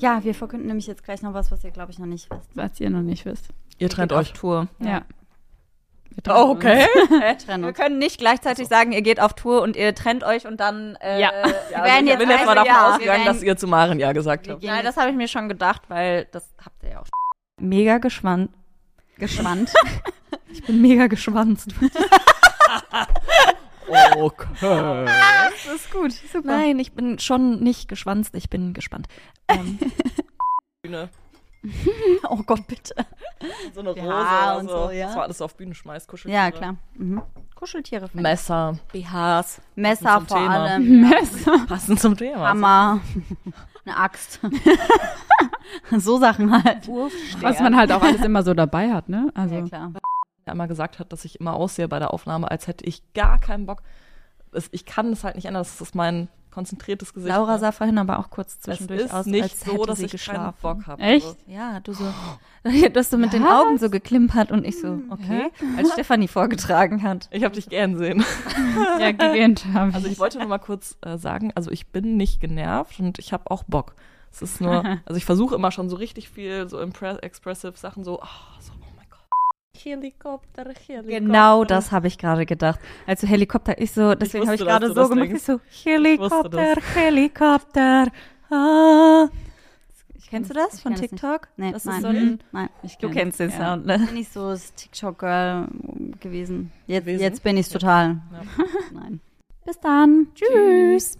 Ja, wir verkünden nämlich jetzt gleich noch was, was ihr, glaube ich, noch nicht wisst. Was ihr noch nicht wisst. Ihr trennt euch. auf Tour. Ja. Wir trennen Oh, okay. Wir Wir können nicht gleichzeitig sagen, ihr geht auf Tour und ihr trennt euch und dann. Äh, Ja. Ja, werden also ich jetzt bin jetzt mal davon ja, ausgegangen, dass ihr zu Maren ja gesagt habt. Nein, das habe ich mir schon gedacht, weil das habt ihr ja auch. Mega gespannt. Gespannt. Ich bin mega geschwanzt. Okay. Das ist gut. Super. Nein, ich bin schon nicht geschwanzt, ich bin gespannt. Ähm, Bühne. oh Gott, bitte. So eine Rose Ja, oder und so. so, ja. Das war alles auf Bühne schmeißt, kuschelt. Ja, klar. Mhm. Kuscheltiere. Messer. BHs. Messer vor Thema. allem. Messer. Passend zum Thema. Hammer. Eine Axt. so Sachen halt. Was man halt auch alles immer so dabei hat, ne? Also, Ja, klar. Der immer gesagt hat, dass ich immer aussehe bei der Aufnahme, als hätte ich gar keinen Bock. Es, ich kann das halt nicht ändern. Das ist mein konzentriertes Gesicht. Laura sah vorhin aber auch kurz es zwischendurch ist aus, nicht als so, hätte dass sie ich geschlafen. keinen Bock habe. Echt? Also, Ja, du so, dass du mit den Was? Augen so geklimpert und ich so, okay, als Stefanie vorgetragen hat. ich habe dich gern sehen. ja, gewähnt habe Also ich wollte nur mal kurz äh, sagen, also ich bin nicht genervt und ich habe auch Bock. Es ist nur, also ich versuche immer schon so richtig viel so impre- expressive Sachen so, oh, so, oh mein Gott. Helikopter, Helikopter. Genau das habe ich gerade gedacht. Also Helikopter, ich so, deswegen habe ich gerade so gemacht, ich so, Helikopter, Helikopter. Ah. Kennst du das Ich von kenn das. TikTok? Nee, das nein. ist so ein, Nein. Ich du kenn's, kennst den ja. Sound, ne? bin ich so das TikTok-Girl gewesen. Jetzt, Gewesen? jetzt bin ich total. Ja. Nein. Bis dann. Tschüss.